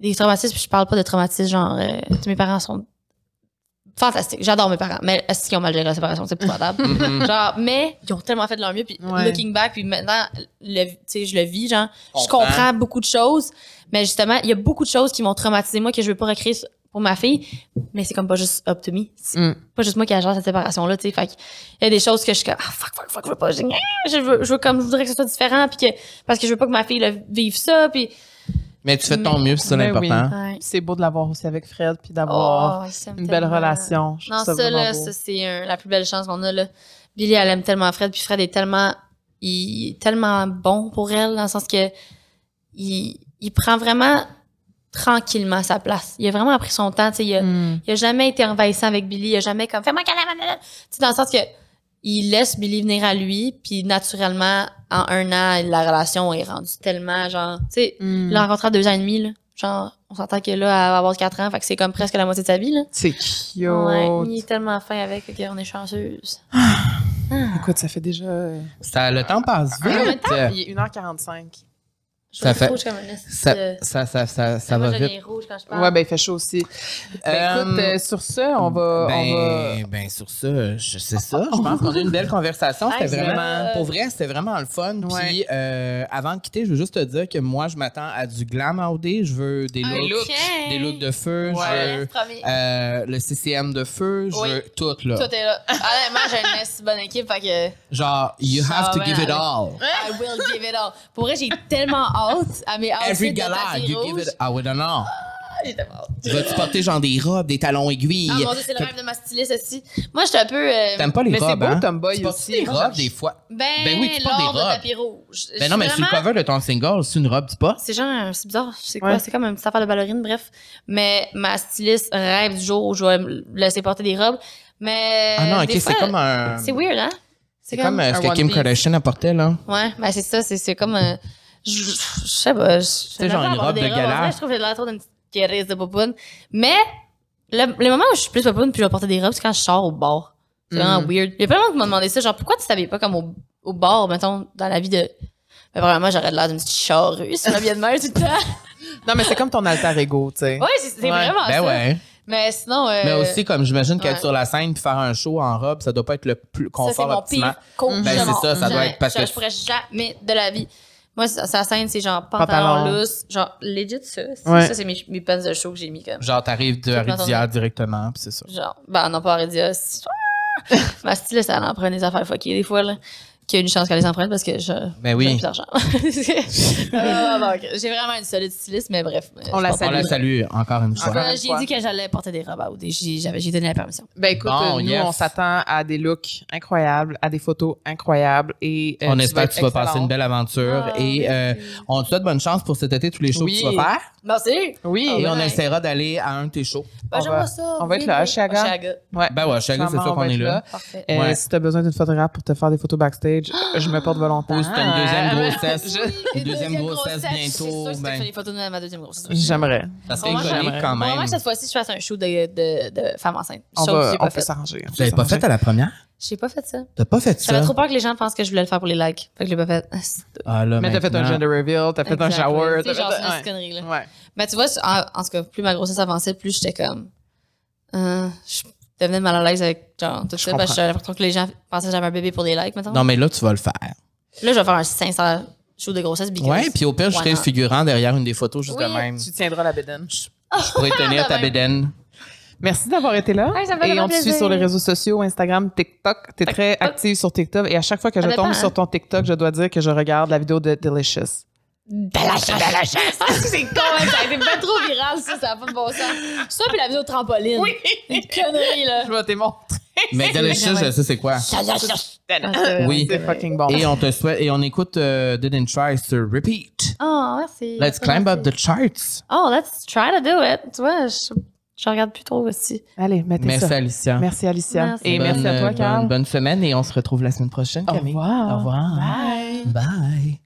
Des traumatismes, puis je parle pas de traumatismes genre. euh, tu sais, mes parents sont fantastiques. J'adore mes parents. Mais est-ce qu'ils ont mal géré la séparation? C'est épouvantable. Mhm. [LAUGHS] genre, mais ils ont tellement fait de leur mieux. Puis Ouais. looking back, puis maintenant, le, tu sais, je le vis, genre, je Comprends. beaucoup de choses. Mais justement, il y a beaucoup de choses qui m'ont traumatisé moi que je veux pas recréer pour ma fille. Mais c'est comme pas juste up to me. C'est Mm. pas juste moi qui gère cette séparation-là, tu sais. Fait que il y a des choses que je suis comme, ah, fuck, fuck, fuck, je veux pas. Je, je veux, je veux comme, je voudrais que ce soit différent. Puis que, parce que je veux pas que ma fille le vive ça. Puis, Mais tu fais de ton mieux, c'est ça Ben oui. l'important. ouais. C'est beau de l'avoir aussi avec Fred puis d'avoir Oh, il s'aime une belle tellement. relation. Je Non, ça, vraiment là, beau. ça, c'est un- la plus belle chance qu'on a, là. Billy, elle aime tellement Fred, puis Fred est tellement, il est tellement bon pour elle, dans le sens que, il, il prend vraiment tranquillement sa place. Il a vraiment pris son temps, tu sais, il a, Mm. il a jamais été envahissant avec Billy, il a jamais comme, fais-moi câlin, blablabla. tu sais, dans le sens que, il laisse Billy venir à lui, puis naturellement, en un an, la relation est rendue tellement, genre, tu sais, Mm. il l'a rencontré à deux ans et demi, là. Genre, on s'entend que là, elle va avoir quatre ans, fait que c'est comme presque la moitié de sa vie, là. C'est cute. Ouais, il est tellement fin avec qu'on est chanceuse. Écoute, ça fait déjà. Ça, le temps passe même vite. temps, Il est 1h45. Je Ça fait- rouge comme un Ça, de- ça, ça, ça, ça Moi, va vite. rouge quand je parle. Ouais, ben il fait chaud aussi. Ben, Euh, écoute, euh, sur ça, on va. ben, on va... ben, sur ça, je sais ça. Je pense qu'on a eu une belle conversation. C'était vraiment, vrai. pour vrai, c'était vraiment le fun. Ouais. Puis, euh, avant de quitter, je veux juste te dire que moi, je m'attends à du glam out day. Je veux des Un looks, look. des looks de feu. Ouais, Je veux euh, le CCM de feu. Je Oui. veux tout, là. Tout est là. Honnêtement, j'ai une bonne équipe, fait que Genre, you Ça have to va give it all. I will give it all. Pour vrai, j'ai tellement hâte à mes outfits Every gala, you rouge. give it. Ah, ouais, non, non. J'ai tellement hâte. Vas-tu porter genre des robes, des talons aiguilles? Ah mon dieu, c'est le rêve de ma styliste aussi. Moi, j'étais un peu... euh, T'aimes pas les Mais c'est robes, beau, hein? Tomboy Tu portes aussi. des robes, des fois? Ben, Ben oui, tu portes des lors de robes. tapis rouge. Ben non, mais sur le Vraiment- cover de ton single, c'est une robe, tu pas? C'est genre, c'est bizarre, c'est quoi? Ouais. C'est comme une petite affaire de ballerine, bref. Mais ma styliste rêve du jour où je vais me laisser porter des robes. Mais. Ah non, ok, des c'est fois, comme un. C'est weird, hein? C'est comme euh, ce un que one Kim piece. Kardashian apportait, là. Ouais, ben c'est ça, c'est, c'est comme. euh, je, je sais pas. C'est genre une robe de gala. Je trouve que j'ai l'air trop d'une petite guérisse de popoune. Mais, le, les moments où je suis plus popoune puis je vais porter des robes, c'est quand je sors au bar. C'est vraiment Mm. weird. Il y a plein de monde qui m'a demandé ça, genre, pourquoi tu t'habilles pas comme au, au bar, mettons, dans la vie de. Mais vraiment, j'aurais de l'air d'une petite charrue sur la vie de mère tout le temps. [LAUGHS] Non, mais c'est comme ton alter ego, tu sais. Ouais, c'est, Ouais. vraiment Ben ça. ouais. Mais sinon. euh, Mais aussi, comme j'imagine qu'être ouais. sur la scène puis faire un show en robe, ça doit pas être le plus ça, c'est confort mon pire cauchemar. Ben, c'est ça, ça doit être parce Ça, que- Je pourrais jamais de la vie. Moi, sa scène, c'est genre pantalon, Pantalon. lousse. Genre, legit, ça. Ouais. Ça, c'est mes, mes pants de show que j'ai mis comme. Genre, t'arrives de Aridia directement, puis c'est ça. Genre, ben non, pas Aridia. [LAUGHS] Ma style, ça en prend des affaires fuckées des fois, là. Qu'il y a une chance qu'elle les en prenne parce que je. Ben oui. j'ai plus d'argent. Ok. j'ai vraiment une solide styliste, mais bref. On la pas On la salue encore une fois. Euh, J'ai dit que j'allais porter des robes à Audrey. J'ai j'avais- j'ai donné la permission. Ben écoute, Bon, euh, nous, yes. on s'attend à des looks incroyables, à des photos incroyables et euh, on espère que tu vas passer une belle aventure Ah, et euh, on te souhaite bonne chance pour cet été, tous les shows Oui. que tu vas faire. Merci. Oui. Et on ouais. essaiera d'aller à un de tes shows. Ben, On j'aimerais va- ça. on va être oui, là, à. Chiaga. Ouais. Ben ouais, Chiaga, c'est sûr on qu'on est là. Euh. Si tu as besoin d'une photographe pour te faire des photos backstage, je me porte volontaire. T'as une deuxième Ah, grossesse, [LAUGHS] une deuxième grossesse C'est bientôt, sûr que ben, tu fais les photos de ma deuxième grossesse. J'aimerais. ça serait iconique quand même. Que cette fois-ci, je fasse un show de, de, de femme enceinte. On, peut fait. s'arranger. Tu peut l'avais pas fait à la première? J'ai pas fait ça. T'as pas fait J'avais ça? trop peur que les gens pensent que je voulais le faire pour les likes. Fait que je l'ai pas fait. Ah, là, Mais t'as fait un gender reveal, t'as fait un shower. C'est genre, c'est une ouais. connerie, là. Ouais. Mais tu vois, en, en tout cas, plus ma grossesse avançait, plus j'étais comme. Euh, je devenais mal à l'aise avec genre, tout ça. comprends. Parce que j'avais l'impression que les gens pensaient que j'avais un bébé pour des likes, maintenant. Non, mais là, tu vas le faire. Là, je vais faire un 500 show de grossesse. because- Ouais, puis au pire, je serai not? figurant derrière une des photos juste Oui, de même. Tu tiendras la bédaine. Je pourrais tenir ta bédaine. Merci d'avoir été là. Hey, ça me fait et vraiment on te suit plaisir. sur les réseaux sociaux, Instagram, TikTok. Tu es très active sur TikTok. Et à chaque fois que je tombe hein. sur ton TikTok, je dois dire que je regarde la vidéo de Delicious. [LAUGHS] c'est con, hein, ça a été pas trop viral, ça, ça a pas de bon sens. Ça, puis la vidéo de trampoline. Oui. Une connerie, là. Je vais te montrer. Mais Delicious, je sais c'est quoi. Oui. C'est fucking bon. Et on te souhaite, et on écoute euh, Didn't Try sur repeat. Oh, merci. Let's climb up the charts. Oh, let's try to do it. Tu vois, je, je regarde plus trop aussi. Allez, mettez Merci ça. Alicia. Merci Alicia. Merci. Et Bonne, merci à toi, Carl. Bonne, bonne semaine et on se retrouve la semaine prochaine, Au Camille. revoir. Au revoir. Bye. Bye.